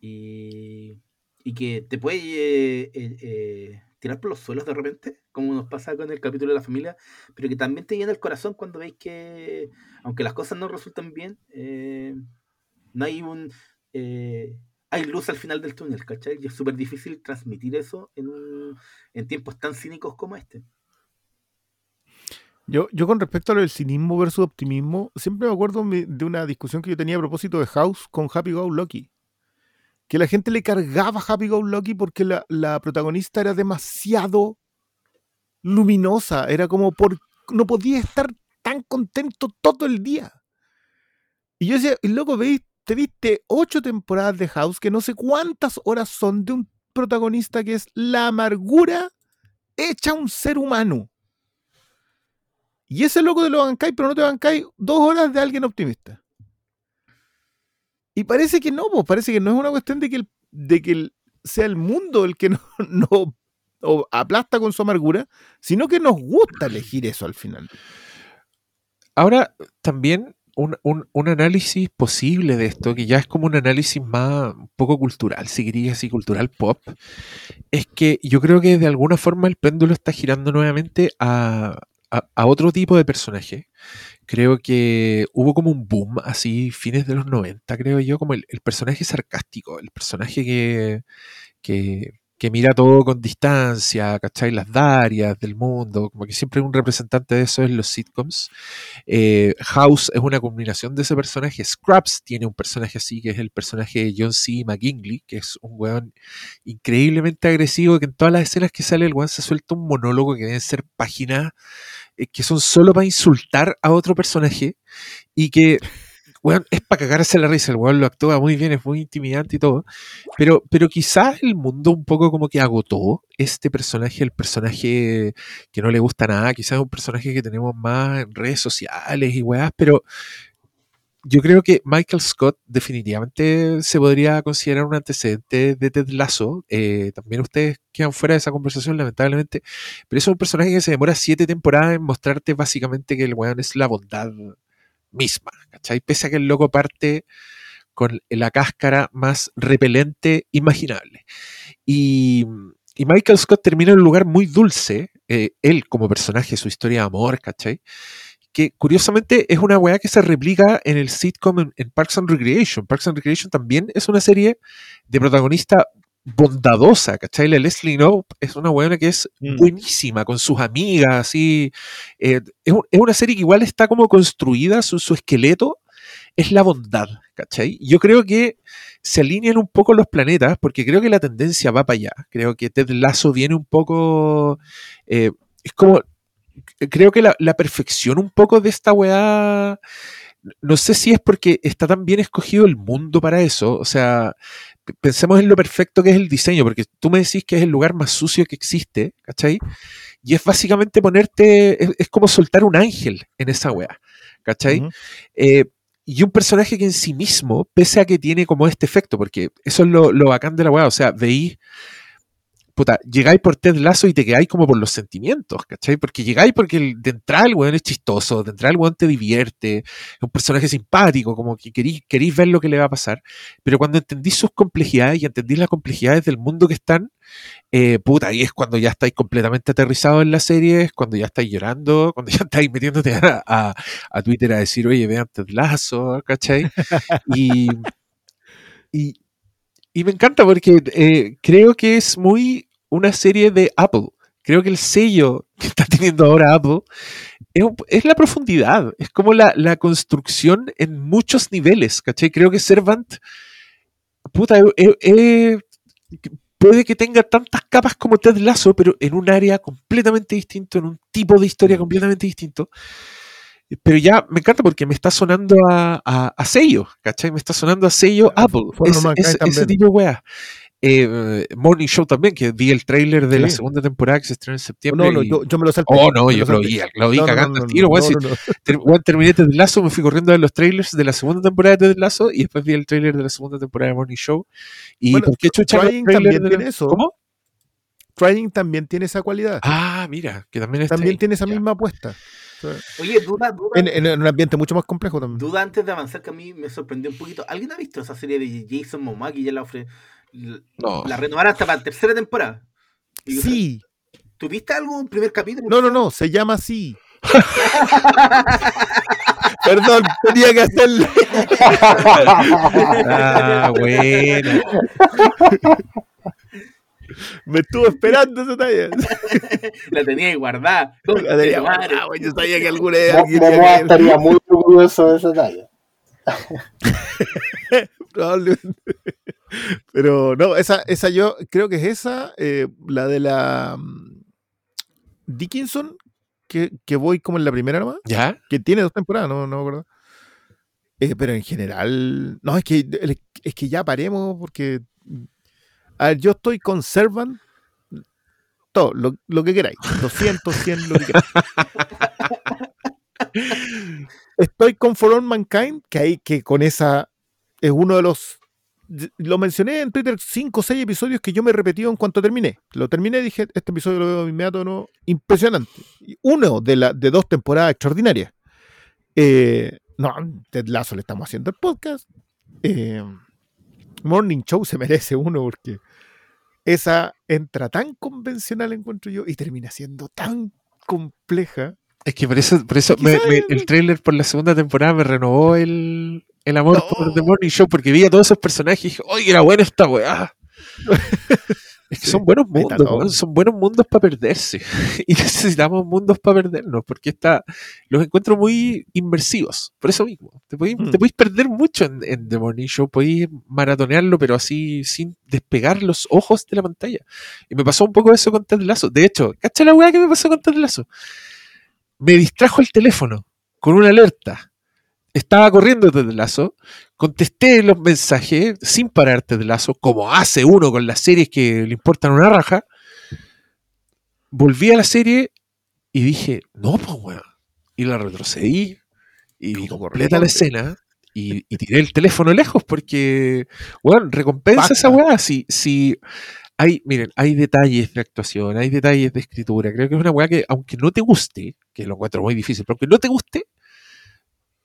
Y, y que te puede eh, eh, eh, tirar por los suelos de repente, como nos pasa con el capítulo de la familia, pero que también te llena el corazón cuando veis que, aunque las cosas no resultan bien, no hay un... hay luz al final del túnel, ¿cachai? Y es súper difícil transmitir eso en, un- en tiempos tan cínicos como este. Yo, yo con respecto a lo del cinismo versus optimismo, siempre me acuerdo de una discusión que yo tenía a propósito de House con Happy Go Lucky. Que la gente le cargaba Happy Go Lucky porque la, protagonista era demasiado luminosa. Era como por. No podía estar tan contento todo el día. Y yo decía, loco, veis, te viste ocho temporadas de House que no sé cuántas horas son de un protagonista que es la amargura hecha un ser humano. Y ese loco te lo bancáis, pero no te bancáis dos horas de alguien optimista. Y parece que no, pues parece que no es una cuestión de que, el, de que sea el mundo el que [LAUGHS] no, no aplasta con su amargura, sino que nos gusta elegir eso al final. Ahora, también un, un- un análisis posible de esto, que ya es como un análisis más un poco cultural, si querías así, cultural pop, es que yo creo que de alguna forma el péndulo está girando nuevamente a, a- a otro tipo de personaje. Creo que hubo como un boom así, fines de los 90, creo yo, como el, el personaje sarcástico, el personaje que, que, que mira todo con distancia, ¿cachai? Las darias del mundo, como que siempre un representante de eso en los sitcoms. Eh, House es una combinación de ese personaje. Scraps tiene un personaje así, que es el personaje de John C. McGinley, que es un weón increíblemente agresivo, que en todas las escenas que sale el weón se suelta un monólogo que deben ser páginas eh, que son solo para insultar a otro personaje y que, weón, es para cagarse la risa. El weón lo actúa muy bien, es muy intimidante y todo. Pero, pero quizás el mundo un poco como que agotó este personaje, el personaje que no le gusta nada, quizás es un personaje que tenemos más en redes sociales y weás, pero yo creo que Michael Scott definitivamente se podría considerar un antecedente de Ted Lasso. Eh, también ustedes quedan fuera de esa conversación, lamentablemente. Pero es un personaje que se demora siete temporadas en mostrarte básicamente que el weón es la bondad misma. ¿Cachai? Pese a que el loco parte con la cáscara más repelente imaginable. Y, y Michael Scott termina en un lugar muy dulce, eh, él como personaje, su historia de amor, ¿cachai? Que curiosamente es una weá que se replica en el sitcom en, en Parks and Recreation. Parks and Recreation también es una serie de protagonista bondadosa, ¿cachai? La Leslie Knope es una weona que es Mm. buenísima con sus amigas, así. eh, es, un- es una serie que igual está como construida, su, su esqueleto es la bondad, ¿cachai? Yo creo que se alinean un poco los planetas, porque creo que la tendencia va para allá. Creo que Ted Lasso viene un poco. eh, es como. Creo que la, la perfección un poco de esta weá. No sé si es porque está tan bien escogido el mundo para eso. O sea, pensemos en lo perfecto que es el diseño, porque tú me decís que es el lugar más sucio que existe, ¿cachai? Y es básicamente ponerte, es, es como soltar un ángel en esa weá, ¿cachai? Eh, y un personaje que en sí mismo, pese a que tiene como este efecto, porque eso es lo, lo bacán de la weá, o sea, veis, puta, llegáis por Ted Lazo y te quedáis como por los sentimientos, ¿cachai? Porque llegáis porque el- de entrada el weón es chistoso, de entrada el weón te divierte, es un personaje simpático, como que queréis, queréis ver lo que le va a pasar, pero cuando entendís sus complejidades y entendís las complejidades del mundo que están, eh, puta, ahí es cuando ya estáis completamente aterrizados en la serie, es cuando ya estáis llorando, [LAUGHS] cuando ya estáis metiéndote a, a- a Twitter a decir, oye, vean Ted Lasso, ¿cachai? Y, y, y me encanta porque eh, creo que es muy una serie de Apple. Creo que el sello que está teniendo ahora Apple es, la profundidad, es como la, construcción en muchos niveles, ¿cachai? Creo que Servant, eh, eh, puede que tenga tantas capas como Ted Lasso, pero en un área completamente distinto, en un tipo de historia completamente distinto. Pero ya me encanta porque me está sonando a, a, a sello, ¿cachai? Me está sonando a sello Apple, es- es- ese tipo de weas. Eh, Morning Show también, que vi el tráiler de la segunda temporada que se estrena en septiembre. No, no, y- yo, yo me lo salté. Oh, no, yo lo vi, lo vi No, cagando no, no, tiro, si- no, no. Ter- weón, terminé Ted Lasso, me fui corriendo a ver los trailers de la segunda temporada de Ted y después vi el trailer de la segunda temporada de Morning Show. ¿Y Bueno, por qué chucha trailers también de tiene eso. ¿Cómo? Trying también tiene esa cualidad. Ah, mira, que también está también ahí. tiene esa Ya. misma apuesta. Oye, duda, duda, en, un ambiente mucho más complejo también. duda antes de avanzar que a mí me sorprendió un poquito. ¿Alguien ha visto esa serie de Jason Momoa que ya la ofre la, No. la renovaron hasta para la tercera temporada? Y Sí. ¿Tuviste algo en primer capítulo? No, no, no, se llama así. [LAUGHS] Perdón, tenía que hacerlo. Ah, bueno. [LAUGHS] Me estuvo esperando esa talla. [LAUGHS] La tenía ahí guardada. La tenía guardada, güey, Yo sabía que alguna vez Momoa estaría muy orgulloso de esa talla. [LAUGHS] Probablemente. Pero no, esa, esa yo creo que es esa, eh, la de la mm, Dickinson, que, que voy como en la primera nomás, ¿Ya? que tiene dos temporadas, no, no me acuerdo. Eh, pero en general, no, es que, es que ya paremos porque, a ver, yo estoy con Servant, todo, lo, lo que queráis, 200, 100, lo que queráis. [LAUGHS] Estoy con For All Mankind, que hay que con esa es uno de los lo mencioné en Twitter, 5 o 6 episodios que yo me he repetido en cuanto terminé. Lo terminé y dije, este episodio lo veo inmediato, ¿no? Impresionante. Uno de, la, de dos temporadas extraordinarias. Eh, no, Ted Lasso le estamos haciendo el podcast. Eh, Morning Show se merece uno porque esa entra tan convencional, encuentro yo, y termina siendo tan compleja. Es que por eso, por eso Quizá me- me- el- trailer por la segunda temporada me renovó el, el amor No. por The Morning Show porque vi a todos esos personajes y dije, oye, era buena esta weá. [LAUGHS] Es que Sí, son buenos mundos, son buenos mundos para perderse. [LAUGHS] Y necesitamos mundos para perdernos, porque está, los encuentro muy inmersivos. Por eso mismo. Te podéis, Mm. te podéis perder mucho en, en The Morning Show, podéis maratonearlo, pero así sin despegar los ojos de la pantalla. Y me pasó un poco eso con Ted Lasso. De hecho, ¿cacha la weá que me pasó con Ted Lasso? Me distrajo el teléfono con una alerta. Estaba corriendo Ted Lasso, contesté los mensajes sin parar Ted Lasso, como hace uno con las series que le importan una raja. Volví a la serie y dije, no, pues weón. Y la retrocedí y vi completa la escena y, y tiré el teléfono lejos porque, weón, recompensa esa weá. Si, si hay, miren, hay detalles de actuación, hay detalles de escritura. Creo que es una weá que, aunque no te guste, que lo encuentro muy difícil, pero aunque no te guste,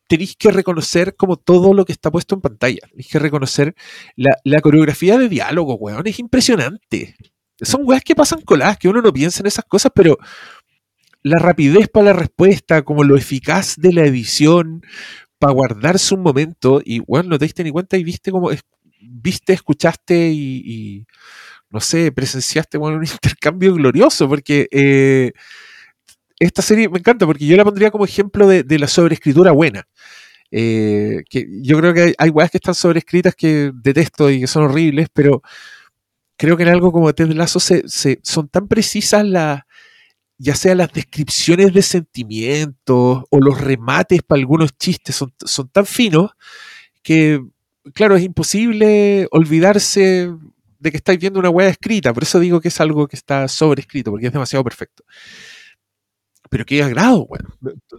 tenéis que reconocer como todo lo que está puesto en pantalla. Tenéis que reconocer la, la coreografía de diálogo, weón, es impresionante. Son weas que pasan coladas, que uno no piensa en esas cosas, pero la rapidez para la respuesta, como lo eficaz de la edición, para guardarse un momento, y weón, no te diste ni cuenta y viste como, viste, escuchaste y, no sé, presenciaste bueno, un [LAUGHS] intercambio glorioso, porque eh, esta serie me encanta, porque yo la pondría como ejemplo de la sobreescritura buena. Eh, que yo creo que hay, hay que están sobrescritas que detesto y que son horribles, pero creo que en algo como Ted Lasso se, son tan precisas las, ya sea las descripciones de sentimientos o los remates para algunos chistes, son, tan finos que, claro, es imposible olvidarse de que estáis viendo una wea escrita, por eso digo que es algo que está sobrescrito, porque es demasiado perfecto. Pero qué agrado, weón.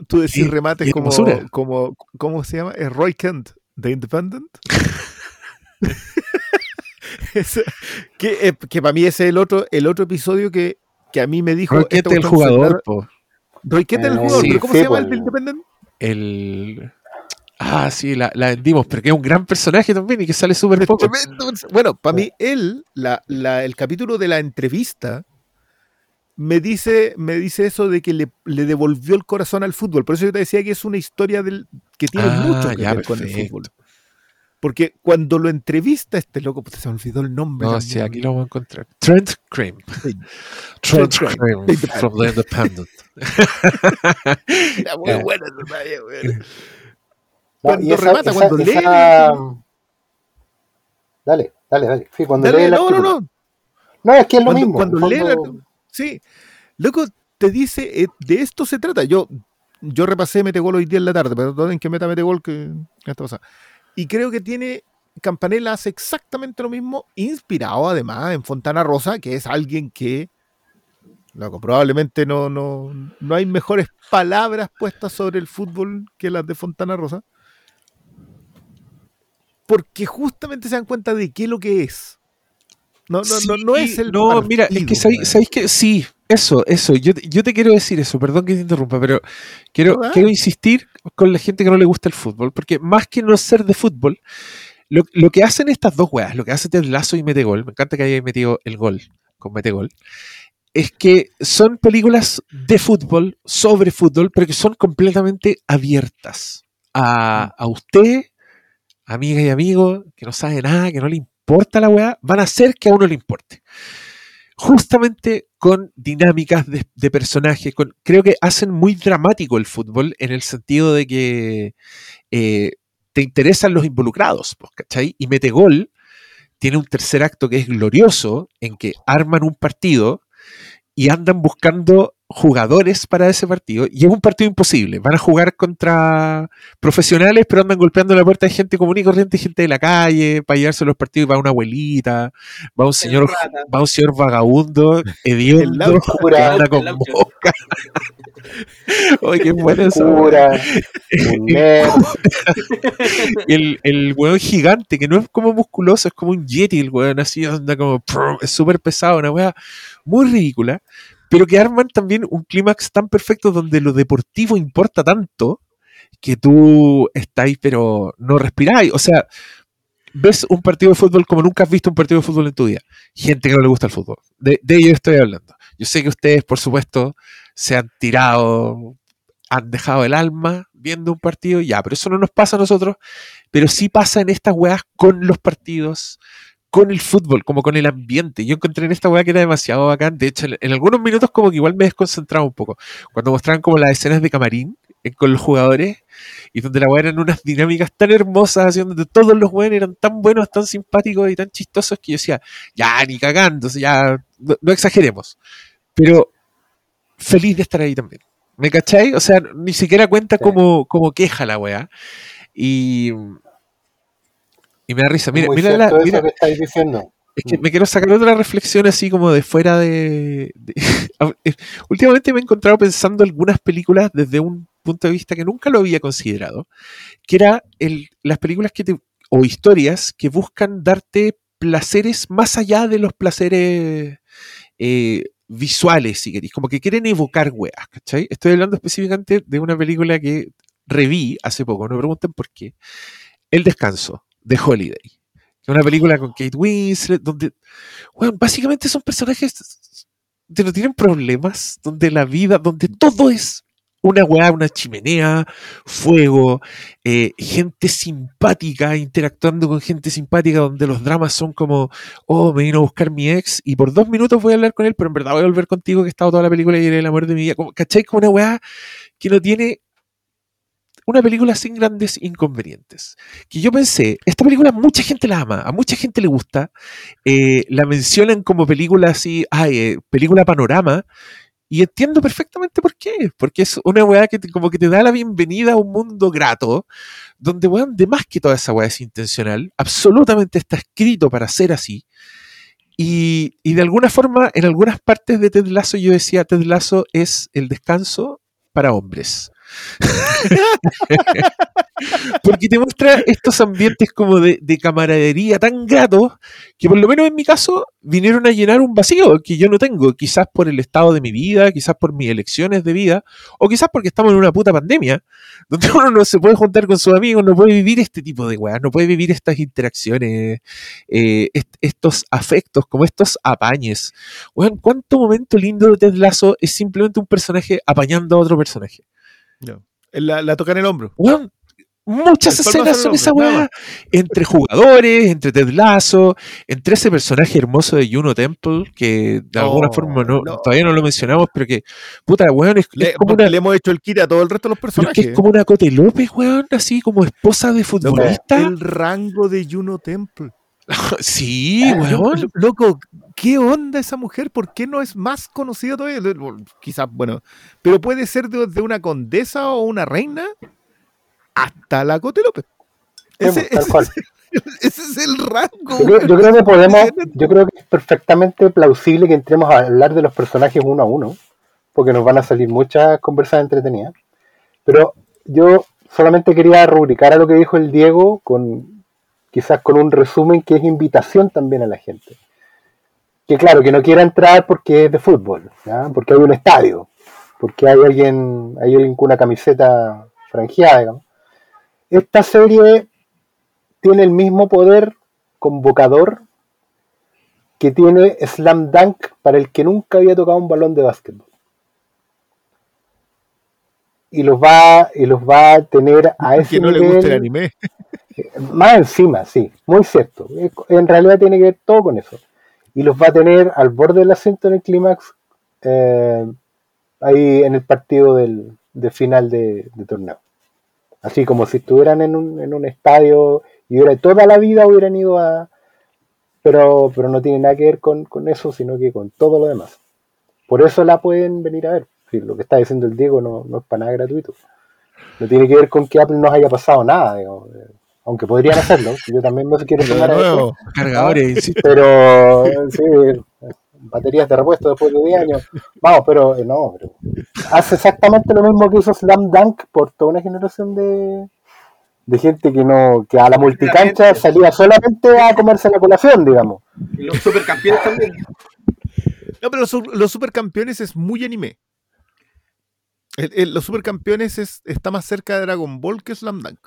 Tú- decís remates como, como, ¿cómo se llama? Es Roy Kent, de Independent. [LAUGHS] Que, eh, que para mí ese es el otro, el otro episodio que, que a mí me dijo. Roy Kent, el jugador. Roy Kent es el Eh, jugador, sí, pero ¿cómo se llama el de Independent? el. Ah, sí, la, la vendimos, pero que es un gran personaje también y que sale súper poco. Bueno, para mí, él, la, la- el capítulo de la entrevista, me dice, me dice eso de que le, le devolvió el corazón al fútbol. Por eso yo te decía que es una historia del, que tiene Ah, mucho que ya, ver con el fútbol. Porque cuando lo entrevista este loco, puta, se me olvidó el nombre. No, sí, aquí lo vamos a encontrar. Trent Cream. Sí. Trent Trent Cream, Cream. from The Independent. [LAUGHS] Era muy [LAUGHS] Ya. buena esa talla, weón. No, Cuando esa- remata, esa- cuando lee. esa- Dale, dale, dale. Sí, cuando Dale, lee la no, no, no. No, es que es lo Cuando, mismo. cuando lee la- Sí. Loco, te dice, eh, de esto se trata. Yo, yo repasé Metegol hoy día en la tarde, perdonen que meta Metegol que esta cosa. Y creo que tiene. Campanella hace exactamente lo mismo, inspirado además en Fontana Rosa, que es alguien que. Loco, probablemente no, no, no hay mejores palabras puestas sobre el fútbol que las de Fontana Rosa. Porque justamente se dan cuenta de qué es lo que es. No, no, no, no es el. No, mira, es que partido, sabéis, sabéis que sí, eso, eso. Yo, yo te quiero decir eso, perdón que te interrumpa, pero quiero, quiero insistir con la gente que no le gusta el fútbol, porque más que no ser de fútbol, lo, lo que hacen estas dos weas, lo que hace Ted Lasso y Metegol, me encanta que haya metido el gol con Metegol, es que son películas de fútbol, sobre fútbol, pero que son completamente abiertas a, a usted, amiga y amigo, que no sabe nada, que no le importa la weá, van a hacer que a uno le importe. Justamente con dinámicas de, personajes, con, creo que hacen muy dramático el fútbol en el sentido de que eh, te interesan los involucrados, pues, ¿cachai? Y Metegol tiene un tercer acto que es glorioso, en que arman un partido y andan buscando jugadores para ese partido y es un partido imposible. Van a jugar contra profesionales, pero andan golpeando la puerta de gente común y corriente, gente de la calle, para llevarse a los partidos. Va una abuelita, va un señor, va un señor vagabundo, hediondo, que anda con boca. [LAUGHS] Oye, qué bueno eso. [LAUGHS] [LAUGHS] El, el weón gigante, que no es como musculoso, es como un yeti, el weón así, anda como, es súper pesado, una weá muy ridícula, pero que arman también un clímax tan perfecto donde lo deportivo importa tanto que tú estáis, pero no respiráis. O sea, ves un partido de fútbol como nunca has visto un partido de fútbol en tu vida. Gente que no le gusta el fútbol. De, de ello estoy hablando. Yo sé que ustedes, por supuesto, se han tirado, han dejado el alma viendo un partido, ya, pero eso no nos pasa a nosotros, pero sí pasa en estas weas con los partidos, con el fútbol, como con el ambiente. Yo encontré en esta wea que era demasiado bacán. De hecho, en, en algunos minutos como que igual me desconcentraba un poco. Cuando mostraban como las escenas de camarín eh, con los jugadores y donde la wea eran unas dinámicas tan hermosas, así donde todos los weones eran tan buenos, tan simpáticos y tan chistosos que yo decía, ya, ni sea, ya, no, no exageremos. Pero feliz de estar ahí también. ¿Me cacháis? O sea, ni siquiera cuenta como, como queja la weá. Y, y me da risa. Mira, Muy mira, la- eso mira, que estáis diciendo. es que me quiero sacar otra reflexión así como de fuera de... de- [LAUGHS] eh, Últimamente me he encontrado pensando algunas películas desde un punto de vista que nunca lo había considerado, que era el, las películas que te, o historias que buscan darte placeres más allá de los placeres eh, visuales, si queréis, como que quieren evocar weas, ¿cachai? Estoy hablando específicamente de una película que reví hace poco, no me pregunten por qué, El Descanso, de Holiday. Una película con Kate Winslet, donde, bueno, básicamente son personajes que no tienen problemas, donde la vida, donde todo es una weá, una chimenea, fuego, eh, gente simpática, interactuando con gente simpática, donde los dramas son como, oh, me vino a buscar mi ex y por dos minutos voy a hablar con él, pero en verdad voy a volver contigo que he estado toda la película y eres el amor de mi vida. ¿Cachai? Como una weá que no tiene una película sin grandes inconvenientes. Que yo pensé, esta película mucha gente la ama, a mucha gente le gusta, eh, la mencionan como película así, ay, eh, película panorama, y entiendo perfectamente por qué, porque es una weá que como que te da la bienvenida a un mundo grato, donde weón, de más que toda esa weá es intencional, absolutamente está escrito para ser así. Y, y de alguna forma, en algunas partes de Ted Lasso yo decía, Ted Lasso es el descanso para hombres. [LAUGHS] Porque te muestra estos ambientes como de, de camaradería tan gratos que por lo menos en mi caso vinieron a llenar un vacío que yo no tengo, quizás por el estado de mi vida, quizás por mis elecciones de vida, o quizás porque estamos en una puta pandemia, [LAUGHS] donde uno no se puede juntar con sus amigos, no puede vivir este tipo de weas, no puede vivir estas interacciones, eh, est- estos afectos, como estos apañes. Weón, ¿cuánto momento lindo de Ted Lasso es simplemente un personaje apañando a otro personaje? La, la toca en el hombro. Muchas El escenas en son esa weá. Entre jugadores, entre Ted Lasso, entre ese personaje hermoso de Juno Temple, que de alguna Oh, forma no, no. todavía no lo mencionamos, pero que, puta, weón, es, es Le, como porque una, le hemos hecho el kit a todo el resto de los pero es que personajes. es como una Cote López, weón, así como esposa de futbolista. el rango de Juno Temple. [LAUGHS] Sí, Lo- weón. lo- Loco, ¿qué onda esa mujer? ¿Por qué no es más conocida todavía? Quizás, bueno, pero puede ser de, de una condesa o una reina hasta la Cote López. Ese, pues, tal ese cual. es el, [LAUGHS] ese es el rango. Yo creo, yo creo que podemos, yo creo que es perfectamente plausible que entremos a hablar de los personajes uno a uno, porque nos van a salir muchas conversas entretenidas. Pero yo solamente quería rubricar a lo que dijo el Diego con quizás con un resumen que es invitación también a la gente. Que claro, que no quiera entrar porque es de fútbol, ¿ya? porque hay un estadio, porque hay alguien, hay alguien con una camiseta franjeada, digamos. Esta serie tiene el mismo poder convocador que tiene Slam Dunk para el que nunca había tocado un balón de básquetbol. Y los va, y los va a tener a ese que no le nivel, gusta el anime. Más encima, sí, muy cierto. En realidad tiene que ver todo con eso. Y los va a tener al borde del asiento en el clímax, eh, ahí en el partido del, de final de, torneo. Así como si estuvieran en un, estadio y toda la vida hubieran ido a... Pero, pero no tiene nada que ver con, eso, sino que con todo lo demás. Por eso la pueden venir a ver. Lo que está diciendo el Diego no, no es para nada gratuito. No tiene que ver con que Apple no haya pasado nada, digamos. Aunque podrían hacerlo. Yo también me quiero tomar a eso. Cargadores. [LAUGHS] Pero sí, baterías de repuesto después de 10 años. Vamos, pero eh, no, pero hace exactamente lo mismo que hizo Slam Dunk por toda una generación de, de gente que no que a la multicancha salía solamente a comerse la colación, digamos. Y los supercampeones también. No, pero los, su- los supercampeones es muy anime. El- el- los supercampeones es, está más cerca de Dragon Ball que Slam Dunk.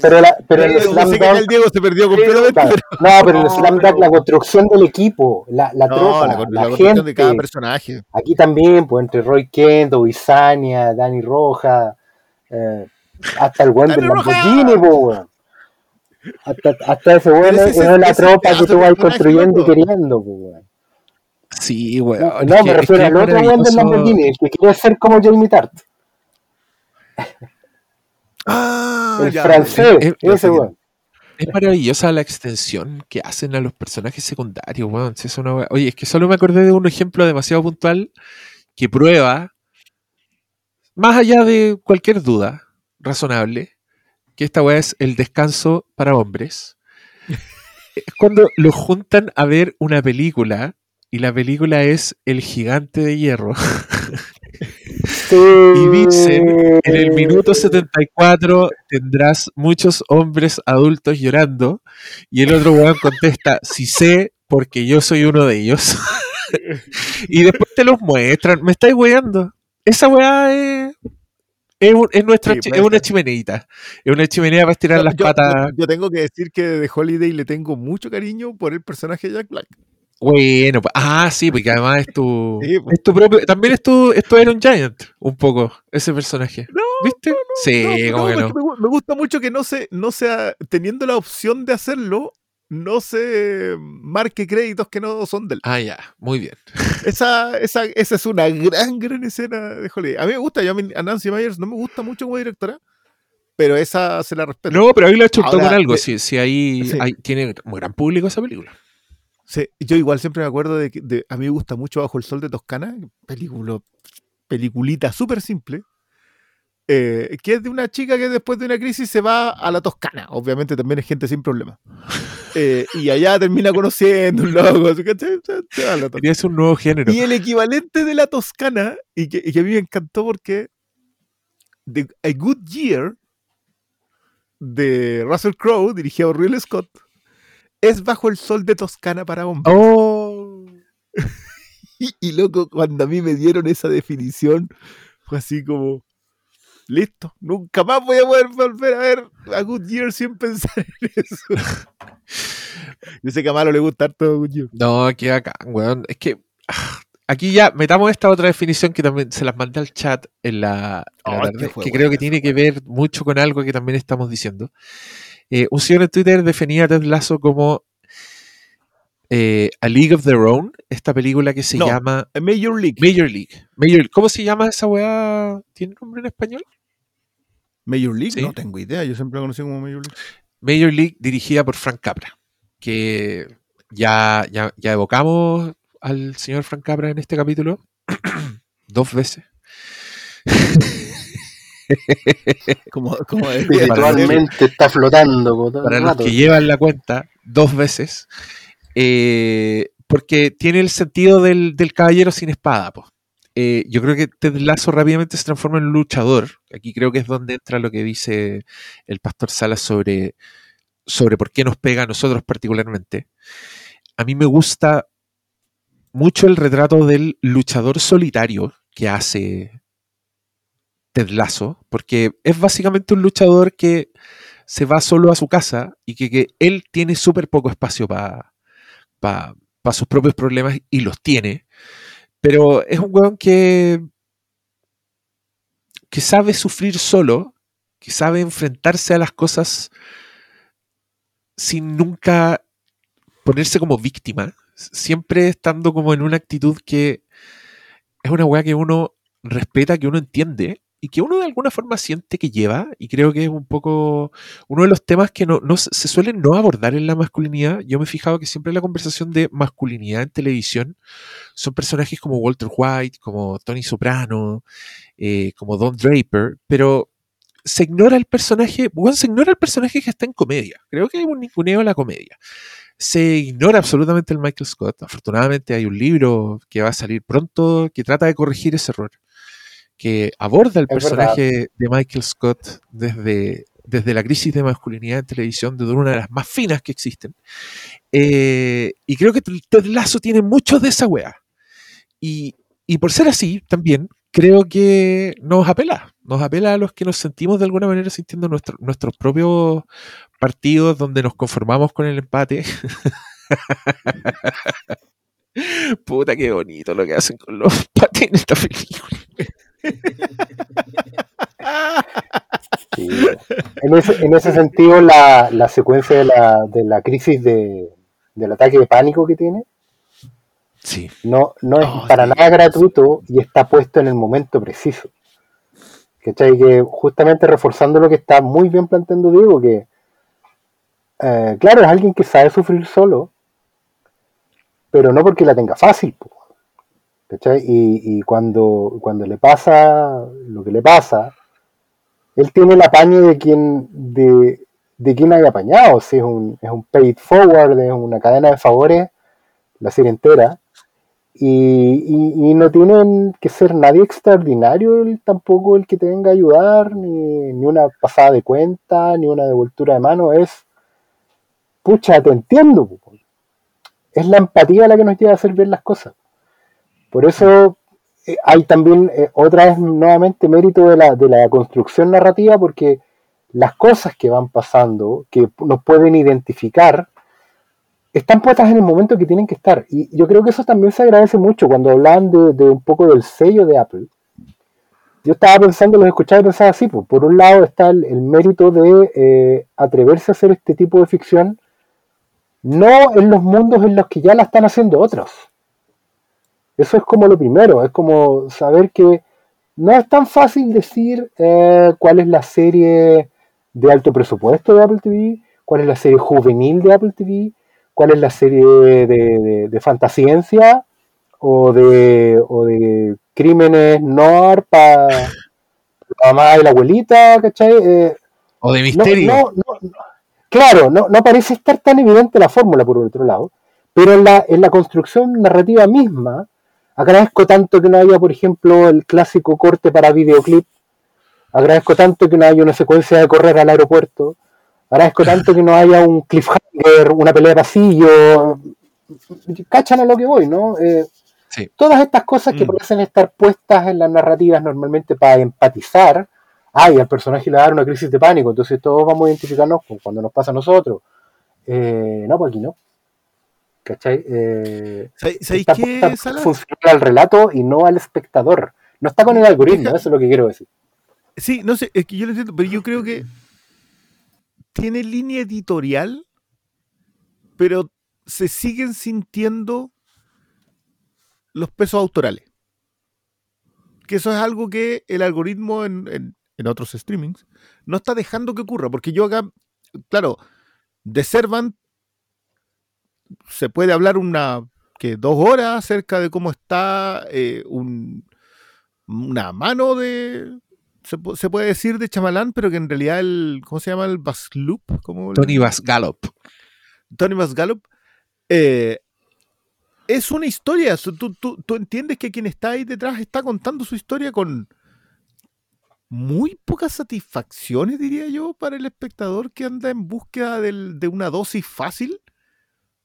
Pero, la, pero el Yo Slam que acá el Dunk, Diego se perdió completamente. claro, no, pero en el No, Slam Dunk pero- la construcción del equipo, la, la No, tropa, la, la, la construcción de cada gente, personaje. aquí también, pues entre Roy Kendo, Isania, Dani Roja, eh, hasta el buen del. Lamborghini, weón. Hasta, hasta ese Pero es, es la ese tropa que tú vas construyendo y queriendo, weón. Sí, weón. No, no, que- me refiero al otro weón del. Lamborghini, el que quiere ser como Jamie Tart, [LAUGHS] Ah, el ya, francés, quién. weón. Es maravillosa la extensión que hacen a los personajes secundarios, weón. Si es una wea- Oye, es que solo me acordé de un ejemplo demasiado puntual que prueba, más allá de cualquier duda razonable, que esta weá es el descanso para hombres. Es cuando los juntan a ver una película y la película es El gigante de hierro. [LAUGHS] Y dicen, en el minuto 74 tendrás muchos hombres adultos llorando. Y el otro weón contesta, si sé, porque yo soy uno de ellos. [LAUGHS] y después te los muestran. Me estáis weando. Esa weá es, es, nuestra Sí, es una chimeneita. Es una chimenea para estirar las yo, patas. yo- yo tengo que decir que de Holiday le tengo mucho cariño por el personaje de Jack Black. Bueno, pues- ah, sí, porque además es tu, [LAUGHS] Sí, pues. es tu propio, también es tu, es tu Iron Giant, un poco, ese personaje. No, ¿Viste? sí, No, como que no. me, gu- me gusta mucho que no se, no sea, teniendo la opción de hacerlo, no se marque créditos que no son del. Ah, ya, muy bien. [LAUGHS] Esa, esa, esa es una gran, gran escena de Hollywood. A mí me gusta, yo a, Nancy Myers no me gusta mucho como directora, pero esa se la respeto. No, pero ahí lo ha hecho Ahora, con algo, de- ahí, Sí. ahí tiene un gran público esa película. Sí, yo igual siempre me acuerdo de que de- a mí me gusta mucho Bajo el Sol de Toscana, película, peliculita súper simple, eh, que es de una chica que después de una crisis se va a la Toscana. Obviamente también es gente sin problemas. [LAUGHS] Eh, y allá termina conociendo un loco. Quería ser un nuevo género. Y el equivalente de la Toscana, y que, y que a mí me encantó porque The, A Good Year de Russell Crowe, dirigido por Ridley Scott, es Bajo el Sol de Toscana para hombres. Oh, Y, [LAUGHS] y, loco, cuando a mí me dieron esa definición, fue así como, listo, nunca más voy a poder volver a ver A Good Year sin pensar en eso. [LAUGHS] Yo sé que a Malo le gusta harto A Good Year. no, qué acá, weón. Es que ah, aquí ya metamos esta otra definición que también se las mandé al chat en la, en la Oh, tarde, que que creo que tiene que ver mucho con algo que también estamos diciendo. Eh, un señor en Twitter definía a Ted Lasso como eh, A League of Their Own, esta película que se No. llama A Major League. Major League. Major, ¿Cómo se llama esa weá? ¿Tiene nombre en español? Major League, Sí. no tengo idea, yo siempre la conocí como Major League. Major League dirigida por Frank Capra, que ya, ya, ya evocamos al señor Frank Capra en este capítulo [CLEARS THROAT] dos veces. [LAUGHS] [LAUGHS] Como, como. Espiritualmente está flotando. el Para los que llevan la cuenta, dos veces. eh, porque tiene el sentido del, del caballero sin espada. po. Eh, yo creo que Ted Lasso rápidamente se transforma en un luchador. Aquí creo que es donde entra lo que dice el pastor Salas sobre, sobre por qué nos pega a nosotros particularmente. A mí me gusta mucho el retrato del luchador solitario que hace Ted Lasso, porque es básicamente un luchador que se va solo a su casa y que, que él tiene súper poco espacio para sus propios problemas y los tiene. Pero es un weón que, que sabe sufrir solo, que sabe enfrentarse a las cosas sin nunca ponerse como víctima, siempre estando como en una actitud que es una weá que uno respeta, que uno entiende y que uno de alguna forma siente que lleva, y creo que es un poco uno de los temas que no, se suelen no abordar en la masculinidad. Yo me he fijado que siempre en la conversación de masculinidad en televisión son personajes como Walter White, como Tony Soprano, eh, como Don Draper, pero se ignora el personaje, bueno, se ignora el personaje que está en comedia. Creo que hay un ninguneo a la comedia. Se ignora absolutamente el Michael Scott. Afortunadamente hay un libro que va a salir pronto que trata de corregir ese error. Que aborda el Es personaje de Michael Scott desde, desde la crisis de masculinidad en televisión, desde una de las más finas que existen. Eh, y creo que Ted Lasso tiene mucho de esa wea. Y, y por ser así, también creo que nos apela. Nos apela a los que nos sentimos de alguna manera sintiendo nuestro- nuestros propios partidos donde nos conformamos con el empate. [LAUGHS] Puta, qué bonito lo que hacen con los empates en esta película. Sí. [LAUGHS] En, ese, en ese sentido, la, la secuencia de la, de la crisis de, del ataque de pánico que tiene Sí. no, no es Oh, para sí. nada gratuito y está puesto en el momento preciso. ¿Cachai? Que justamente reforzando lo que está muy bien planteando Diego, que eh, claro, es alguien que sabe sufrir solo, pero no porque la tenga fácil. po. ¿Cachai? Y, cuando, cuando le pasa lo que le pasa, él tiene el apaño de quien, de, de quien haya apañado. Si es un, es un paid forward, es una cadena de favores, la serie entera. Y, y- no tienen que ser nadie extraordinario tampoco el que te venga a ayudar, ni, ni una pasada de cuenta, ni una devoltura de mano, es, pucha, te entiendo. Es la empatía la que nos lleva a hacer ver las cosas. Por eso eh, hay también eh, otra vez nuevamente mérito de la, de la construcción narrativa, porque las cosas que van pasando, que nos pueden identificar, están puestas en el momento que tienen que estar. Y yo creo que eso también se agradece mucho cuando hablan de, un poco del sello de Apple. Yo estaba pensando, los escuchaba y pensaba así, pues, por un lado está el, el mérito de eh, atreverse a hacer este tipo de ficción, no en los mundos en los que ya la están haciendo otros. Eso es como lo primero, es como saber que no es tan fácil decir eh, cuál es la serie de alto presupuesto de Apple TV, cuál es la serie juvenil de Apple TV, cuál es la serie de, de, de fantasciencia o de, o de crímenes noir para la mamá y la abuelita, ¿cachai? Eh, O de misterio. no, no, no. Claro, no, no parece estar tan evidente la fórmula por otro lado, pero en la, en la construcción narrativa misma, agradezco tanto que no haya, por ejemplo, el clásico corte para videoclip, agradezco tanto que no haya una secuencia de correr al aeropuerto, agradezco tanto que no haya un cliffhanger, una pelea de pasillo, cachan a lo que voy, ¿no? Eh, Sí. Todas estas cosas que Mm. parecen estar puestas en las narrativas normalmente para empatizar, ay, al personaje le va a dar una crisis de pánico, entonces todos vamos a identificarnos con cuando nos pasa a nosotros. Eh, no, pues aquí no. ¿Cachai? Eh, ¿Sabéis qué, funcionar al relato y no al espectador. No está con el algoritmo, eso es lo que quiero decir. Sí, no sé, es que yo lo entiendo, pero yo creo que tiene línea editorial, pero se siguen sintiendo los pesos autorales. Que eso es algo que el algoritmo en, en- en otros streamings no está dejando que ocurra, porque yo acá, claro, de Servant se puede hablar una que dos horas acerca de cómo está eh, un- una mano de se, pu- se puede decir de chamalán, pero que en realidad el ¿cómo se llama el Basloop? ¿Cómo le- Tony Vas Gallop. Tony Gallup eh, es una historia. Tú, tú- tú entiendes que quien está ahí detrás está contando su historia con muy pocas satisfacciones, diría yo, para el espectador que anda en búsqueda del- de una dosis fácil.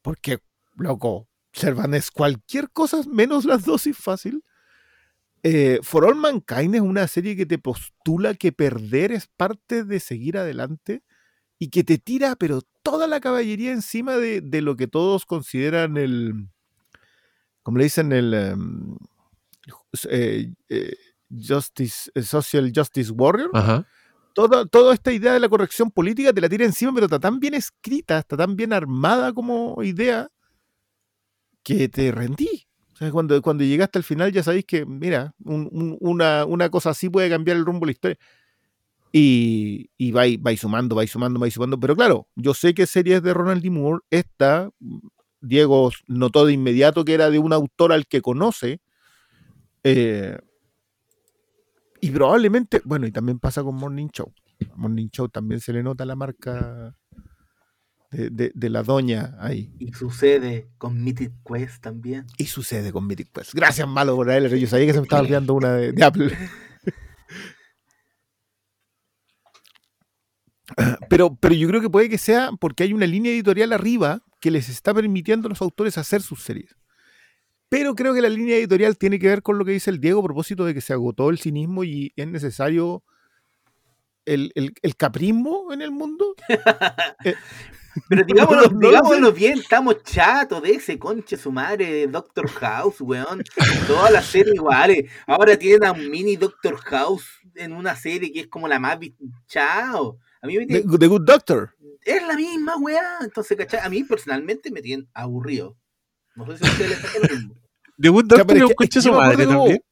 Porque, loco, Servan es cualquier cosa menos la dosis fácil. Eh, For All Mankind es una serie que te postula que perder es parte de seguir adelante y que te tira, pero toda la caballería encima de, de lo que todos consideran el, como le dicen, el em, eh, eh, justice, social justice warrior. Ajá. Toda, toda esta idea de la corrección política te la tira encima, pero está tan bien escrita, está tan bien armada como idea, que te rendí. O cuando, cuando llegaste al final ya sabéis que, mira, un- un- una, una cosa así puede cambiar el rumbo de la historia. Y, y vais sumando, vais sumando, vais sumando. Pero claro, yo sé que series de Ronald D. Moore, esta, Diego notó de inmediato que era de un autor al que conoce. eh, y probablemente, bueno, y también pasa con Morning Show. A Morning Show también se le nota la marca de, de- de la doña ahí. Y sucede con Mythic Quest también. Y sucede con Mythic Quest. Gracias, malo por él. Yo sabía que se me estaba olvidando una de, de Apple. [LAUGHS] Pero, pero yo creo que puede que sea porque hay una línea editorial arriba que les está permitiendo a los autores hacer sus series. Pero creo que la línea editorial tiene que ver con lo que dice el Diego a propósito de que se agotó el cinismo y es necesario el, el- el caprismo en el mundo. [LAUGHS] Pero [LAUGHS] digámoslo, no digámoslo bien, estamos chatos de ese conche su madre de Doctor House, weón. Todas las series iguales. Ahora tienen a un mini Doctor House en una serie que es como la más Chao. A mí me The, tiene- The Good Doctor. es la misma, weá. Entonces, ¿cachai? A mí personalmente me tienen aburrido. No sé si a ustedes les pasa lo mismo. The Good Ya, Doctor es que- su madre también.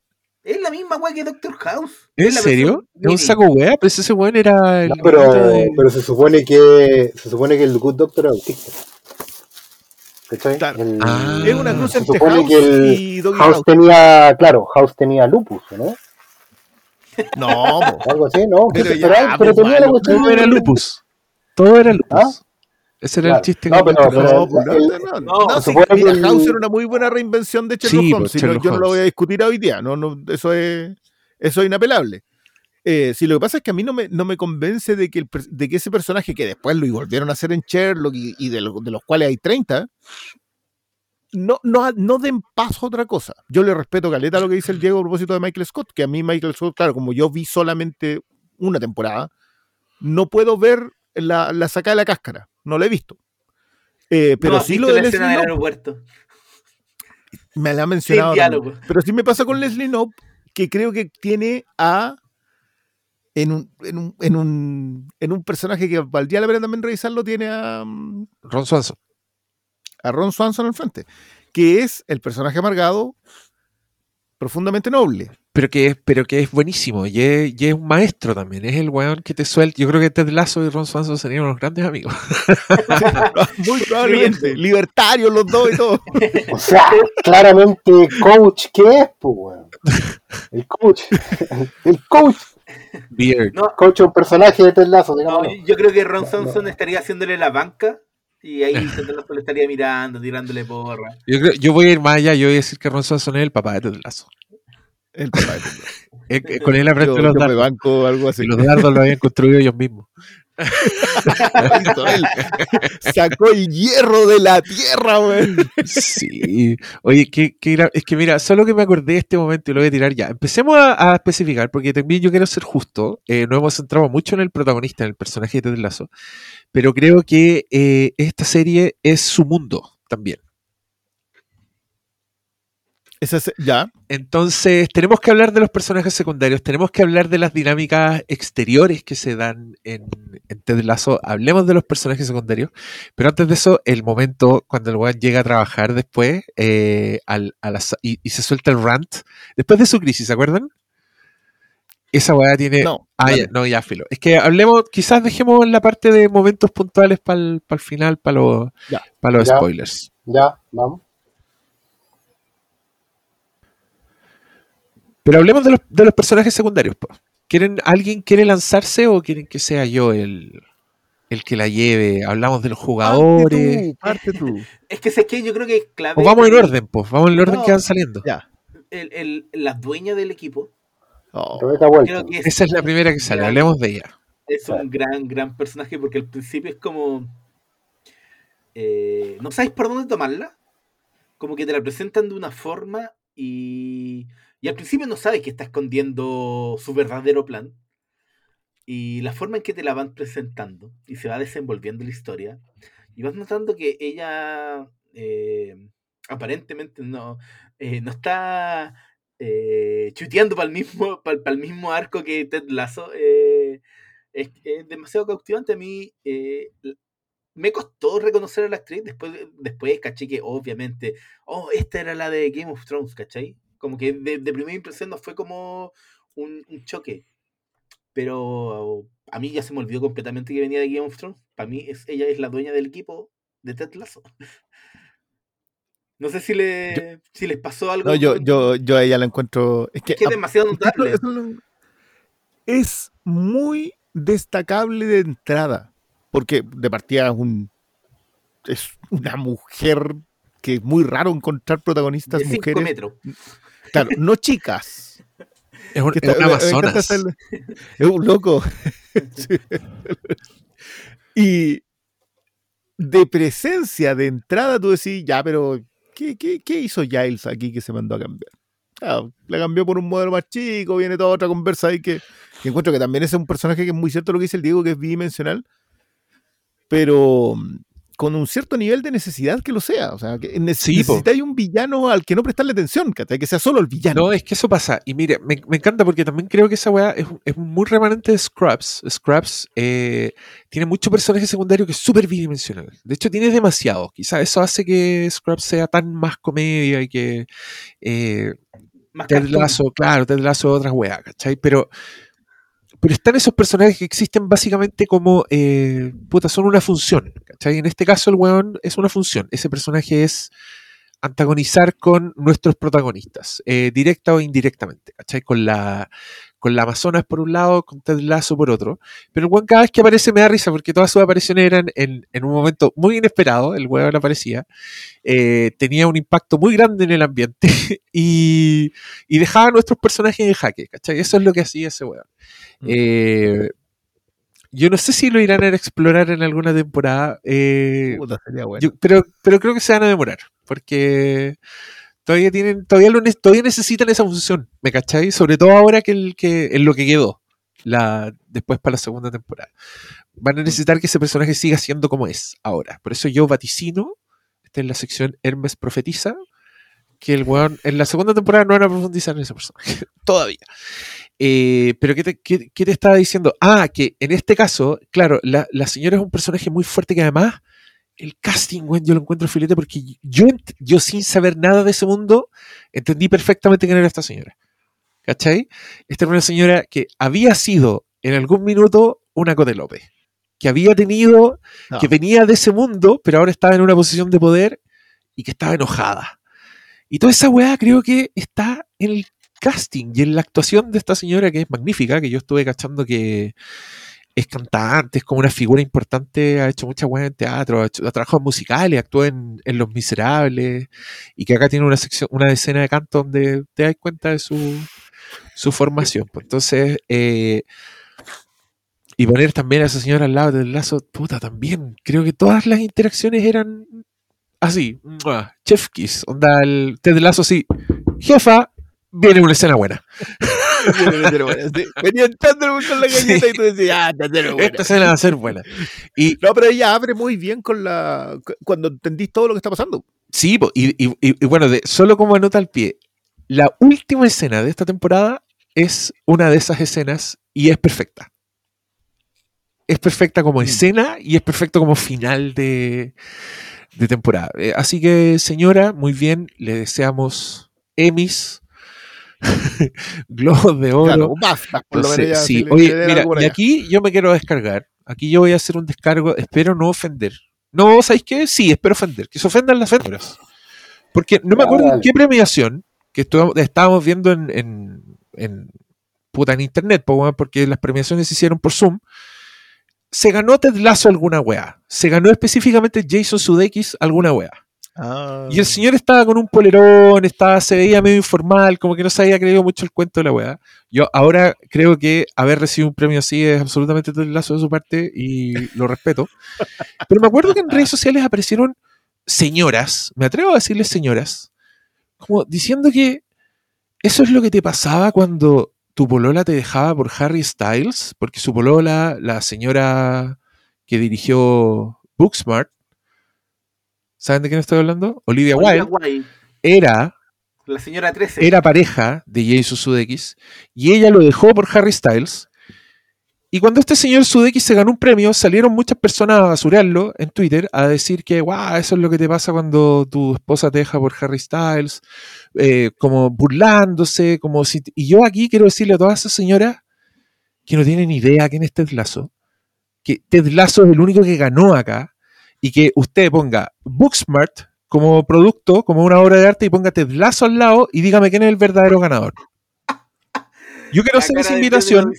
Es la misma weá que Doctor House. ¿En serio? ¿Es un saco wea? Pero ese weón era el. No, pero, bonito de- pero se supone que se supone que el Good Doctor es autista. ¿Cachai? Claro. El- Ah. Es una cruz se entre supone House que el y Doggy House House. tenía, claro, House tenía lupus, ¿no? No, algo así, ¿no? Pero pero, ya, pero pues, tenía la cuestión Todo era lupus. Todo era lupus. ¿Ah? Ese era Claro. el chiste No, que pero- pero- No, pues, no, no, no, no, se sí, mira, el- House era una muy buena reinvención de Sherlock Sí, Holmes. pues, si Sherlock yo no lo voy a discutir hoy día. No, no, eso es eso es inapelable. Eh, si lo que pasa es que a mí no me, no me convence de que, el de que ese personaje que después lo volvieron a hacer en Sherlock y, y de, lo- de los cuales hay 30, no, no, no den paso a otra cosa. Yo le respeto caleta lo que dice el Diego a propósito de Michael Scott, que a mí Michael Scott, claro, como yo vi solamente una temporada, no puedo ver la, la sacada de la cáscara, no la he visto. Eh, pero ¿No has sí visto lo de Leslie del Knope, aeropuerto. me la ha Sin mencionado. también. Pero sí me pasa con Leslie Knope, que creo que tiene a. En un, en un, en un, en un personaje que valdría la pena también revisarlo, tiene a, mm, Ron Swanson. a Ron Swanson al frente, que es el personaje amargado profundamente noble. Pero que, es, pero que es buenísimo y es, y es un maestro también. Es el weón que te suelta. Yo creo que Ted Lasso y Ron Swanson serían unos grandes amigos. [LAUGHS] Muy probablemente. Libertarios los dos y todo. O sea, claramente, coach, ¿qué es, pues, weón? El coach. El coach. Beard. No, Coach es un personaje de Ted Lasso, no, yo creo que Ron Thompson estaría haciéndole la banca y ahí [LAUGHS] Ted Lasso le estaría mirando, tirándole porra. Yo, creo- yo voy a ir más allá. Yo voy a decir que Ron Swanson es el papá de Ted Lasso. El papá de [LAUGHS] Con él aprende los dardos. banco algo así. Los dardos lo habían construido ellos mismos. [LAUGHS] Sacó el hierro de la tierra, güey. Sí. Oye, gra- es que mira, solo que me acordé de este momento y lo voy a tirar ya. Empecemos a, a especificar, porque también yo quiero ser justo. Eh, no hemos centrado mucho en el protagonista, en el personaje de Ted Lasso, pero creo que eh, esta serie es su mundo también. Ya. Entonces, tenemos que hablar de los personajes secundarios, tenemos que hablar de las dinámicas exteriores que se dan en, en Ted Lasso. Hablemos de los personajes secundarios, pero antes de eso, el momento cuando el weón llega a trabajar después eh, al- a y, y se suelta el rant, después de su crisis, ¿se acuerdan? Esa weá tiene. No. Ah, ya, no, ya, filo. Es que hablemos, quizás dejemos la parte de momentos puntuales para el final, para los, para los spoilers. Ya, vamos. Pero hablemos de los, de los personajes secundarios. po. ¿Quieren, ¿Alguien quiere lanzarse o quieren que sea yo el, el que la lleve? Hablamos de los jugadores. Parte tú, parte tú. Es que sé que yo creo que es clave. O vamos en orden, pues. Vamos en el orden No. que van saliendo. Ya. el- el- la dueña del equipo. Oh, Rebeca Welton. Creo que es, Esa es la primera que sale. Hablemos de ella. es un gran, gran personaje porque al principio es como. eh, no sabes por dónde tomarla. Como que te la presentan de una forma y. Y al principio no sabes que está escondiendo su verdadero plan. Y la forma en que te la van presentando y se va desenvolviendo la historia. Y vas notando que ella eh, aparentemente no, eh, no está eh, chuteando para el mismo, para el mismo arco que Ted Lasso. eh, es, demasiado cautivante. A mí me costó reconocer a la actriz. Después, después caché que obviamente, oh, esta era la de Game of Thrones, ¿cachai? Como que de, de primera impresión no fue como un, un choque. Pero a mí ya se me olvidó completamente que venía de Game of Thrones. Para mí es, ella es la dueña del equipo de Ted Lasso. No sé si, le, si les pasó algo. No, yo, yo, yo a ella la encuentro. Es que, que es demasiado notable. es muy destacable de entrada. Porque de partida es un es una mujer que es muy raro encontrar protagonistas De 5 mujeres. metros. Claro, no chicas. [LAUGHS] Es, un, es encanta Amazonas. hacerle- Es un loco. [LAUGHS] Sí. Y de presencia, de entrada, tú decís, ya, pero ¿qué, qué, qué hizo Giles aquí que se mandó a cambiar? La cambió por un modelo más chico, viene toda otra conversa ahí que, que encuentro que también es un personaje que es muy cierto lo que dice el Diego, que es bidimensional, pero con un cierto nivel de necesidad que lo sea. O sea, que neces- Sí, un villano al que no prestarle atención, ¿cachai? que sea solo el villano. No, es que eso pasa. Y mire, me, me encanta porque también creo que esa weá es, es muy remanente de Scrubs. Scrubs eh, tiene mucho personaje secundario que es súper bidimensional. De hecho, tiene demasiado. Quizás eso hace que Scrubs sea tan más comedia y que eh, Más Ted. Lasso, claro, Ted Lasso otras weas, ¿cachai? Pero, pero están esos personajes que existen básicamente como, eh, puta, son una función, ¿cachai? En este caso el weón es una función. Ese personaje es antagonizar con nuestros protagonistas, eh, directa o indirectamente, ¿cachai? Con la, con la Amazonas por un lado, con Ted Lasso por otro. Pero el weón cada vez que aparece me da risa porque todas sus apariciones eran en, en un momento muy inesperado, el weón aparecía, eh, tenía un impacto muy grande en el ambiente [LAUGHS] y, y dejaba a nuestros personajes en jaque, ¿cachai? Eso es lo que hacía ese weón. Mm. Eh, yo no sé si lo irán a explorar en alguna temporada, eh, Puta, sería bueno. yo- pero, pero creo que se van a demorar, porque todavía tienen, todavía lo todavía necesitan esa función, ¿me cachai? Sobre todo ahora que el que en lo que quedó la, después para la segunda temporada. van a necesitar que ese personaje siga siendo como es ahora. Por eso yo vaticino, esta es la sección Hermes Profetiza, que el weón en la segunda temporada no van a profundizar en ese personaje. [LAUGHS] Todavía. Eh, pero ¿qué te, qué- qué te estaba diciendo? Ah, que en este caso, claro, la, la señora es un personaje muy fuerte que además el casting, weón, yo lo encuentro filete porque yo, yo sin saber nada de ese mundo, entendí perfectamente quién era esta señora. ¿Cachai? Esta era una señora que había sido en algún minuto una Cote López. Que había tenido, No. que venía de ese mundo, pero ahora estaba en una posición de poder y que estaba enojada. Y toda esa weá creo que está en el casting y en la actuación de esta señora que es magnífica, que yo estuve cachando que es cantante, es como una figura importante, ha hecho muchas weas en teatro, ha, hecho, ha trabajado en musicales, actuó en, en Los Miserables, y que acá tiene una sección, una escena de canto donde te das cuenta de su, su formación. Pues entonces, eh, y poner también a esa señora al lado del lazo, puta, también. Creo que todas las interacciones eran así, chef kiss, onda el Ted Lazo así, jefa, viene una escena buena. [LAUGHS] [LAUGHS] Venía entrando con la galleta y tú decías, ah, está cero buena". Esta escena va a ser buena. Y No, pero ella abre muy bien con la. cu- cuando entendís todo lo que está pasando. sí, y, y- y- y bueno, de, solo como anota al pie, la última escena de esta temporada es una de esas escenas y es perfecta. Es perfecta como Mm. escena y es perfecto como final de, de temporada. Eh, así que, señora, muy bien, le deseamos Emmys, [LAUGHS] Globos de Oro. Claro, basta, por lo menos sí, le- oye, mira, y aquí yo me quiero descargar. Aquí yo voy a hacer un descargo. Espero no ofender. No, ¿sabéis qué? Sí, espero ofender. Que se ofendan las vendedoras. Porque no me acuerdo en qué premiación que estábamos viendo en, en, en- puta, en internet, porque las premiaciones se hicieron por Zoom. Se ganó Ted Lasso alguna weá. Se ganó específicamente Jason Sudeikis alguna weá. Ah. Y el señor estaba con un polerón, estaba, se veía medio informal, como que no se había creído mucho el cuento de la weá. Yo ahora creo que haber recibido un premio así es absolutamente lazo de su parte y lo respeto. [LAUGHS] Pero me acuerdo que en redes sociales aparecieron señoras, me atrevo a decirles señoras, como diciendo que eso es lo que te pasaba cuando tu polola te dejaba por Harry Styles, porque su polola, la señora que dirigió Booksmart, ¿saben de quién estoy hablando? Olivia Olivia Wilde, Wilde, era, la señora 13. era pareja de Jason Sudeikis y ella lo dejó por Harry Styles. Y cuando este señor Sudeikis se ganó un premio, salieron muchas personas a basurearlo en Twitter, a decir que, guau, eso es lo que te pasa cuando tu esposa te deja por Harry Styles, eh, como burlándose, como si... Y yo aquí quiero decirle a todas esas señoras que no tienen idea quién es Ted Lasso, que Ted Lasso es el único que ganó acá, y que usted ponga Booksmart como producto, como una obra de arte, y ponga Ted Lasso al lado y dígame quién es el verdadero ganador. [LAUGHS] Yo quiero La hacer esa invitación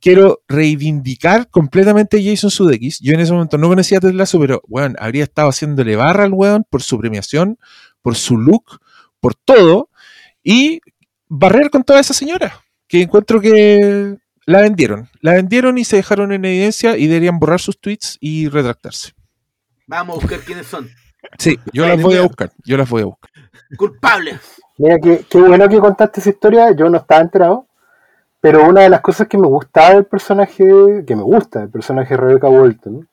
quiero reivindicar completamente a Jason Sudeikis. Yo en ese momento no conocía a Ted Lasso, pero weón, habría estado haciéndole barra al weón por su premiación, por su look, por todo, y barrer con toda esa señora, que encuentro que la vendieron. La vendieron y se dejaron en evidencia y deberían borrar sus tweets y retractarse. Vamos a buscar quiénes son. Sí, yo las voy a buscar, yo las voy a buscar. Culpables. Mira, qué, qué bueno que contaste esa historia, yo no estaba enterado, pero una de las cosas que me gustaba del personaje, que me gusta del personaje de Rebecca Walton,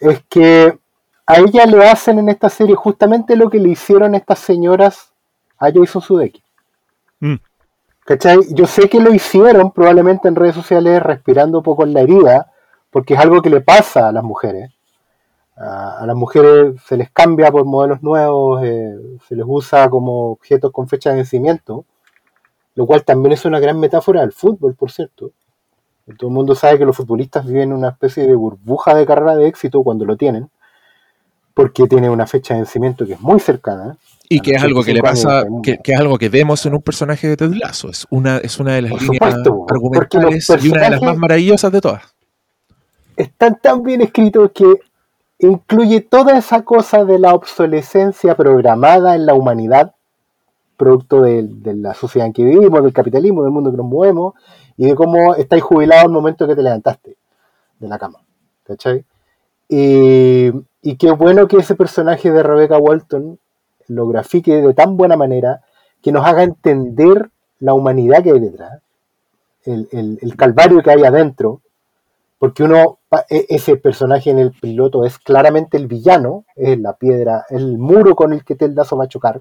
es que a ella le hacen en esta serie justamente lo que le hicieron estas señoras a Jason Sudeikis. Mm. ¿Cachai? Yo sé que lo hicieron probablemente en redes sociales respirando un poco en la herida, porque es algo que le pasa a las mujeres. A, a las mujeres se les cambia por modelos nuevos, eh, se les usa como objetos con fecha de vencimiento, lo cual también es una gran metáfora del fútbol, por cierto. Todo el mundo sabe que los futbolistas viven una especie de burbuja de carrera de éxito cuando lo tienen, porque tiene una fecha de vencimiento que es muy cercana. Y que es algo que le 85 pasa, que, que es algo que vemos en un personaje de Ted Lasso. Es una, es una de las Por líneas supuesto, argumentales y una de las más maravillosas de todas. están tan bien escritos que incluye toda esa cosa de la obsolescencia programada en la humanidad, producto de, la sociedad en que vivimos, del capitalismo, del mundo que nos movemos, y de cómo estáis jubilado al momento que te levantaste de la cama. ¿Cachai? Y, y qué bueno que ese personaje de Rebecca Walton lo grafique de tan buena manera que nos haga entender la humanidad que hay detrás, el, el- el calvario que hay adentro, porque uno, e- ese personaje en el piloto es claramente el villano, es la piedra, el muro con el que Ted Lasso va a chocar.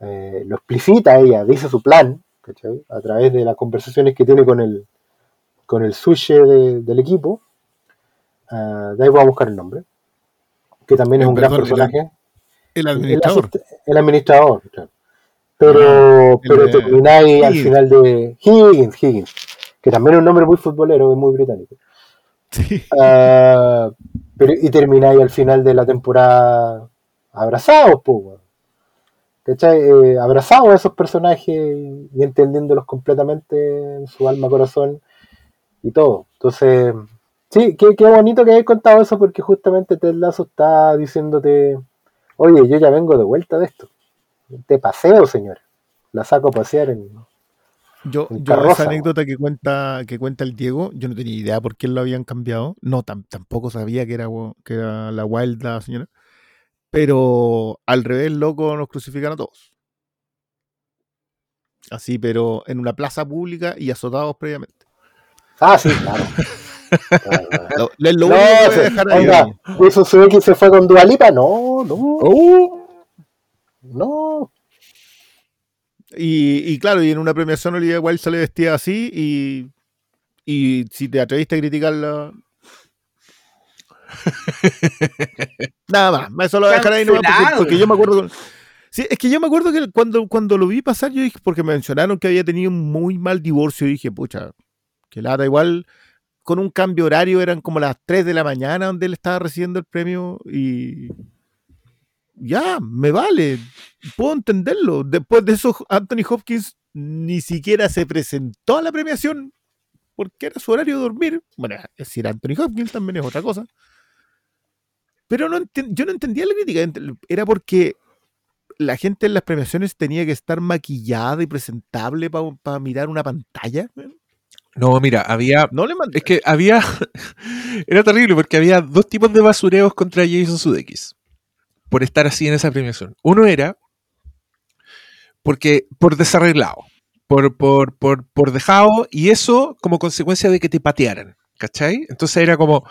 Eh, lo explicita ella, dice su plan, ¿cachai? a través de las conversaciones que tiene con el, con el sushi de- del equipo. Ah, de ahí voy a buscar el nombre, que también es Eh, un gran perdón, el- personaje. El El, administrador. el administrador, claro. Pero, el pero termináis al final de Higgins, Higgins, que también es un nombre muy futbolero, es muy británico. Ah, pero, y termináis al final de la temporada abrazados, pues. ¿Cachai? Eh, abrazados a esos personajes y entendiéndolos completamente en su alma, corazón y todo. Entonces, sí, qué, qué bonito que hayas contado eso porque justamente Ted Lasso está diciéndote, oye, yo ya vengo de vuelta de esto. Te paseo, señor. La saco a pasear en... Yo, yo esa anécdota que cuenta, que cuenta el Diego, yo no tenía idea por qué lo habían cambiado. No, tam- tampoco sabía que era, que era la Wild la señora. Pero al revés, loco, nos crucifican a todos. Así, pero en una plaza pública y azotados previamente. Ah, sí, claro. [LAUGHS] Lo, lo No, único que voy a se- dejar ahí. oiga, ¿Wilson Suzuki se fue con Dualipa? No, no, Oh. no. Y, y claro, y en una premiación Olivia Wilde sale vestida así y, y si te atreviste a criticarla... [LAUGHS] Nada más, eso lo voy a dejar ahí nomás porque, yo me acuerdo... Sí, es que yo me acuerdo que cuando, cuando lo vi pasar, yo dije, porque me mencionaron que había tenido un muy mal divorcio, y dije, pucha, que lata, igual con un cambio horario eran como las 3 de la mañana donde él estaba recibiendo el premio y ya, me vale, puedo entenderlo. Después de eso, Anthony Hopkins ni siquiera se presentó a la premiación porque era su horario de dormir. Bueno, es decir, Anthony Hopkins también es otra cosa. Pero no yo no entendía la crítica. Era porque la gente en las premiaciones tenía que estar maquillada y presentable para mirar una pantalla. No, mira, había. No le mandé. Es que había. [LAUGHS] Era terrible porque había dos tipos de basureos contra Jason Sudeikis por estar así en esa premiación. Uno era porque por desarreglado, por, por, por, por dejado, y eso como consecuencia de que te patearan, ¿cachai? Entonces era como.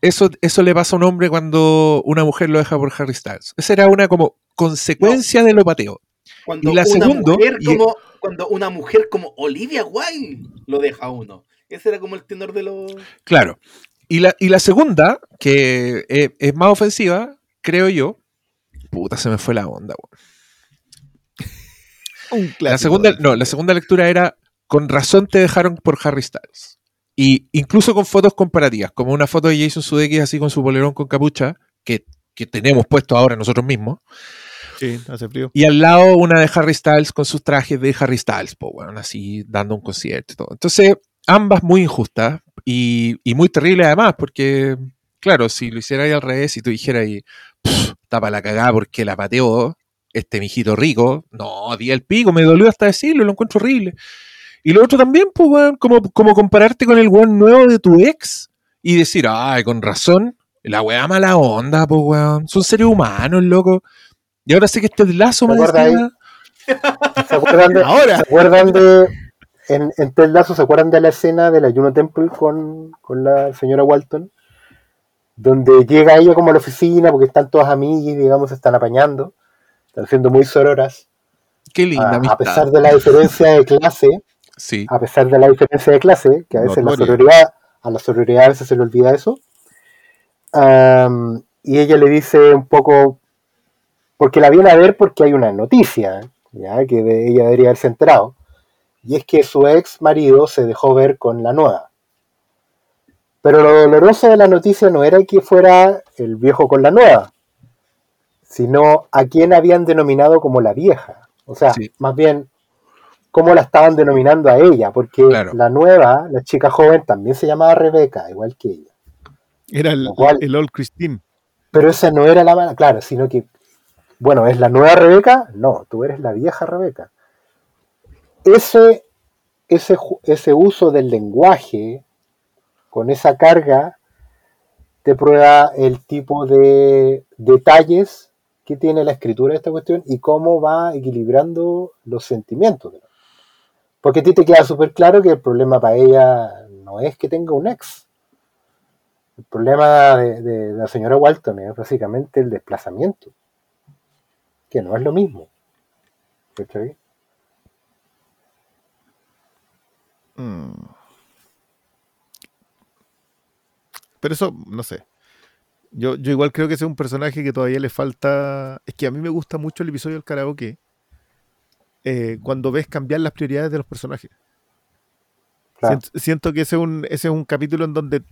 Eso, eso le pasa a un hombre cuando una mujer lo deja por Harry Styles. Esa era una como consecuencia de lo pateo. Cuando Y la una segundo, mujer y- como cuando una mujer como Olivia Wilde lo deja a uno. Ese era como el tenor de los Claro. Y la, y la segunda, que es, es más ofensiva, creo yo. Puta, se me fue la onda, weón. [LAUGHS] un La segunda, no, la segunda lectura era con razón te dejaron por Harry Styles. Y incluso con fotos comparativas, como una foto de Jason Sudeikis así con su polerón con capucha, que, que tenemos puesto ahora nosotros mismos, Sí, hace frío. y al lado una de Harry Styles con sus trajes de Harry Styles, po, weón, así dando un concierto y todo. Entonces, ambas muy injustas y, y muy terribles además, porque, claro, si lo hiciera ahí al revés, si tú dijeras "Pff, tapa la cagada porque la pateó este mijito rico, no, di el pico, me dolió hasta decirlo, lo encuentro horrible. Y lo otro también, pues, weón, como, como compararte con el weón nuevo de tu ex y decir, ay, con razón, la weá mala onda, pues, weón, son seres humanos, loco. Y ahora sé que este lazo ¿Te más acuerdas ahí? encima- ¿Se acuerdan de, [LAUGHS] Ahora. ¿se acuerdan de en, en Ted Lasso, ¿se acuerdan de la escena del ayuno temple con, con la señora Walton? Donde llega ella como a la oficina porque están todas amigas, digamos, se están apañando, están siendo muy sororas. Qué linda A, a pesar de la diferencia de clase, Sí. a pesar de la diferencia de clase, que a veces la sororidad, a la sororidad a veces se le olvida eso. Am, y ella le dice un poco, porque la viene a ver porque hay una noticia, ya que de- ella debería haberse enterado, y es que su ex marido se dejó ver con la nueva. Pero lo doloroso de la noticia no era que fuera el viejo con la nueva, sino a quien habían denominado como la vieja. O sea, Sí. más bien cómo la estaban denominando a ella, porque Claro. la nueva, la chica joven, también se llamaba Rebeca, igual que ella. Era el, cual- el Old Christine. Pero esa no era la mala, claro, sino que, bueno, ¿es la nueva Rebeca? No, tú eres la vieja Rebeca. Ese, ese, ese uso del lenguaje con esa carga te prueba el tipo de detalles que tiene la escritura de esta cuestión y cómo va equilibrando los sentimientos. Porque a ti te queda súper claro que el problema para ella no es que tenga un ex, El problema de, la señora Walton es básicamente el desplazamiento, que no es lo mismo. ¿Cachai? Mm. Pero eso, no sé. Yo, yo igual creo que ese es un personaje que todavía le falta. Es que a mí me gusta mucho el episodio del karaoke. eh, cuando ves cambiar las prioridades de los personajes. Claro. Siento, siento que ese es, un, ese es un capítulo en donde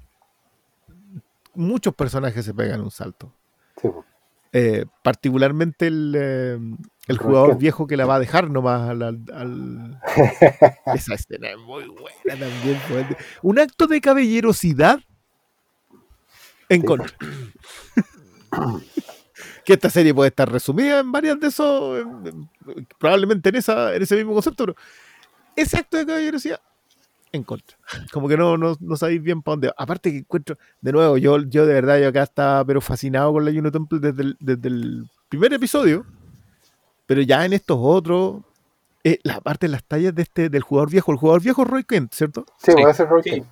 muchos personajes se pegan un salto. Sí. Eh, particularmente el, eh, el jugador viejo que la va a dejar nomás al. al- [LAUGHS] Esa escena es muy buena también. Un acto de caballerosidad en Sí. contra. [COUGHS] que esta serie puede estar resumida en varias de esos. en- en- probablemente en, esa, en ese mismo concepto, pero ese acto de caballerosidad en contra. Como que no, no, no sabéis bien para dónde. va. Aparte que encuentro, de nuevo, yo, yo de verdad, yo acá estaba pero fascinado con la Juno Temple desde el, desde el primer episodio. Pero ya en estos otros, eh, la parte de las tallas de este, del jugador viejo, el jugador viejo es Roy Kent, ¿cierto? Sí, Sí, puede ser Roy sí. Kent.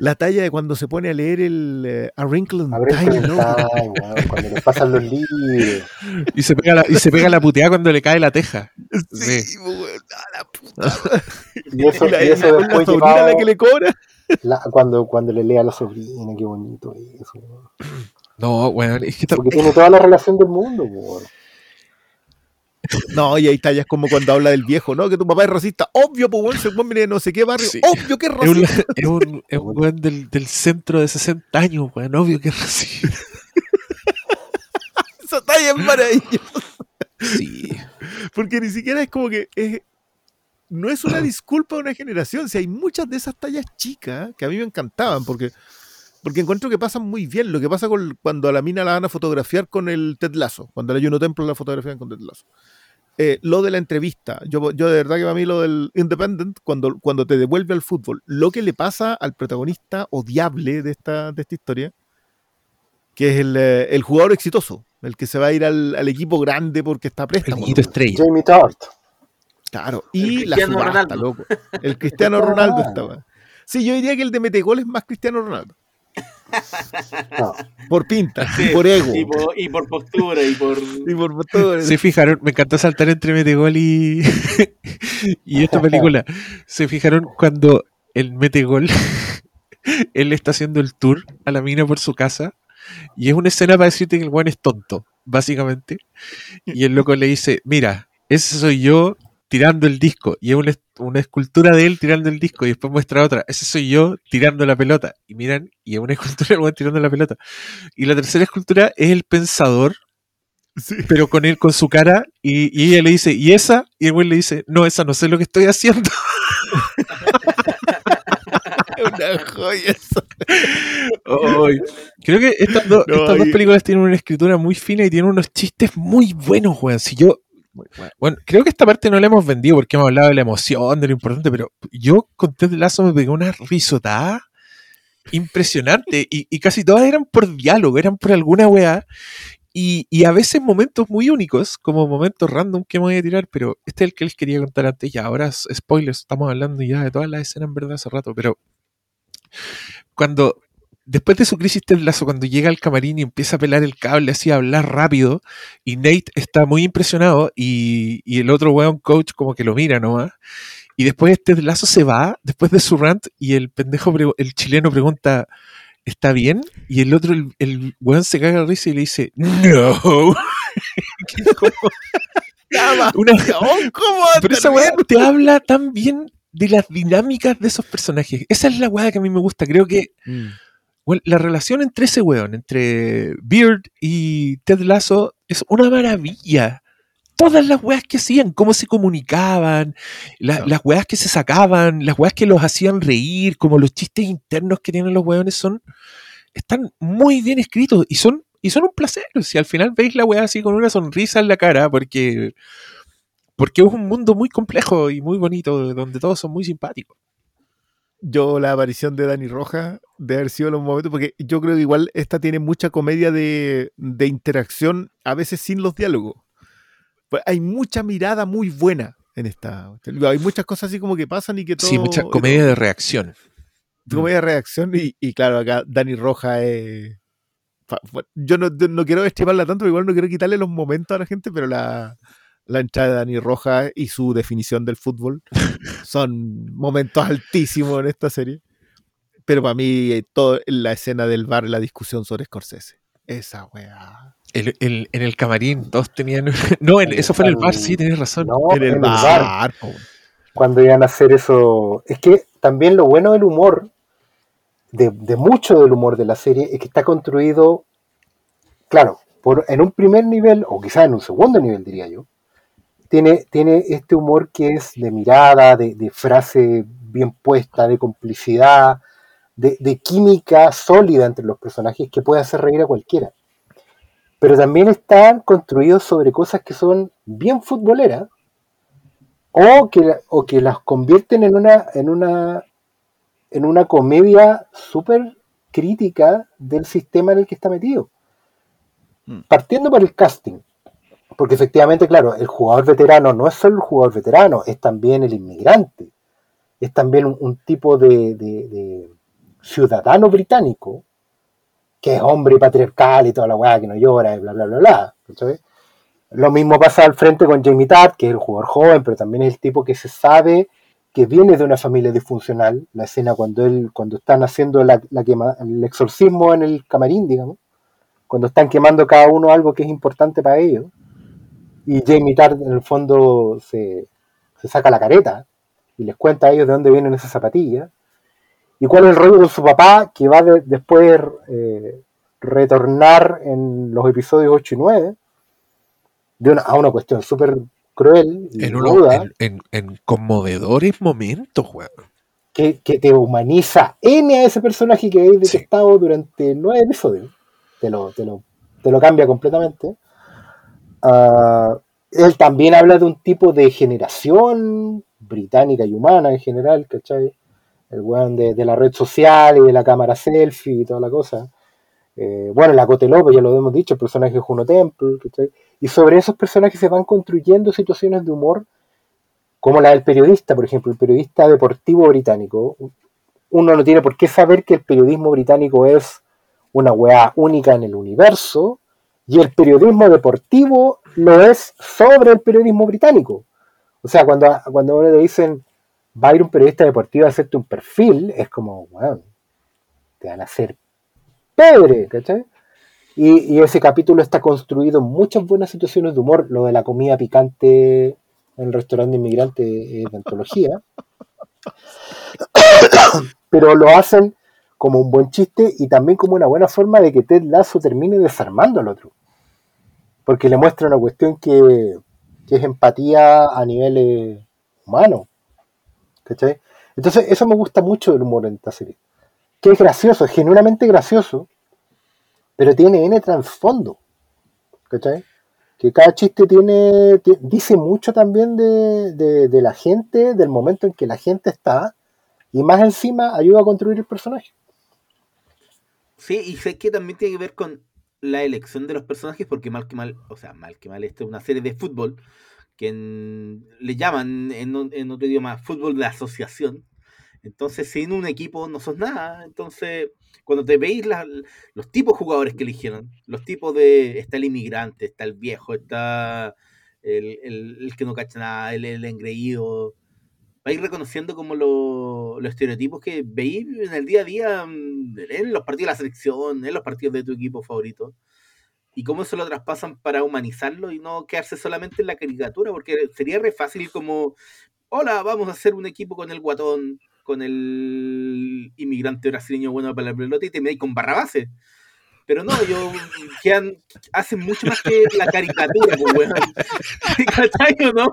La talla de cuando se pone a leer el eh, A Wrinkle in Time, ¿no? Ay, weón, cuando le pasan los libros. [LAUGHS] Y se pega la, y se pega la puteada cuando le cae la teja. Sí, Sí. a la puta. [LAUGHS] Y eso, [LAUGHS] Y la, y y eso la- después sobrina llevado- la que le cobra. la- cuando, cuando le lea a la sobrina, qué bonito eso. No, weón, es que Porque tiene toda la relación del mundo, weón. No, y hay tallas como cuando habla del viejo, ¿no? Que tu papá es racista. Obvio, pues, weón, se pone de no sé qué barrio. Sí. Obvio que es es un, racista. [LAUGHS] es un, es un weón del, del centro de 60 años, weón, obvio que es racista. [LAUGHS] Esa talla es maravillosa. Sí. Porque ni siquiera es como que es- no es una disculpa de una generación. Si hay muchas de esas tallas chicas que a mí me encantaban, porque, porque encuentro que pasan muy bien. Lo que pasa con, cuando a la mina la van a fotografiar con el Ted Lasso, cuando la Juno Temple la fotografían con Ted Lasso. Eh, lo de la entrevista, yo, yo de verdad que para mí lo del Independent, cuando, cuando te devuelve al fútbol, lo que le pasa al protagonista odiable de esta, de esta historia, que es el, eh, el jugador exitoso, el que se va a ir al, al equipo grande porque está El préstamo. niñito estrella. Jamie Tart. Claro, El y la Cristiano subasta, Ronaldo. loco. El Cristiano [LAUGHS] Ronaldo estaba. Sí, yo diría que el de Metegol es más Cristiano Ronaldo. No. Por pinta, Sí, por ego. Y por, y por postura, y por. y por todo. Se fijaron, me encantó saltar entre Metegol y, [LAUGHS] y esta película. Se fijaron cuando el Metegol, [LAUGHS] él está haciendo el tour a la mina por su casa y es una escena para decirte que el weón es tonto, básicamente. Y el loco le dice, mira, ese soy yo tirando el disco y es una, una escultura de él tirando el disco y después muestra otra, ese soy yo tirando la pelota y miran y es una [LAUGHS] escultura del tirando la pelota. Y la tercera escultura es el pensador Sí. pero con él, con su cara, y, y ella le dice, ¿y esa? Y el güey le dice, no, esa no sé lo que estoy haciendo. [LAUGHS] Una joya eso. Ay, Creo que estas, do- No, estas dos películas tienen una escritura muy fina y tienen unos chistes muy buenos, weón. Si yo, bueno, creo que esta parte no la hemos vendido porque hemos hablado de la emoción, de lo importante, pero yo con Ted Lasso me pegué una risotada impresionante y, casi todas eran por diálogo, eran por alguna weá. Y, a veces momentos muy únicos, como momentos random que me voy a tirar, pero este es el que les quería contar antes. Ya, ahora spoilers, estamos hablando ya de todas las escenas en verdad hace rato, pero cuando después de su crisis Ted Lasso, cuando llega al camarín y empieza a pelar el cable, así a hablar rápido, y Nate está muy impresionado, y, y el otro weón coach como que lo mira nomás, y después Ted Lasso se va, después de su rant, y el pendejo, el chileno pregunta, ¿está bien? Y el otro, el, el weón se caga de risa y le dice, no. [LAUGHS] Una- ¿Cómo pero esa weá te habla tan bien de las dinámicas de esos personajes. Esa es la weá que a mí me gusta. Creo que Mm. Bueno, la relación entre ese weón, entre Beard y Ted Lasso, es una maravilla. Todas las weas que hacían, cómo se comunicaban, la- Claro. las weas que se sacaban, las weas que los hacían reír, como los chistes internos que tienen los weones son, están muy bien escritos y son, y son un placer. Si al final veis la wea así con una sonrisa en la cara, porque, porque es un mundo muy complejo y muy bonito, donde todos son muy simpáticos. Yo la aparición de Dani Roja de haber sido los momentos, porque yo creo que igual esta tiene mucha comedia de, de interacción, a veces sin los diálogos. Pues hay mucha mirada muy buena en esta. Hay muchas cosas así como que pasan y que todo. Sí, mucha comedia de reacción. comedia de reacción y, y claro, acá Dani Roja es... Yo no, no quiero estimarla tanto, igual no quiero quitarle los momentos a la gente, pero la, la entrada de Dani Roja y su definición del fútbol [LAUGHS] son momentos altísimos en esta serie. Pero para mí, eh, todo, la escena del bar, la discusión sobre Scorsese. Esa weá. El- el- en el camarín, todos tenían. [LAUGHS] No, en- eso fue en el bar, sí, tienes razón. No, en el en bar. po. cuando iban a hacer eso. Es que también lo bueno del humor, de, de mucho del humor de la serie, es que está construido, claro, por, en un primer nivel, o quizás en un segundo nivel, diría yo. Tiene, tiene este humor que es de mirada, de, de frase bien puesta, de complicidad, de, de química sólida entre los personajes que puede hacer reír a cualquiera. Pero también están construidos sobre cosas que son bien futboleras, o que, o que las convierten en una, en una, en una comedia súper crítica del sistema en el que está metido. Mm. Partiendo por el casting, porque efectivamente, claro, el jugador veterano no es solo el jugador veterano, es también el inmigrante, es también un, tipo de, ciudadano británico que es hombre patriarcal y toda la weá que no llora y bla bla bla bla. ¿cachai? Lo mismo pasa al frente con Jamie Tatt, que es el jugador joven, pero también es el tipo que se sabe que viene de una familia disfuncional. La escena cuando él, cuando están haciendo la quema- el exorcismo en el camarín, digamos, cuando están quemando cada uno algo que es importante para ellos. Y Jamie Tatt en el fondo se, se saca la careta y les cuenta a ellos de dónde vienen esas zapatillas. Y cuál es el rollo con su papá, que va de- después eh, retornar en los episodios 8 y 9 de una, a una cuestión súper cruel y En, uno- en, en- en conmovedores momentos, weón. que, que te humaniza N a ese personaje que habéis Sí. detestado durante nueve episodios. Te lo, te lo, te lo cambia completamente. Ah, él también habla de un tipo de generación británica y humana en general, ¿cachai? El weón de, la red social y de la cámara selfie y toda la cosa. Eh, bueno, la Cote López, ya lo hemos dicho, el personaje de Juno Temple, ¿cachai? Y sobre esos personajes se van construyendo situaciones de humor como la del periodista, por ejemplo, el periodista deportivo británico. Uno no tiene por qué saber que el periodismo británico es una weá única en el universo y el periodismo deportivo lo es sobre el periodismo británico. O sea, cuando, cuando uno le dicen va a ir un periodista deportivo a hacerte un perfil, es como, bueno, te van a hacer pedre, ¿cachai? Y, ese capítulo está construido en muchas buenas situaciones de humor. Lo de la comida picante en el restaurante inmigrante de antología. Pero lo hacen como un buen chiste y también como una buena forma de que Ted Lasso termine desarmando al otro. Porque le muestra una cuestión que, que es empatía a nivel eh, humano. ¿Cachai? Entonces, eso me gusta mucho del humor en esta serie. Que es gracioso, es genuinamente gracioso, pero tiene N trasfondo. ¿Cachai? Que cada chiste tiene, ti- dice mucho también de, de- de la gente, del momento en que la gente está, y más encima ayuda a construir el personaje. Sí, y sé que también tiene que ver con la elección de los personajes, porque mal que mal, o sea, mal que mal, esta es una serie de fútbol que le llaman en, en otro idioma fútbol de asociación. Entonces, sin un equipo no sos nada. Entonces, cuando te veis los tipos de jugadores que eligieron, los tipos de. Está el inmigrante, está el viejo, está el, el- el que no cacha nada, el, el engreído. Vais reconociendo como lo- los estereotipos que veis en el día a día, mm, en los partidos de la selección, en los partidos de tu equipo favorito. Y cómo eso lo traspasan para humanizarlo y no quedarse solamente en la caricatura, porque sería re fácil como, hola, vamos a hacer un equipo con el guatón, con el inmigrante brasileño bueno para la pelota y te metéis con barrabase. Pero no, yo quedan, hacen mucho más que la caricatura, pues, weón. [LAUGHS] ¿Cachai o no?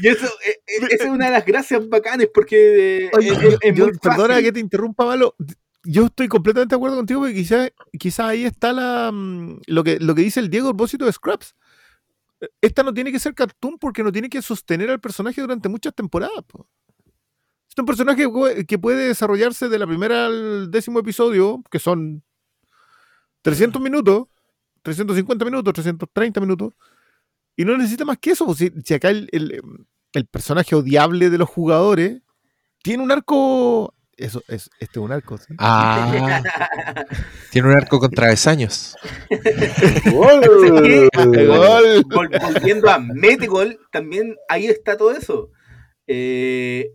Y eso, eh, eh, esa es una de las gracias bacanes porque eh, Oye, es, es- es yo- muy perdona fácil. que te interrumpa, Malo. Yo estoy completamente de acuerdo contigo porque quizás quizá ahí está la, mm, lo, que, lo que dice el Diego a propósito de Scraps. Esta no tiene que ser cartoon porque no tiene que sostener al personaje durante muchas temporadas. po. Es un personaje que puede- desarrollarse de la primera al décimo episodio, que son 300 minutos, 350 minutos, 330 minutos, y no necesita más que eso. pues, Si, si acá el, el, el personaje odiable de los jugadores tiene un arco. Eso, es, este es un arco, ¿sí? Ah, [LAUGHS] tiene un arco con travesaños. [LAUGHS] [LAUGHS] ¡Gol! ¡Gol! Vol- volviendo a Metegol, también ahí está todo eso. Eh,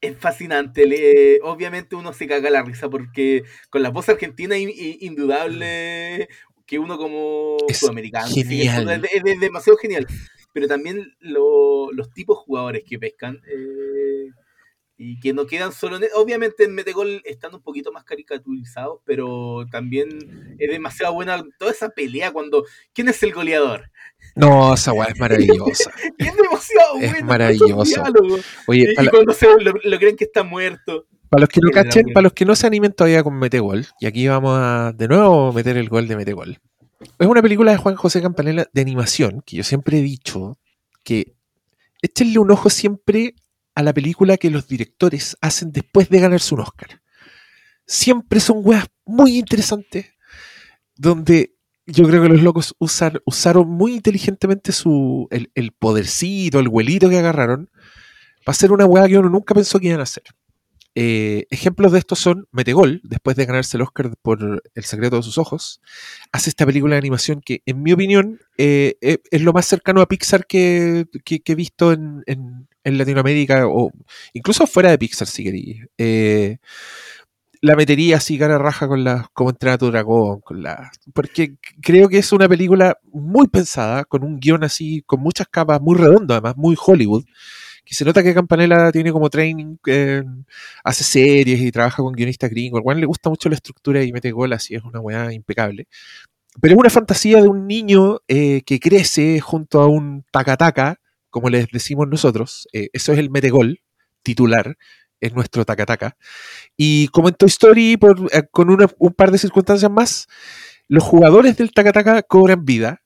es fascinante. le- obviamente uno se caga la risa porque con la voz argentina in- in- indudable que uno como Es sudamericano sí, es, es- es demasiado genial. Pero también lo- los tipos jugadores que pescan eh, y que no quedan solo en... Obviamente en Metegol están un poquito más caricaturizados, pero también es demasiado buena toda esa pelea cuando... ¿Quién es el goleador? No, esa weá es maravillosa. [LAUGHS] Es demasiado Es bueno. maravilloso. esos diálogos. Oye, Y, cuando se lo, lo creen que está muerto. para los que no cachen, para los que no se animen todavía con Metegol, y aquí vamos a de nuevo meter el gol de Metegol. Es una película de Juan José Campanella de animación, que yo siempre he dicho que échenle un ojo siempre a la película que los directores hacen después de ganarse un Oscar. Siempre son weas muy interesantes, donde yo creo que los locos usaron muy inteligentemente su, el, el podercito, el huelito que agarraron, para hacer una wea que uno nunca pensó que iban a hacer. Eh, ejemplos de esto son Metegol, después de ganarse el Oscar por El secreto de sus ojos, hace esta película de animación que, en mi opinión, eh, eh, es lo más cercano a Pixar que, he visto en, en- en Latinoamérica, o incluso fuera de Pixar, si queréis. La metería así cara raja con la como entrenar a tu dragón, con la porque creo que es una película muy pensada, con un guion así, con muchas capas, muy redondo además, muy Hollywood, que se nota que Campanella tiene como training, eh, hace series y trabaja con guionistas gringos, al cual le gusta mucho la estructura y mete gol así, es una weá impecable. Pero es una fantasía de un niño eh, que crece junto a un tacataca, como les decimos nosotros, eh, eso es el metegol titular, es nuestro tacataca. Y como en Toy Story, por, eh, con un par de circunstancias más, los jugadores del tacataca cobran vida.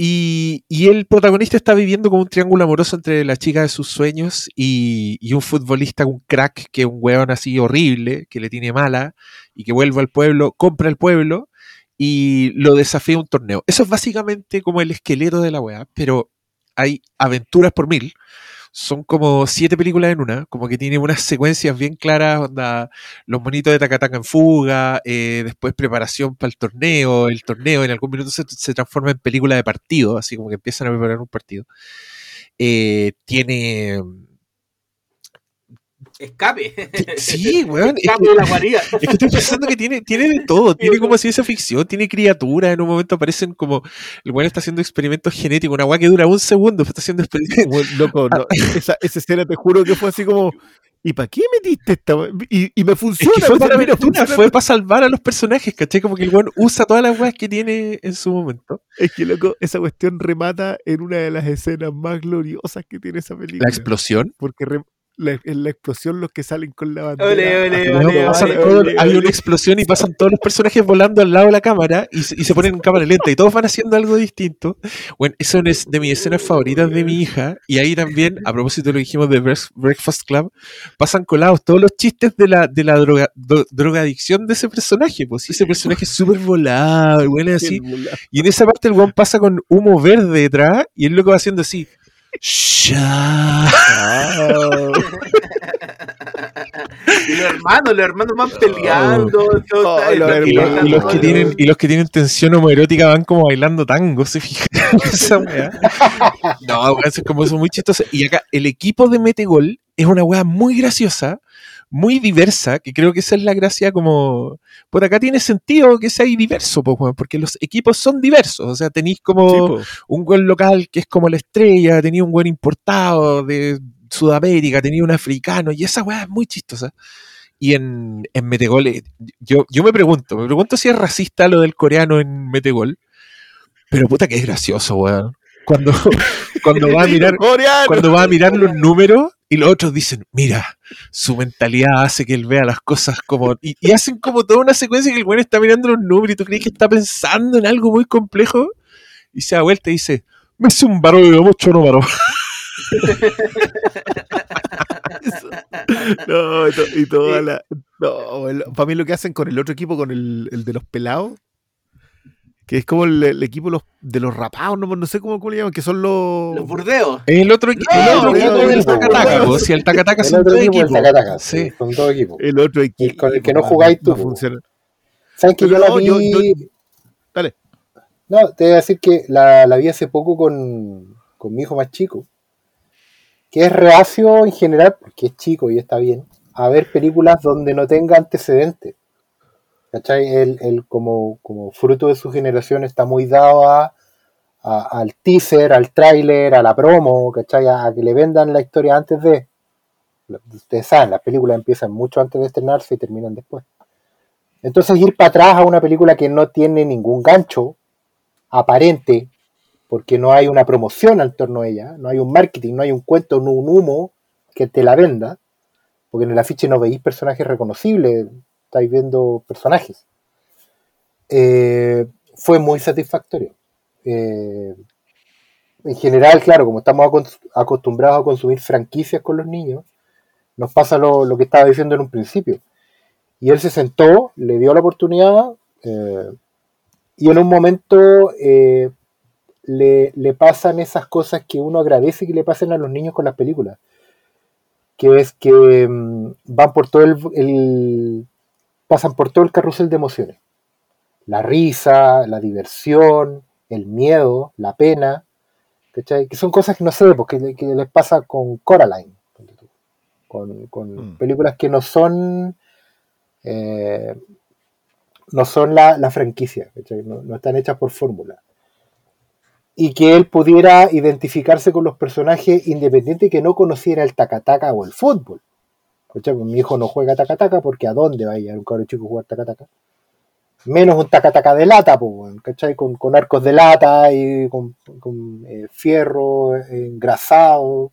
Y, y el protagonista está viviendo como un triángulo amoroso entre la chica de sus sueños y, y un futbolista, un crack, que es un weón así horrible, que le tiene mala, y que vuelve al pueblo, compra el pueblo y lo desafía a un torneo. Eso es básicamente como el esqueleto de la weá, pero hay aventuras por mil. Son como siete películas en una, como que tiene unas secuencias bien claras, onda, los monitos de Takataka en fuga, eh, después preparación para el torneo, el torneo en algún minuto se, transforma en película de partido, así como que empiezan a preparar un partido. Eh, tiene... Escape. [LAUGHS] Sí, weón, es Escape que- de la guarida. Es que estoy pensando que tiene, tiene de todo, tiene como ciencia ficción, tiene criaturas, en un momento aparecen como, el weón está haciendo experimentos genéticos, una weá que dura un segundo, está haciendo experimentos. Loco, no, [LAUGHS] esa, esa escena te juro que fue así como. ¿Y para qué metiste esta? we-?" Y, y me Es funciona. que fue para funcionando. fue para salvar a los personajes, ¿cachai? Como que el weón usa todas las weas que tiene en su momento. Es que, loco, esa cuestión remata en una de las escenas más gloriosas que tiene esa película. La explosión. Porque re- la, en la explosión los que salen con la bandera. Ole, ole, Ah, ole, ole, hay ole. una explosión y pasan todos los personajes volando al lado de la cámara y se, y se ponen en cámara lenta y todos van haciendo algo distinto. Bueno, eso es de mis escenas favoritas de mi hija. Y ahí también, a propósito de lo que dijimos de Breakfast- Club, pasan colados todos los chistes de la, de la droga, do- drogadicción de ese personaje. Pues ese personaje es súper volado, es así. Y en esa parte el weón pasa con humo verde detrás y el loco va haciendo así. "Shut [LAUGHS] Y los hermanos, los hermanos van peleando. todo Oh, los Y los, y los que tienen, y los que tienen tensión homoerótica van como bailando tango, ¿se fijan? [LAUGHS] Esa weá. [LAUGHS] No, weón, eso es como eso muy chistoso. Y acá, el equipo de Metegol es una weá muy graciosa, muy diversa, que creo que esa es la gracia como... Por acá tiene sentido que sea diverso, pues, weón, porque los equipos son diversos. O sea, tenéis como Sí, un buen local que es como la estrella, tenía un buen importado de Sudamérica, tenía un africano, y esa weá es muy chistosa. Y en, en Metegol, eh, yo, yo me pregunto, me pregunto si es racista lo del coreano en Metegol, pero puta que es gracioso, weón. Cuando, [LAUGHS] cuando va a [LAUGHS] mirar, Coreano. cuando va a mirar los números y los otros dicen, mira, su mentalidad hace que él vea las cosas como... Y, y hacen como toda una secuencia que el weón está mirando los números y tú crees que está pensando en algo muy complejo y se da vuelta y dice, me hace un baro de mucho número. No, y, to- y toda la. No, para mí lo que hacen con el otro equipo, con el, el de los pelados, que es como el, el equipo los, de los rapados, no, no sé cómo, cómo le llaman, que son los... Los burdeos. El otro, equi- No, el otro el equipo equipo, Tacataca, bueno. po, si el Tacataca El son dos equipo, el equipos. Sí. sí, son dos equipos. El otro equipo. con el que no jugáis tú, va a po. funcionar. ¿Saben que yo la no, vi? yo- yo- Dale. No, te voy a decir que la, la vi hace poco con, con mi hijo más chico, que es reacio en general, porque es chico y está bien, a ver películas donde no tenga antecedentes. ¿Cachai? Él, él como, como fruto de su generación está muy dado a, al teaser, al tráiler, a la promo, ¿cachai? A, a que le vendan la historia antes de... Ustedes saben, las películas empiezan mucho antes de estrenarse y terminan después. Entonces ir para atrás a una película que no tiene ningún gancho aparente, porque no hay una promoción al torno a ella, no hay un marketing, no hay un cuento, no un humo que te la venda, porque en el afiche no veis personajes reconocibles, estáis viendo personajes. Eh, fue muy satisfactorio. Eh, en general, claro, como estamos acos- acostumbrados a consumir franquicias con los niños, nos pasa lo, lo que estaba diciendo en un principio. Y él se sentó, le dio la oportunidad, eh, y en un momento le, le pasan esas cosas que uno agradece que le pasen a los niños con las películas. Que es que mm, van por todo el- pasan por todo el carrusel de emociones. La risa, la diversión, el miedo, la pena, ¿cachai? Que son cosas que no sé, porque que les pasa con Coraline, con, con Mm. películas que no son eh, no son la, la franquicia, ¿cachai? no, no están hechas por fórmula. Y que él pudiera identificarse con los personajes independiente que no conociera el tacataca o el fútbol. ¿Cachai? Pues Mi hijo no juega tacataca porque ¿a dónde va a ir un cabrón chico a jugar tacataca? Menos un tacataca de lata, pues, ¿cachai? Con, con arcos de lata y con, con, eh, fierro eh, engrasado.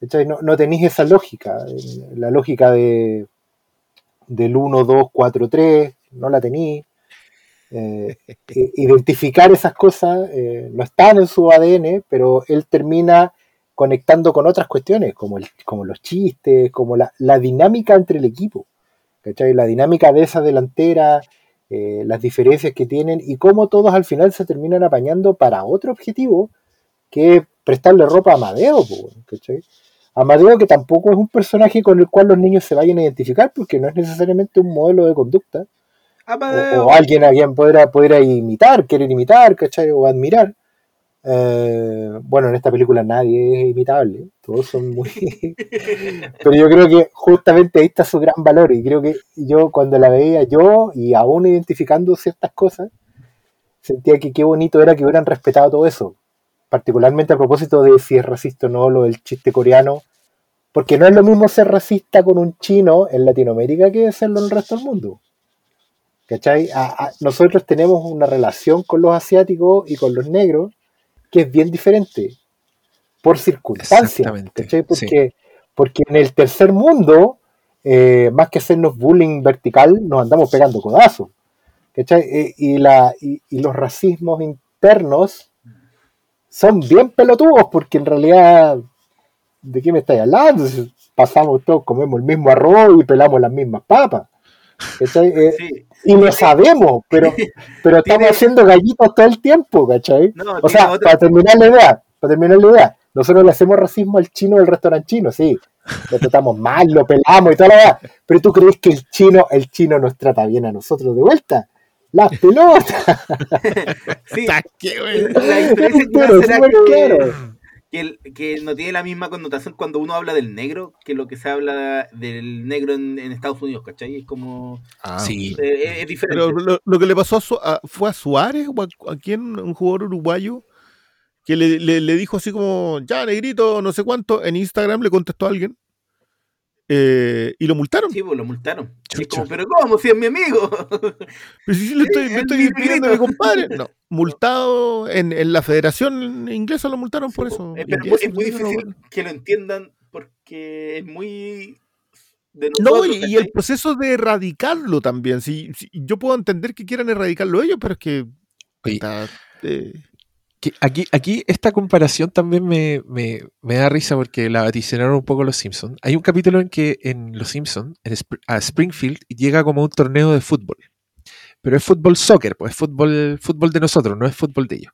¿cachai? No, no tenéis esa lógica. La lógica de, del 1, 2, 4, 3, no la tenéis. Eh, [LAUGHS] identificar esas cosas eh, no están en su ADN, pero él termina conectando con otras cuestiones, como, el, como los chistes, como la, la dinámica entre el equipo, ¿cachai? la dinámica de esa delantera, eh, las diferencias que tienen y cómo todos al final se terminan apañando para otro objetivo, que es prestarle ropa a Amadeo. ¿cachai? Amadeo que tampoco es un personaje con el cual los niños se vayan a identificar, porque no es necesariamente un modelo de conducta, o, Amadeo. o alguien a quien pudiera imitar, querer imitar, ¿cachai? O admirar. Eh, bueno, en esta película nadie es imitable, todos son muy... [LAUGHS] Pero yo creo que justamente ahí está su gran valor y creo que yo cuando la veía yo y aún identificando ciertas cosas, sentía que qué bonito era que hubieran respetado todo eso, particularmente a propósito de si es racista o no lo del chiste coreano, porque no es lo mismo ser racista con un chino en Latinoamérica que serlo en el resto del mundo. ¿Cachai? A- a- nosotros tenemos una relación con los asiáticos y con los negros que es bien diferente por circunstancias. Porque, porque en el tercer mundo, eh, más que hacernos bullying vertical, nos andamos pegando codazos. ¿cachai? Eh, y, la, y, y los racismos internos son bien pelotudos porque en realidad, ¿de qué me estáis hablando? Si Pasamos todos, comemos el mismo arroz y pelamos las mismas papas. ¿Cachai? Eh, Sí. y lo sabemos, pero, pero estamos Tiene- haciendo gallitos todo el tiempo, ¿cachai? No, O sea, para terminar la idea, para terminar la idea, nosotros le hacemos racismo al chino del restaurante chino, sí. Lo tratamos mal, lo pelamos y toda la verdad. Pero tú crees que el chino, el chino nos trata bien a nosotros de vuelta. Las pelotas. [LAUGHS] Sí, la súper que, claro. Que, el- que no tiene la misma connotación cuando uno habla del negro que lo que se habla del negro en, en Estados Unidos, ¿cachai? Es como. Sí. eh, es, es diferente. Pero lo, lo que le pasó a, Su- a- fue a Suárez o a, a quién, un jugador uruguayo, que le, le- le dijo así como, ya negrito, no sé cuánto, en Instagram le contestó a alguien eh, y lo multaron. Sí, pues lo multaron. Es como, pero ¿cómo? Si es mi amigo. [LAUGHS] Pero si sí le estoy, me estoy despidiendo de mi compadre. [LAUGHS] No, multado en, en la federación inglesa lo multaron por Sí, eso. eh, pero Inglesa, es muy difícil que lo entiendan porque es muy. De No, y, y el proceso de erradicarlo también. Si, si- yo puedo entender que quieran erradicarlo ellos, pero es que. Oye, puta, eh, que aquí, aquí esta comparación también me, me- da risa porque la vaticinaron un poco los Simpsons. Hay un capítulo en que en Los Simpsons, en a Springfield, llega como un torneo de fútbol. pero es fútbol soccer, pues es fútbol, fútbol de nosotros, no es fútbol de ellos.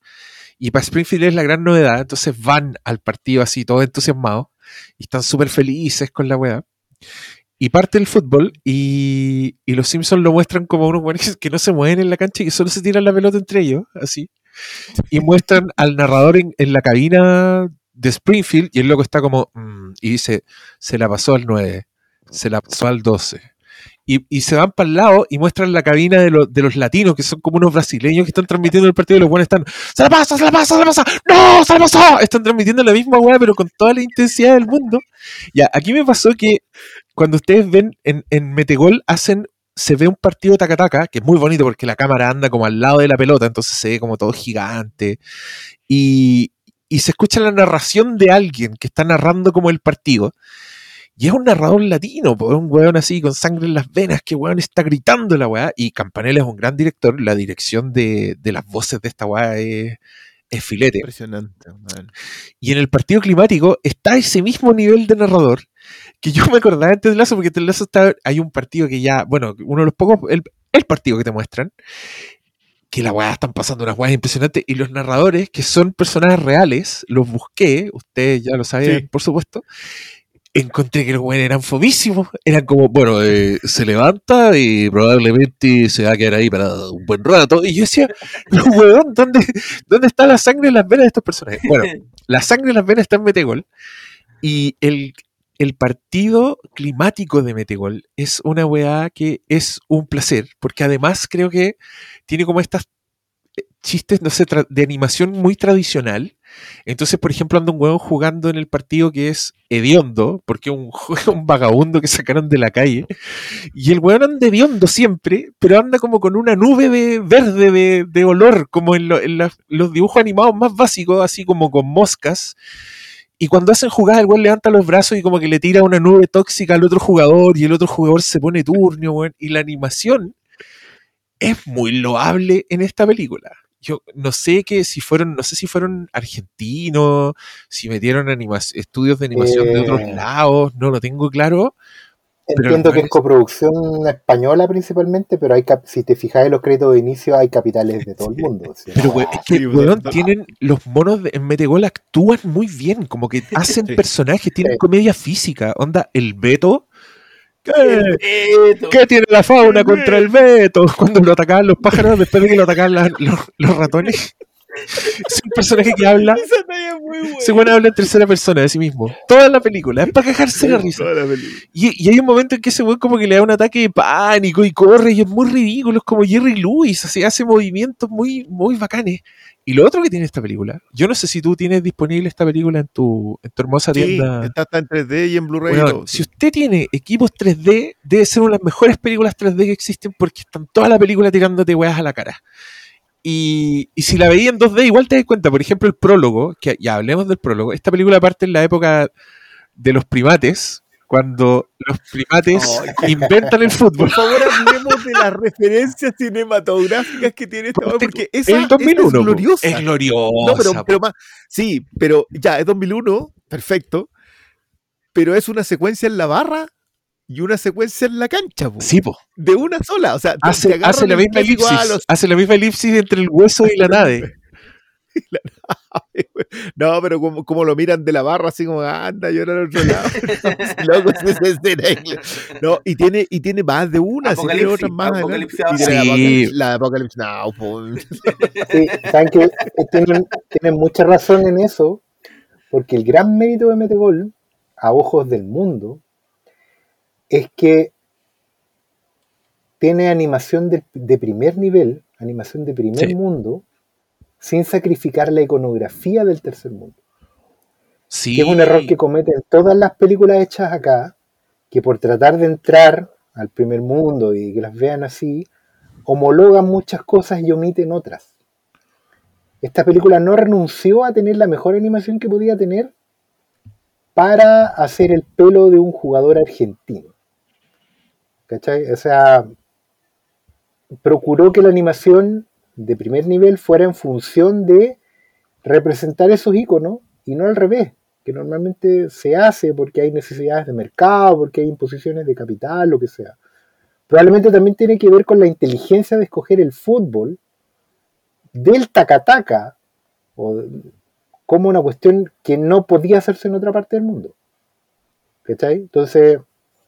Y para Springfield es la gran novedad, entonces van al partido así, todos entusiasmados, y están súper felices con la weá. Y parte el fútbol, y, y los Simpsons lo muestran como unos buenos [LAUGHS] que no se mueven en la cancha y que solo se tiran la pelota entre ellos, así. Y muestran al narrador en, la cabina de Springfield, y el loco está como, mm, y dice, se la pasó al 9, se la pasó al 12. Y, y se van para el lado y muestran la cabina de, los- de los latinos, que son como unos brasileños que están transmitiendo el partido y los buenos están, ¡Se la pasa, se la pasa, se la pasa! ¡No, se la pasó! Están transmitiendo la misma weá, pero con toda la intensidad del mundo. Ya, aquí me pasó que cuando ustedes ven en, en Metegol, hacen, se ve un partido taca-taca, que es muy bonito porque la cámara anda como al lado de la pelota, entonces se ve como todo gigante. Y, y se escucha la narración de alguien que está narrando como el partido. Y es un narrador latino, po, un weón así con sangre en las venas, que weón está gritando la weá. Y Campanella es un gran director, la dirección de, de las voces de esta weá es, es filete. Impresionante, man. Y en el partido climático está ese mismo nivel de narrador que yo me acordaba en Ted Lasso, porque Ted Lasso está, hay un partido que ya, bueno, uno de los pocos, el, el partido que te muestran, que la weá están pasando unas weas impresionantes, y los narradores, que son personajes reales, los busqué, ustedes ya lo saben, Sí. por supuesto, encontré que los weones eran fomísimos, eran como, bueno, eh, se levanta y probablemente se va a quedar ahí para un buen rato, y yo decía, [LAUGHS] "No, weón, ¿dónde, ¿dónde está la sangre en las venas de estos personajes? Bueno, [LAUGHS] la sangre en las venas está en Metegol. Y el, el partido climático de Metegol es una weá que es un placer, porque además creo que tiene como estas eh, chistes, no sé, de animación muy tradicional. Entonces, por ejemplo, anda un huevo jugando en el partido que es hediondo, porque un, [LAUGHS] un vagabundo que sacaron de la calle. Y el weón anda hediondo siempre, pero anda como con una nube de verde de, olor, como en, los dibujos animados más básicos, así como con moscas. Y cuando hacen jugadas, el weón levanta los brazos y como que le tira una nube tóxica al otro jugador y el otro jugador se pone turnio, weón. Y la animación es muy loable en esta película. Yo no sé que si fueron, no sé si fueron argentinos, si metieron estudios de animación de otros Eh. lados, no lo tengo claro. Entiendo que es coproducción española principalmente, pero hay cap- si te fijas en los créditos de inicio hay capitales de todo el mundo. sí, Pero, es que, weón, tienen los monos de- en Metegol actúan muy bien, como que hacen Sí. personajes, tienen Sí. comedia física. Onda, el Beto. ¿Qué, tiene la fauna contra el Beto? Cuando lo atacaban los pájaros después de que lo atacaban la- los, los ratones. Es un personaje que habla. [LAUGHS] Muy. Se bueno habla en tercera persona de sí mismo. Toda la película. Es para quejarse la risa. La. Y, y hay un momento en que ese weón como que le da un ataque de pánico y corre y es muy ridículo, es como Jerry Lewis, así hace movimientos muy, muy bacanes. Y lo otro que tiene esta película, yo no sé si tú tienes disponible esta película en tu, en tu hermosa Sí, tienda. está, está en 3D y en Blu-ray todo. si usted tiene equipos 3D, debe ser una de las mejores películas 3D que existen porque están toda la película tirándote weas a la cara. Y, y si la veía en 2D, igual te das cuenta, por ejemplo, el prólogo, que ya hablemos del prólogo. Esta película parte en la época de los primates, cuando los primates inventan el Por fútbol. favor, hablemos de las referencias cinematográficas que tiene esta weá, porque esa, el 2001 esa es gloriosa. Es gloriosa. No, pero, po. pero más. Sí, pero ya, es 2001, perfecto. Pero es una secuencia en la barra y una secuencia en la cancha, po, Sí, po. de una sola. O sea, Hace, la el misma elipsis. los- Hace la misma elipsis entre el hueso y la nave. [LAUGHS] No, pero como, como lo miran de la barra, así como anda, yo era al otro lado. [LAUGHS] Loco. No, y tiene, y tiene más de una, si tiene otras más. Apocalipsis la Sí. Apocalipsis- La de Apocalipsis Now, po. Sí, saben que eh, tienen, tienen mucha razón en eso, porque el gran mérito de Metegol, a ojos del mundo, es que tiene animación de, de primer nivel, animación de primer Sí. mundo, sin sacrificar la iconografía del tercer mundo. Sí. que es un error que cometen todas las películas hechas acá, que por tratar de entrar al primer mundo y que las vean así, homologan muchas cosas y omiten otras. Esta película no renunció a tener la mejor animación que podía tener para hacer el pelo de un jugador argentino. ¿Cachai? O sea, procuró que la animación de primer nivel fuera en función de representar esos iconos y no al revés, que normalmente se hace porque hay necesidades de mercado, porque hay imposiciones de capital, lo que sea. probablemente también tiene que ver con la inteligencia de escoger el fútbol del tacataca como una cuestión que no podía hacerse en otra parte del mundo. ¿Cachai? Entonces,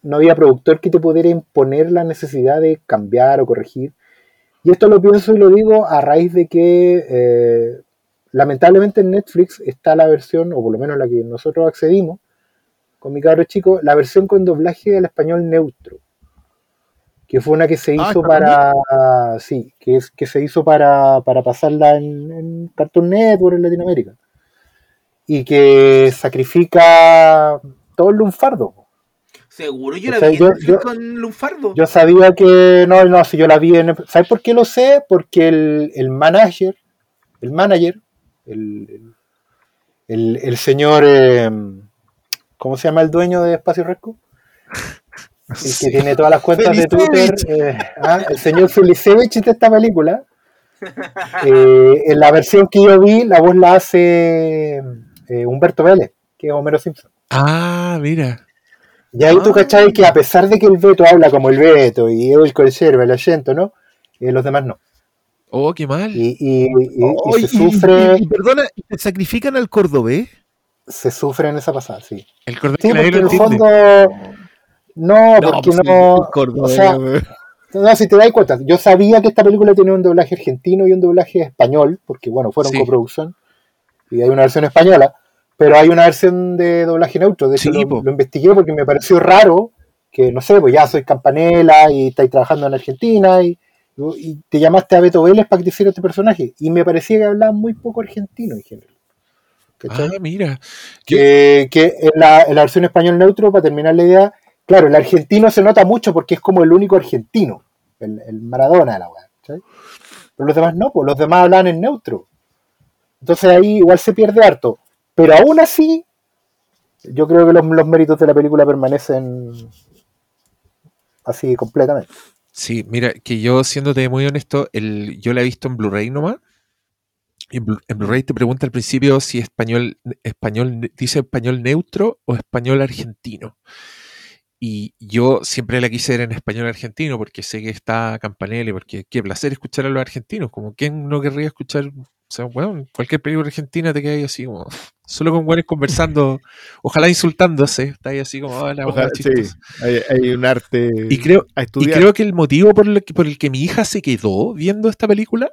no había productor que te pudiera imponer la necesidad de cambiar o corregir. Y esto lo pienso y lo digo a raíz de que eh, lamentablemente en Netflix está la versión, o por lo menos la que nosotros accedimos, con mi cabro chico, la versión con doblaje al español neutro. Que fue una que se Ah, hizo ¿está para. Sí, que, es, que se hizo para, para pasarla en, en Cartoon Network en Latinoamérica. Y que sacrifica todo el lunfardo. Seguro yo O la sea, vi en yo- con Lunfardo. Yo sabía que. No, no, si yo la vi en. ¿Sabes por qué lo sé? Porque el, el manager, el manager, el, el, el señor. eh, ¿Cómo se llama el dueño de Espacio Resco? [LAUGHS] El que tiene todas las cuentas de Twitter. eh, ah, el señor Felicevich de esta película. [LAUGHS] eh, en la versión que yo vi, la voz la hace eh, Humberto Vélez, que es Homero Simpson. Ah, mira. Y ahí tú Ah. cachai que a pesar de que el Beto habla como el Beto y el conserva, el asiento, ¿no? Eh, los demás no. Oh, qué mal. Y, y- y- y Oh, se y- sufre, y- y perdona, ¿y ¿te sacrifican al cordobés? se sufre en esa pasada, sí. el cordón Sí, porque en el fondo. No, porque pues, no. el cordobés, o sea, weón. No, si te das cuenta, yo sabía que esta película tenía un doblaje argentino y un doblaje español, porque bueno, fueron Sí. coproducción, y hay una versión española, pero hay una versión de doblaje neutro. De hecho, Sí, lo, investigué porque me pareció raro que, no sé, pues ya soy campanela y estáis trabajando en Argentina y, y te llamaste a Beto Vélez para que te hiciera este personaje. Y me parecía que hablaba muy poco argentino en general. ¿Cachai? Ah, mira. que, que en, la, en la versión español neutro, para terminar la idea, claro, el argentino se nota mucho porque es como el único argentino, el, el Maradona de la weá. Pero los demás no, pues los demás hablan en neutro. Entonces ahí igual se pierde harto. Pero aún así, yo creo que los, méritos de la película permanecen así completamente. Sí, mira, que yo siéndote muy honesto, el, yo la he visto en Blu-ray nomás. En Blu-ray te pregunta al principio si español, español, dice español neutro o español argentino. Y yo siempre la quise ver en español argentino porque sé que está Campanelli, porque qué placer escuchar a los argentinos. Como quién no querría escuchar, o sea, bueno, cualquier película argentina te queda ahí así como, [LAUGHS] solo con güeyes conversando, ojalá insultándose, está ahí así como, hola, Ojalá- sí, chistoso". hay, hay un arte Y creo, a y creo que el motivo por el, que, por el que mi hija se quedó viendo esta película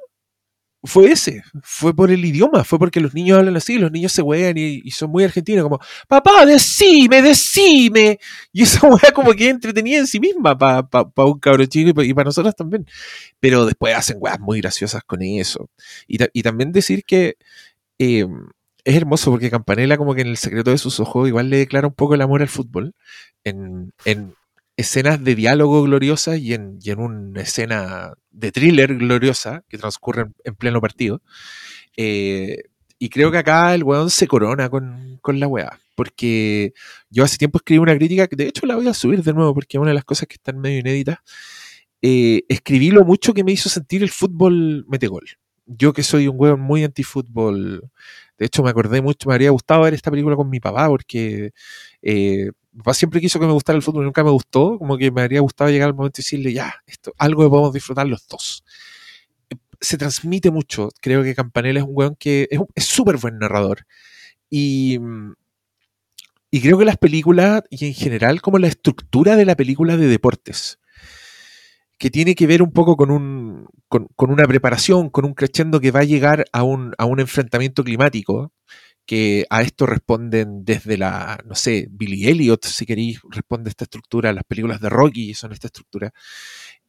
fue ese, fue por el idioma, fue porque los niños hablan así, los niños se huean y, son muy argentinos, como, papá, decime, decime. Y esa [LAUGHS] hueá como que es entretenida en sí misma para un cabro chico y para nosotros también. Pero después hacen weas muy graciosas con eso. Y, ta- y también decir que eh, es hermoso porque Campanella como que en el secreto de sus ojos igual le declara un poco el amor al fútbol en, en escenas de diálogo gloriosas y en, y en una escena de thriller gloriosa que transcurre en, en pleno partido. Eh, y creo que acá el weón se corona con, con la weá. Porque yo hace tiempo escribí una crítica, que de hecho la voy a subir de nuevo porque es una de las cosas que están medio inéditas. Eh, escribí lo mucho que me hizo sentir el fútbol metegol. Yo que soy un weón muy antifútbol. De hecho, me acordé mucho, me habría gustado ver esta película con mi papá porque eh, papá siempre quiso que me gustara el fútbol nunca me gustó. Como que me habría gustado llegar al momento y decirle, ya, esto, algo que podemos disfrutar los dos. Se transmite mucho. Creo que Campanella es un weón que es súper buen narrador. Y, creo que las películas, y en general, como la estructura de la película de deportes, que tiene que ver un poco con, un, con, una preparación, con un crescendo que va a llegar a un enfrentamiento climático, que a esto responden desde la, no sé, Billy Elliot, si queréis, responde a esta estructura, las películas de Rocky son esta estructura.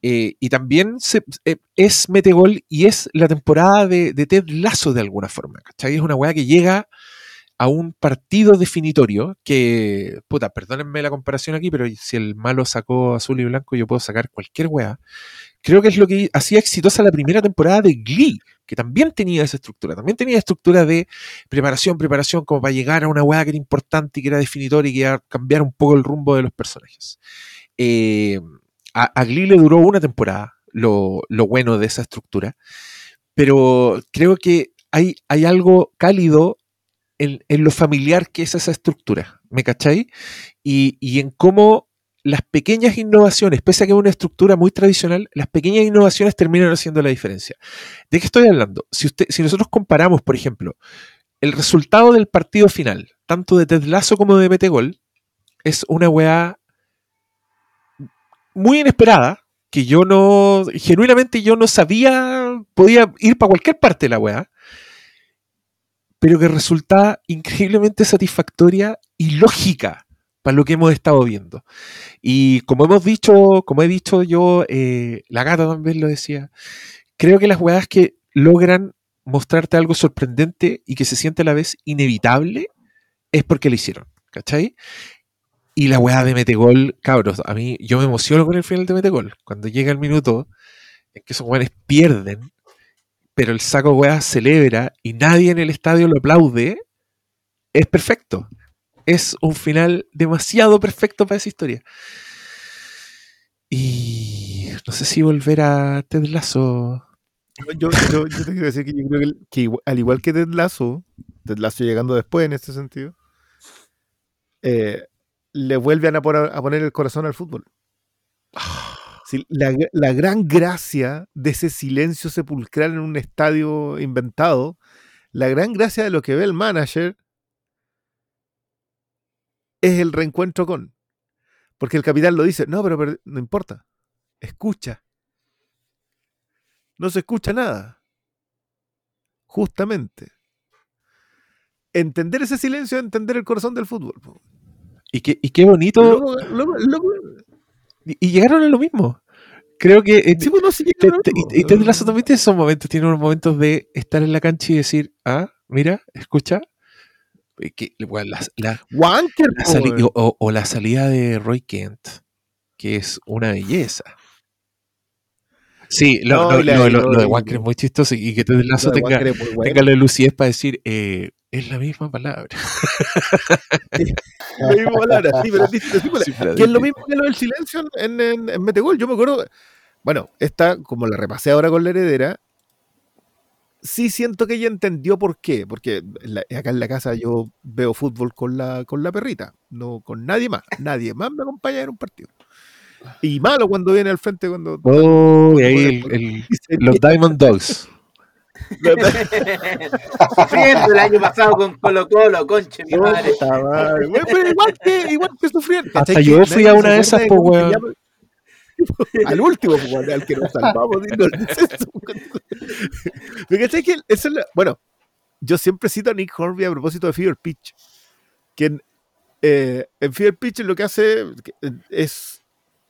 Eh, y también se- eh, es Metegol y es la temporada de, Ted Lasso de alguna forma, ¿cachai? Es una weá que llega a un partido definitorio que, puta, perdónenme la comparación aquí, pero si el malo sacó azul y blanco, yo puedo sacar cualquier weá. Creo que es lo que hacía exitosa la primera temporada de Glee, que también tenía esa estructura, también tenía estructura de preparación, preparación, como para llegar a una weá que era importante y que era definitoria y que iba a cambiar un poco el rumbo de los personajes. Eh, a, a Glee le duró una temporada lo, lo bueno de esa estructura, pero creo que hay, hay algo cálido en, en lo familiar que es esa estructura, ¿me cacháis? Y, y en cómo las pequeñas innovaciones, pese a que es una estructura muy tradicional, las pequeñas innovaciones terminan haciendo la diferencia. ¿De qué estoy hablando? Si, usted, si nosotros comparamos, por ejemplo, el resultado del partido final, tanto de Ted Lasso como de Metegol, es una weá muy inesperada, que yo no, genuinamente yo no sabía, podía ir para cualquier parte de la weá, pero que resulta increíblemente satisfactoria y lógica para lo que hemos estado viendo. Y como hemos dicho, como he dicho yo, eh, la gata también lo decía, creo que las weas que logran mostrarte algo sorprendente y que se siente a la vez inevitable es porque lo hicieron, ¿cachai? Y la weá de Metegol, cabros, a mí yo me emociono con el final de Metegol. Cuando llega el minuto en que esos weones pierden, pero el saco weá celebra y nadie en el estadio lo aplaude, es perfecto. Es un final demasiado perfecto para esa historia. Y no sé si volver a Ted Lasso. Yo, yo, yo te quiero decir que yo creo que, que igual- al igual que Ted Lasso, Ted Lasso llegando después en este sentido, eh, le vuelven a, poner- a poner el corazón al fútbol. Sí, la, la gran gracia de ese silencio sepulcral en un estadio inventado, la gran gracia de lo que ve el manager es el reencuentro con. Porque el capitán lo dice, no, pero, pero no importa, escucha. No se escucha nada. Justamente. Entender ese silencio es entender el corazón del fútbol. po. Y qué, y qué bonito. Luego- luego- luego- Y, llegaron a lo mismo. Creo que. en- sí, pues, sí, Te- te- y, y Ted Lasso también tiene esos momentos, tiene unos momentos de estar en la cancha y decir, ah, mira, escucha. Que, bueno, la- la- Wanker, la o, o la salida de Roy Kent, que es una belleza. Sí, lo, No, lo- la- lo- lo- de Wanker es muy chistoso y que Ted de tenga, bueno. tenga la lucidez para decir, eh, es la misma palabra. [LAUGHS] La misma palabra, sí, pero es distinto, sí, pues, que es lo mismo que lo del silencio en, en, en Metegol. Yo me acuerdo, bueno, esta, como la repasé ahora con la heredera, sí siento que ella entendió por qué. Porque la- acá en la casa yo veo fútbol con la, con la perrita, no con nadie más. Nadie más me acompaña en un partido. Y malo cuando viene al frente cuando. Oh, y ahí el- el- los Diamond Dogs. Sufriendo el año pasado con Colo Colo, conche mi madre. Puta madre, güey, pero igual que, igual que sufrir. Hasta yo fui a una de esas, se weón. [LAUGHS] Al último, weón, al que nos salvamos. Pero [LAUGHS] ¿cachai que eso es Bueno, yo siempre cito a Nick Hornby a propósito de Fever Pitch. Que en, eh, en Fever Pitch lo que hace eh, es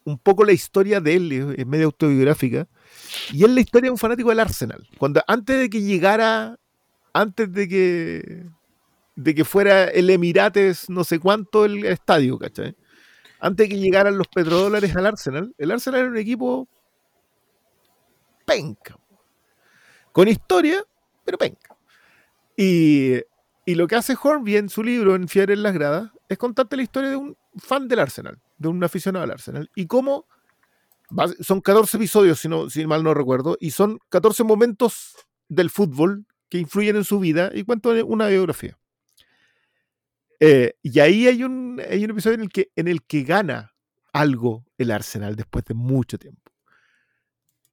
un poco la historia de él, es medio autobiográfica. Y es la historia de un fanático del Arsenal. Cuando antes de que llegara, antes de que de que fuera el Emirates no sé cuánto el estadio, ¿cachai? Antes de que llegaran los petrodólares al Arsenal, el Arsenal era un equipo penca. Con historia, pero penca. Y, lo que hace Hornby en su libro, en Fiebre en las Gradas, es contarte la historia de un fan del Arsenal, de un aficionado al Arsenal. Y cómo son 14 episodios, si, no, si mal no recuerdo, y son 14 momentos del fútbol que influyen en su vida y cuento una biografía. Eh, y ahí hay un, hay un episodio en el, que, en el que gana algo el Arsenal después de mucho tiempo.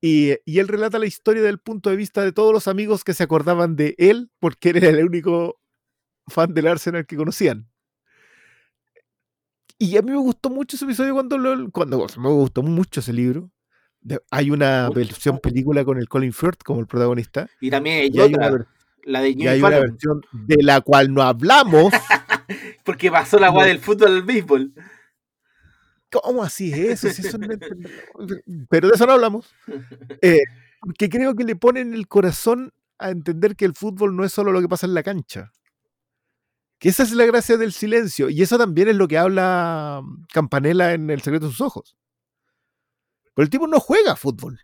Y, y él relata la historia del punto de vista de todos los amigos que se acordaban de él porque él era el único fan del Arsenal que conocían. Y a mí me gustó mucho ese episodio cuando, lo, cuando me gustó mucho ese libro. De- hay una Mucho. versión película con el Colin Firth como el protagonista. Y también hay Y hay una, otra, la de y hay una versión de la cual no hablamos. [LAUGHS] porque pasó la weá del fútbol al béisbol. ¿Cómo así es eso? Si eso no [LAUGHS] Pero de eso no hablamos. [LAUGHS] Eh, que creo que le ponen el corazón a entender que el fútbol no es solo lo que pasa en la cancha. Que esa es la gracia del silencio. Y eso también es lo que habla mm, Campanella en El secreto de sus ojos. Pero el tipo no juega fútbol.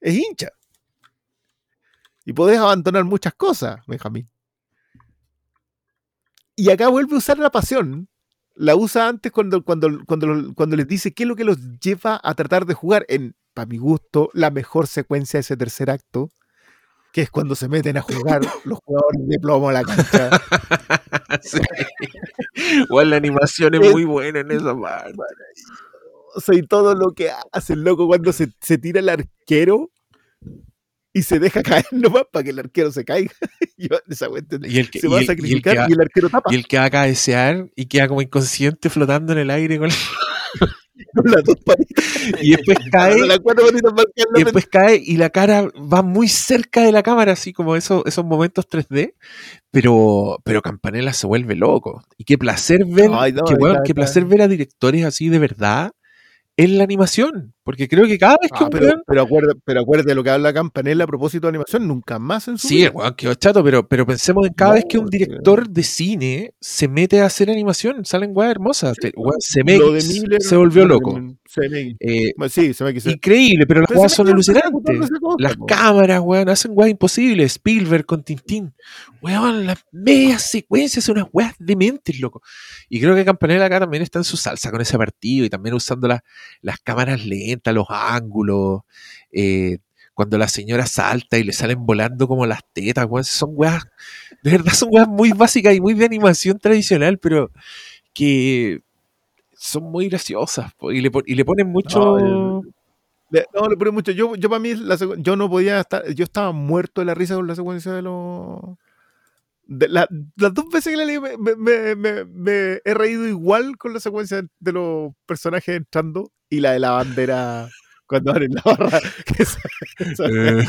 Es hincha. Y podés abandonar muchas cosas, Benjamín. Y acá vuelve a usar la pasión la usa antes cuando, cuando, cuando, cuando les dice qué es lo que los lleva a tratar de jugar en, para mi gusto, la mejor secuencia de ese tercer acto, que es cuando se meten a jugar [LAUGHS] los jugadores de plomo a la cancha. [LAUGHS] Sí. La animación es muy buena en esa parte. O sea, y todo lo que hace el loco cuando se, se tira el arquero y se deja caer [LAUGHS] nomás para que el arquero se caiga. [LAUGHS] Esa. Y el que, se y va a el- y el sacrificar que y el, arquero tapa y el que va a cabecear y queda como inconsciente flotando en el aire con- [LAUGHS] con las dos patitas. y después cae y después cae y la cara va muy cerca de la cámara, así como esos, esos momentos 3D, pero, pero Campanella se vuelve loco. Y qué placer ver, Ay, no, qué, qué placer ver a directores así de verdad en la animación. Porque creo que cada vez que Ah, un pero, pero, acuérdate, pero acuérdate de lo que habla Campanella a propósito de animación, nunca más en su Sí, weón quedó chato, pero, pero pensemos en cada No, vez que un director de cine se mete a hacer animación, salen weas hermosas. De Miller, se volvió loco. CMX. Eh, Bueno, sí, CMX. increíble, pero las weas son se alucinantes. Las cámaras, weón, hacen weas imposibles. Spielberg con Tintín. Weón, las medias secuencias son unas weas dementes, loco. Y creo que Campanella acá también está en su salsa con ese partido y también usando la- las cámaras lentas, los ángulos. eh, cuando la señora salta y le salen volando como las tetas, weón. Son weas, de verdad son weas muy básicas y muy de animación tradicional, pero que son muy graciosas. po, Y le, y le ponen mucho... No, Le- No, le pone mucho. Yo, yo para mí, la yo no podía estar. Yo estaba muerto de la risa con la secuencia de los. de la- las dos veces que la leí me, me- me- me- me he reído igual con la secuencia de los personajes entrando y la de la bandera cuando abren la barra. [LAUGHS] que [LAUGHS] esa- esa Eh,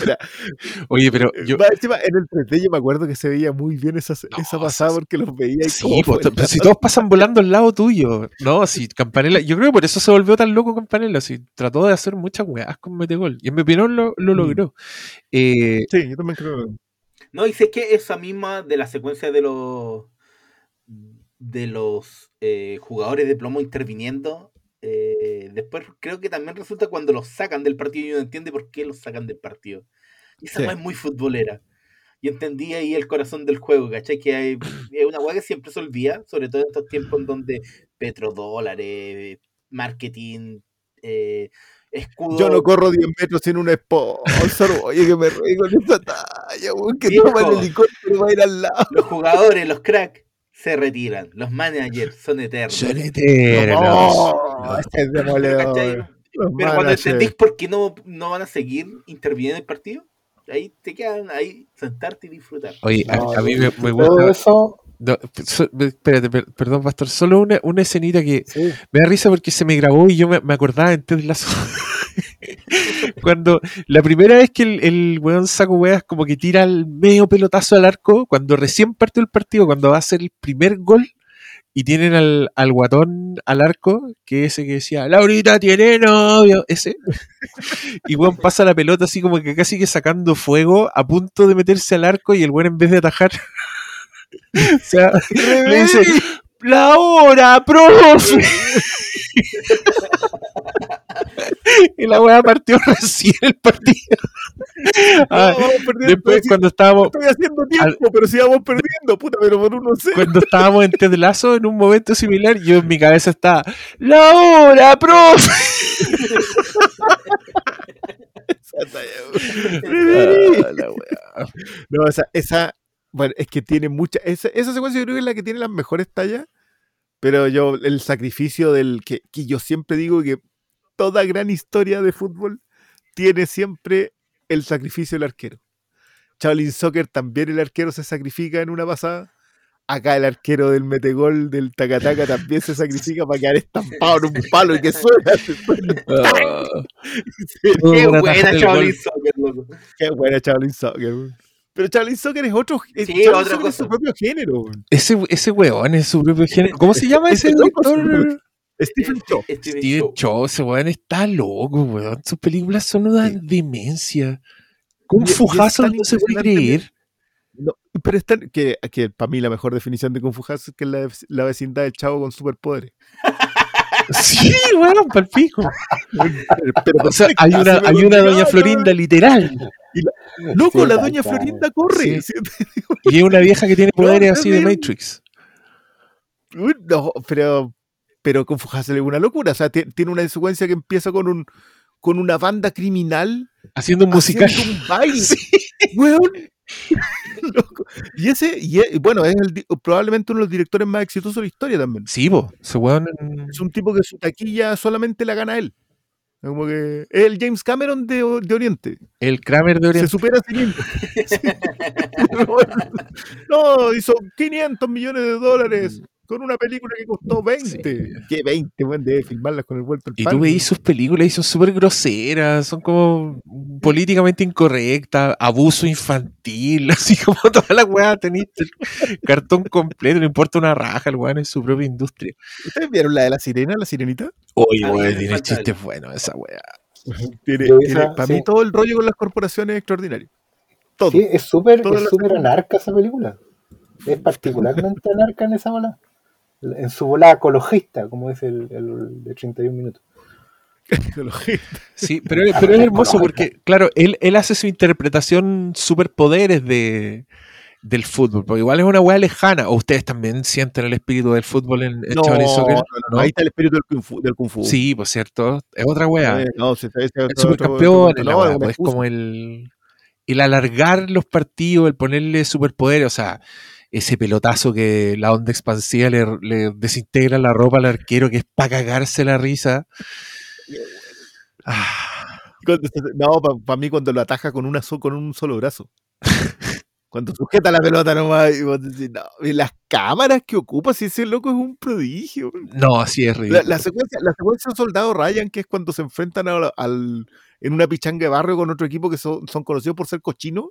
Oye, pero yo... Más encima, en el 3D yo me acuerdo que se veía muy bien esa, No, esa pasada porque los veía y Sí, fue to- si todos pasan volando al lado tuyo. No, si Campanella, yo creo que por eso se volvió tan loco Campanella. Si trató de hacer muchas weas con Metegol. Y en mi opinión lo, lo Mm. logró. Eh, Sí, yo también creo. No, y sé que esa misma de la secuencia de los de los eh, jugadores de plomo interviniendo, eh, después creo que también resulta cuando los sacan del partido y uno entiende por qué los sacan del partido. Y esa Sí. es muy futbolera. Y entendí ahí el corazón del juego, ¿cachai? Que hay- [CLEARS THROAT] es una weá que siempre se olvida, sobre todo en estos tiempos en donde petrodólares, marketing, eh, escudo. Yo no corro 10 metros sin un sponsor. Oye, que me reí con esta talla, weón, que toma el helicóptero va a ir al lado. Los jugadores, los cracks, se retiran. Los managers son eternos. son eternos. No, este es Pero, cuando entendís por qué no, no van a seguir interviniendo en el partido, ahí te quedan ahí sentarte y disfrutar. Oye, a, No, a mí me, me Todo gusta. eso, no, so- espérate, per- perdón, Pastor. Solo una, una escenita que sí. me da risa porque se me grabó y yo me, me acordaba en Ted Lasso. [LAUGHS] [LAUGHS] cuando la primera vez que el, el weón saco weas como que tira el medio pelotazo al arco, cuando recién partió el partido, cuando va a hacer el primer gol y tienen al, al guatón al arco, que ese que decía, Laurita tiene novio, ese. Y weón pasa la pelota así como que casi que sacando fuego, a punto de meterse al arco y el weón en vez de atajar, [LAUGHS] o sea, le dice, la hora, profe. [LAUGHS] y la weá partió [LAUGHS] recién el partido. Ah, No, después cuando estábamos Estoy haciendo tiempo, pero si vamos perdiendo, puta, pero por uno sé. cuando estábamos en Ted Lasso en un momento similar, yo en mi cabeza estaba la hora, profe. Ah, la weá. No, esa, esa, bueno, es que tiene mucha, esa, esa secuencia yo creo que es la que tiene las mejores tallas, pero yo, el sacrificio del, que, que yo siempre digo que toda gran historia de fútbol tiene siempre el sacrificio del arquero. Shaolin Soccer también el arquero se sacrifica en una pasada. Acá el arquero del metegol del Takataka también se sacrifica para quedar estampado en un [LAUGHS] palo y que suena. [LAUGHS] Qué buena Shaolin. Soccer, loco. Qué buena Shaolin Soccer. weón. Pero Shaolin Soccer es otro. es- Sí, otra es su propio género. weón. Ese, ese weón es su propio género. ¿Cómo se [LAUGHS] llama ese Ese loco Stephen Chow. Steven Steven ese weón está loco, weón. Sus películas son una Sí. demencia. Kung Fu Hustle no se puede creer. No, pero es tan- que, que para mí la mejor definición de Kung Fu Hustle es que es la, la vecindad del chavo con superpoderes. [LAUGHS] Sí, weón, palpico. Pero O sea, hay una, hay una doña Florinda literal. Loco, Sí, la doña. Florinda corre. Y es una vieja que tiene poderes es así de. Matrix. Uy, no, pero, pero Kung Fu Hustle es una locura. O sea, ti- tiene una secuencia que empieza con un con una banda criminal Haciendo un musical. haciendo un baile. [LAUGHS] Sí. [LAUGHS] Loco. Y ese, y e- bueno, es el probablemente uno de los directores más exitosos de la historia también. Sí, po, ese weón. Es un tipo que su taquilla solamente la gana él. Es Como que es el James Cameron de, Oriente. El Kramer de Se Oriente. supera a sí mismo. [LAUGHS] Sí. no, hizo 500 millones de dólares con una película que costó 20. ¿Qué 20? Bueno, debe filmarlas con el vuelto al Y tú veis sus películas y son súper groseras, son como políticamente incorrectas, abuso infantil, [LAUGHS] así como toda la weá, tenéis el cartón completo, no importa una raja, el weón en su propia industria. ¿Ustedes vieron la de la sirena, la sirenita? Oye, weón, tiene chistes buenos esa weá. [LAUGHS] Tiene, tiene- para sí. mí todo el rollo con las corporaciones es extraordinario. Todo. Sí, es súper es anarca esa película. Es particularmente anarca en esa bola. En su bola ecologista, como es el, el de 31 minutos. Sí, pero, [LAUGHS] pero es hermoso porque, claro, él, él hace su interpretación superpoderes de, del fútbol, porque igual es una weá lejana. ¿O ustedes también sienten el espíritu del fútbol en, en No, Soccer? no, no, ¿No? ahí está el espíritu del kung fu. Del kung fu. Sí, pues cierto. Es otra weá. No, otro- supercampeón otro- es una pues, es como el, el alargar los partidos, el ponerle superpoderes, o sea, ese pelotazo que la onda expansiva le, le desintegra la ropa al arquero, que es para cagarse la risa. Ah, No, para mí cuando lo ataja con, una so- con un solo brazo. [LAUGHS] Cuando sujeta la pelota nomás y vos decís, no, y las cámaras que ocupa, si ese loco es un prodigio. no, así es La, ridículo. la secuencia, la secuencia Soldado Ryan, que es cuando se enfrentan a- al, en una pichanga de barrio con otro equipo que son, son conocidos por ser cochinos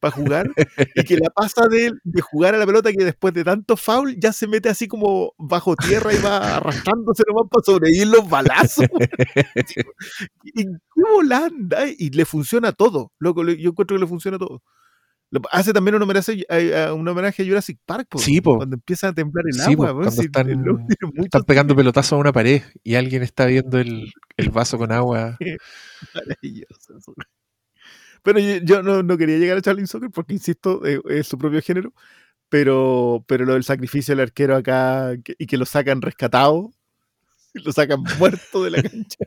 para jugar, y que la pasa de, de jugar a la pelota que después de tanto foul ya se mete así como bajo tierra y va arrastrándose nomás para sobrevivir los balazos. [LAUGHS] ¿Y qué volanda? Y le funciona todo. Loco, yo encuentro que le funciona todo. Hace también un homenaje, a, a- un homenaje a Jurassic Park, po, Sí, po. cuando empieza a temblar el Sí, agua. cuando si están- el loco tiene mucho Están pegando pelotazos a una pared y alguien está viendo el, el vaso con agua. [LAUGHS] Maravilloso. Pero yo, yo no, no quería llegar a Charlie Soccer porque, insisto, eh, es su propio género. Pero, pero lo del sacrificio del arquero acá que- y que lo sacan rescatado, [LAUGHS] lo sacan muerto de la [LAUGHS] cancha.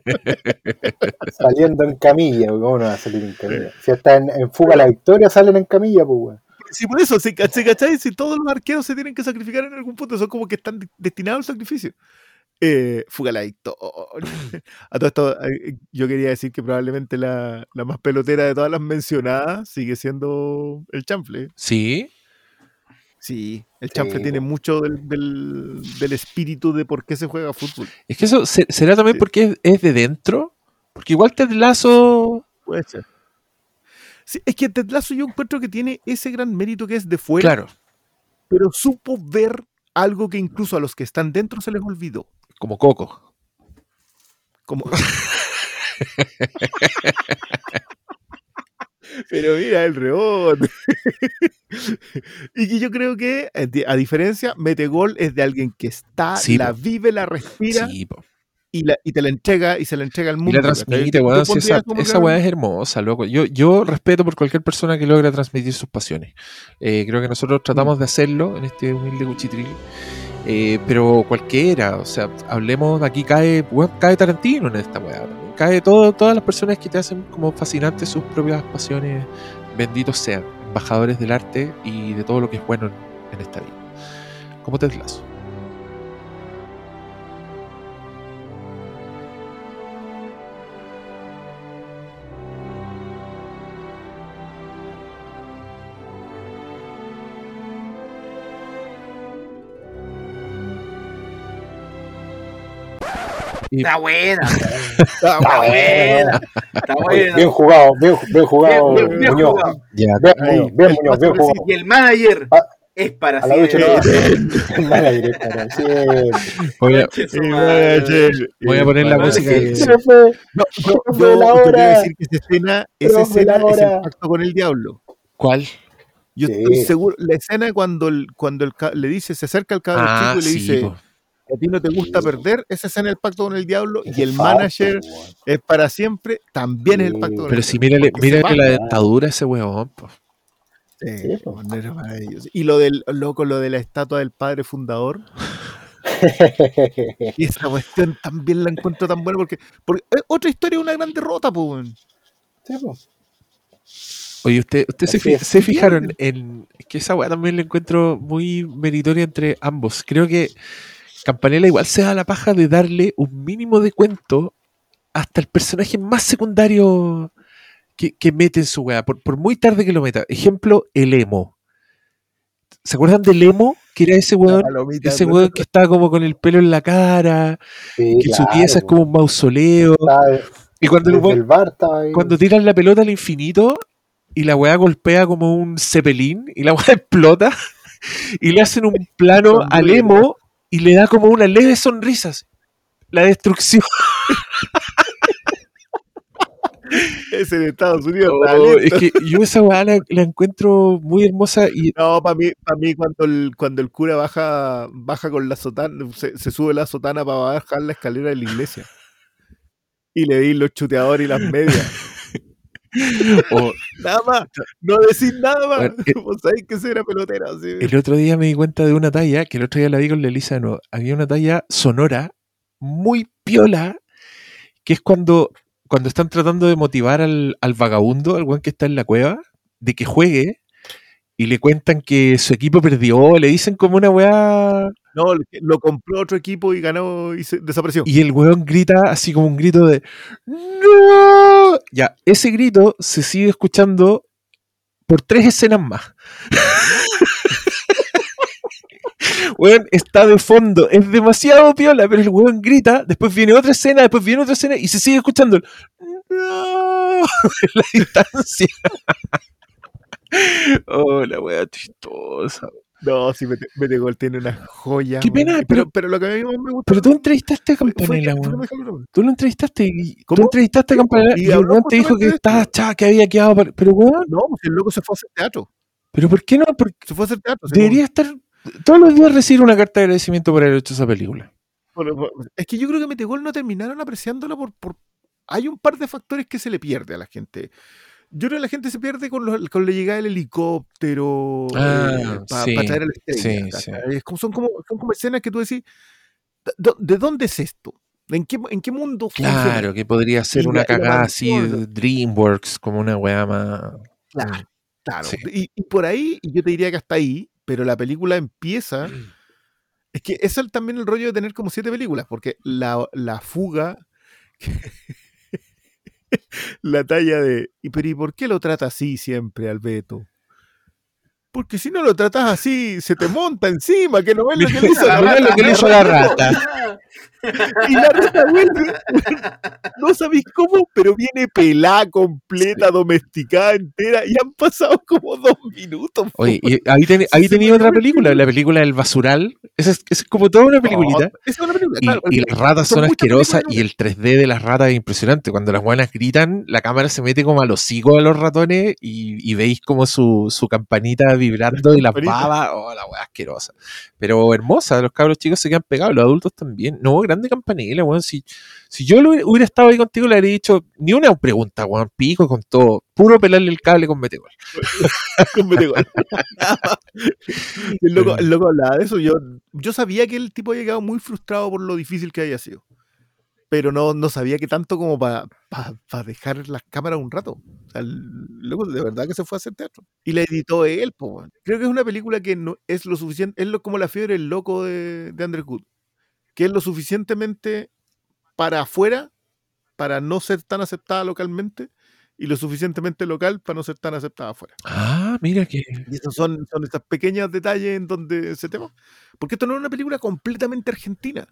Saliendo en camilla, porque ¿cómo no va a salir en camilla? Si está en, en fuga la victoria, salen en camilla, pues, weón. Sí, por eso, ¿sí, cach- ¿cachai? Si todos los arqueros se tienen que sacrificar en algún punto, son como que están de- destinados al sacrificio. Eh, fuga la victoria. [LAUGHS] A todo esto, eh, yo quería decir que probablemente la, la más pelotera de todas las mencionadas sigue siendo el chanfle. Sí, Sí, el Sí, chanfle tiene po. mucho del, del- del espíritu de por qué se juega fútbol. es que eso se- será también Sí. porque es, es de dentro. Porque igual Ted Lazo, Puede ser. Sí, es que Ted Lasso yo encuentro que tiene ese gran mérito que es de fuera, claro, pero supo ver algo que incluso a los que están dentro se les olvidó. Como Coco. Como... [LAUGHS] Pero mira el rebote. [LAUGHS] y que yo creo que, a diferencia, mete gol es de alguien que está, Sí, la po. vive, la respira Sí, y, la, y te la entrega y se la entrega al Y mundo. la ¿cachai? transmite, weón. pondría esa esa weá es hermosa, loco. Yo, yo respeto por cualquier persona que logra transmitir sus pasiones. Eh, creo que nosotros tratamos de hacerlo en este humilde cuchitril. Eh, pero cualquiera, o sea, hablemos, aquí cae, weón, cae Tarantino en esta weá. Cae todo, todas las personas que te hacen como fascinantes sus propias pasiones, benditos sean, embajadores del arte y de todo lo que es bueno en, esta vida. Como Ted Lasso. Está buena. Está Está buena. Está buena. Bien jugado, bien, bien jugado, Bien, bien, bien Muñoz. jugado. Ya, Bien, Muñoz, bien, el Muñoz, bien jugado. Y el manager Ah, es para A siempre. voy a, voy a poner la música fue. No, yo, la yo quiero hora. decir que esa escena, esa escena la es el hora. pacto con el diablo. ¿Cuál? Yo Sí. estoy seguro, la escena cuando, el, cuando el, le dice, se acerca al cabrón Ah, chico y le sí, dice, po. A ti no te gusta perder, esa escena es el pacto con el diablo y el manager es para siempre, también es el pacto con Pero el si diablo. mírale, porque se mírale la dentadura a ese era maravilloso. Y lo del loco, lo de la estatua del padre fundador. [LAUGHS] Y esa cuestión también la encuentro tan buena porque, porque es otra historia de una gran derrota, pues. Sí. Oye, usted, usted se, fi- se fijaron en es que esa weá también la encuentro muy meritoria entre ambos. Creo que Campanella igual se da la paja de darle un mínimo de cuento hasta el personaje más secundario que, que mete en su weá, por, por muy tarde que lo meta. Ejemplo, el emo. ¿Se acuerdan del emo? Que era ese weón, ese weón que estaba como con el pelo en la cara, Sí, que su pieza es como un mausoleo. Y cuando el bar cuando tiran la pelota al infinito y la weá golpea como un cepelín y la weá [LAUGHS] explota y le hacen un plano al emo y le da como una leve sonrisa. La destrucción. [LAUGHS] Ese de Estados Unidos. Oh, es que yo esa weá la, la encuentro muy hermosa y No, para mí, para mí cuando el, cuando el cura baja, baja con la sotana, se, se sube la sotana para bajar la escalera de la iglesia. Y le di los chuteadores y las medias. [LAUGHS] oh, Nada más. No decir nada más. Bueno, [LAUGHS] Vos sabés que era pelotero. así. el otro día me di cuenta de una talla, que el otro día la vi con la Elisa de nuevo. Había una talla sonora muy piola, que es cuando, cuando están tratando de motivar al, al vagabundo, al weón que está en la cueva, de que juegue, y le cuentan que su equipo perdió, le dicen como una weá, No, lo compró otro equipo y ganó y se desapareció. y el weón grita así como un grito de ¡No! Ya, ese grito se sigue escuchando por tres escenas más. [LAUGHS] Weón, está de fondo, es demasiado piola, pero el weón grita, después viene otra escena, después viene otra escena y se sigue escuchando el ¡No! [LAUGHS] la distancia. [LAUGHS] oh, la chistosa. No, sí, Mete, Mete Gol tiene una joya. Qué pena, pero, pero- pero lo que a mí más me gusta Pero tú entrevistaste a Campanella, hablar. Tú lo entrevistaste y tú ¿Cómo? entrevistaste a Campanella y y, el te dijo que estaba chá, que había quedado. par- Pero weón, No, pues el loco se fue a hacer teatro. pero ¿por qué no? Porque Se fue a hacer teatro. debería estar todos los días recibir una carta de agradecimiento por haber hecho esa película. Bueno, es que yo creo que Metegol no terminaron apreciándola por, por... Hay un par de factores que se le pierde a la gente. Yo creo que la gente se pierde con, los- con la llegada del helicóptero Ah, para sí, traer a la estrella. como- son, como, son como escenas que tú decís, ¿de, de dónde es esto? ¿En qué, en qué mundo funciona? Claro, que podría ser Y una la- y la cagada así DreamWorks, como una weá más. Claro, claro. Y, y por ahí, yo te diría que hasta ahí, pero la película empieza. Es que es el- también el rollo de tener como siete películas, porque la, la fuga. La talla de. ¿y, pero ¿y por qué lo trata así siempre, Alberto? Porque si no lo tratas así, se te monta encima, que no ves [LAUGHS] lo que le hizo la No es lo rata. que le hizo la rata. Y la rata vuelve. [LAUGHS] No sabéis cómo, pero viene pelada, completa, domesticada, entera, y han pasado como dos minutos. Oye, y ahí, ten- ahí tenía otra película, la película del basural. Esa es, como toda una peliculita. No, es una película, Y, claro. y las ratas son asquerosas y el 3D de las ratas es impresionante. Cuando las buenas gritan, la cámara se mete como a los hocicos a los ratones y, y veis como su, su campanita vibrando y las babas. Oh, la weá asquerosa. Pero hermosa, los cabros chicos se quedan pegados, los adultos también. No, grande campanilla, weón. Si, si yo lo hubiera- hubiera estado ahí contigo, le habría dicho ni una pregunta, weón. Pico con todo. Puro pelarle el cable con metegol. [LAUGHS] con Metegol. [LAUGHS] el, loco, el loco hablaba de eso. Yo, yo sabía que el tipo había quedado muy frustrado por lo difícil que había sido. Pero no, no sabía que tanto como para dejar las cámaras un rato. O sea, el loco de verdad que se fue a hacer teatro. Y la editó él, po. Creo que es una película que no es lo suficiente, es lo, como la fiebre del loco de, de Andrew Good. Que es lo suficientemente para afuera, para no ser tan aceptada localmente, y lo suficientemente local para no ser tan aceptada afuera. Ah, mira que. Y esos son, son estos pequeños detalles en donde se tema. Porque esto no es una película completamente argentina.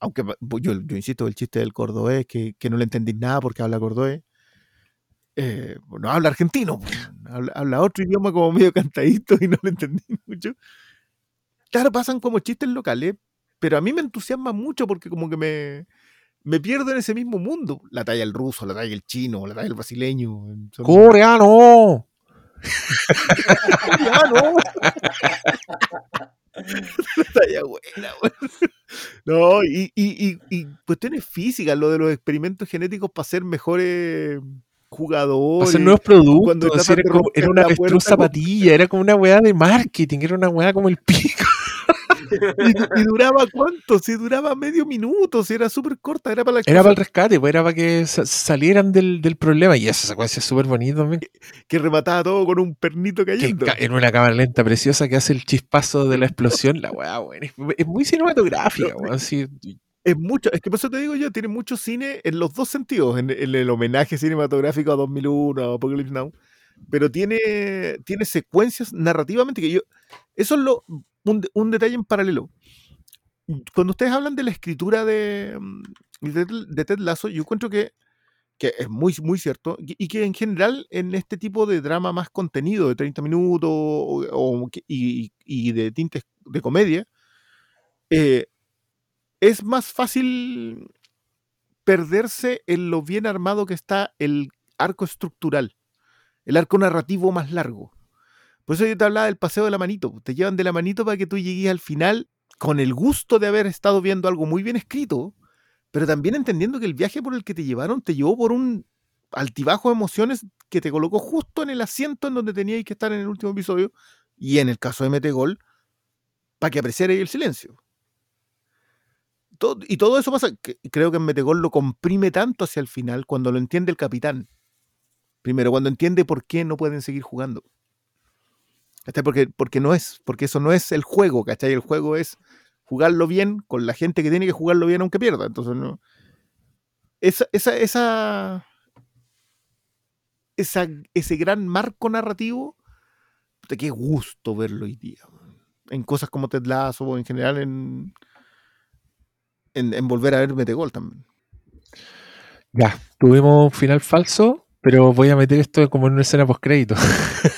Aunque yo, yo insisto, el chiste del cordobés, que, que no le entendí nada porque habla cordobés. eh, no habla argentino, pues, habla, habla otro idioma como medio cantadito y no le entendí [LAUGHS] mucho. Claro, pasan como chistes locales, pero a mí me entusiasma mucho porque como que me, me pierdo en ese mismo mundo. La talla del ruso, la talla del chino, la talla del brasileño. son- ¡Coreano! [LAUGHS] [LAUGHS] ¡Ah, no! Talla buena, weón. No, y, y, y, y cuestiones físicas, lo de los experimentos genéticos para ser mejores jugadores. hacer nuevos cuando productos. Era, como- era una avestruz zapatilla, era como una weá de marketing, era una weá como el pico. [LAUGHS] [LAUGHS] ¿Y, y duraba cuánto? Si duraba medio minuto, si era súper corta, era para la Era para el rescate, pues era para que sa- salieran del, del problema. Y esa secuencia es súper bonita también. que remataba todo con un pernito Que cayendo. ca- en una cámara lenta preciosa que hace el chispazo de la explosión. La weá, weón. Es, es muy cinematográfica, weón. así. Es mucho, es que por eso te digo yo, tiene mucho cine en los dos sentidos, en, en el homenaje cinematográfico a 2001, a Apocalypse Now, pero tiene, tiene secuencias narrativamente que yo, eso es lo, un, de- un detalle en paralelo. Cuando ustedes hablan de la escritura de, mm, Ted- Lasso, yo encuentro que, es muy, muy cierto y que en general en este tipo de drama más contenido de 30 minutos y de tintes de comedia, eh, es más fácil perderse en lo bien armado que está el arco estructural, el arco narrativo más largo. Por eso yo te hablaba del paseo de la manito. Te llevan de la manito para que tú llegues al final con el gusto de haber estado viendo algo muy bien escrito, pero también entendiendo que el viaje por el que te llevaron te llevó por un altibajo de emociones que te colocó justo en el asiento en donde teníais que estar en el último episodio y en el caso de Mete Gol, para que apreciarais el silencio y todo eso pasa, que creo que en Metegol lo comprime tanto hacia el final cuando lo entiende el capitán. Primero, cuando entiende por qué no pueden seguir jugando. ¿Cachai? Porque, porque no es, porque eso no es el juego, ¿cachai? El juego es jugarlo bien con la gente que tiene que jugarlo bien aunque pierda. Entonces no. Esa, esa, esa, ese gran marco narrativo, de qué gusto verlo hoy día. En cosas como Ted Lasso o en general en, en, volver a ver Metegol también. Ya, tuvimos un final falso, pero voy a meter esto como en una escena post [LAUGHS]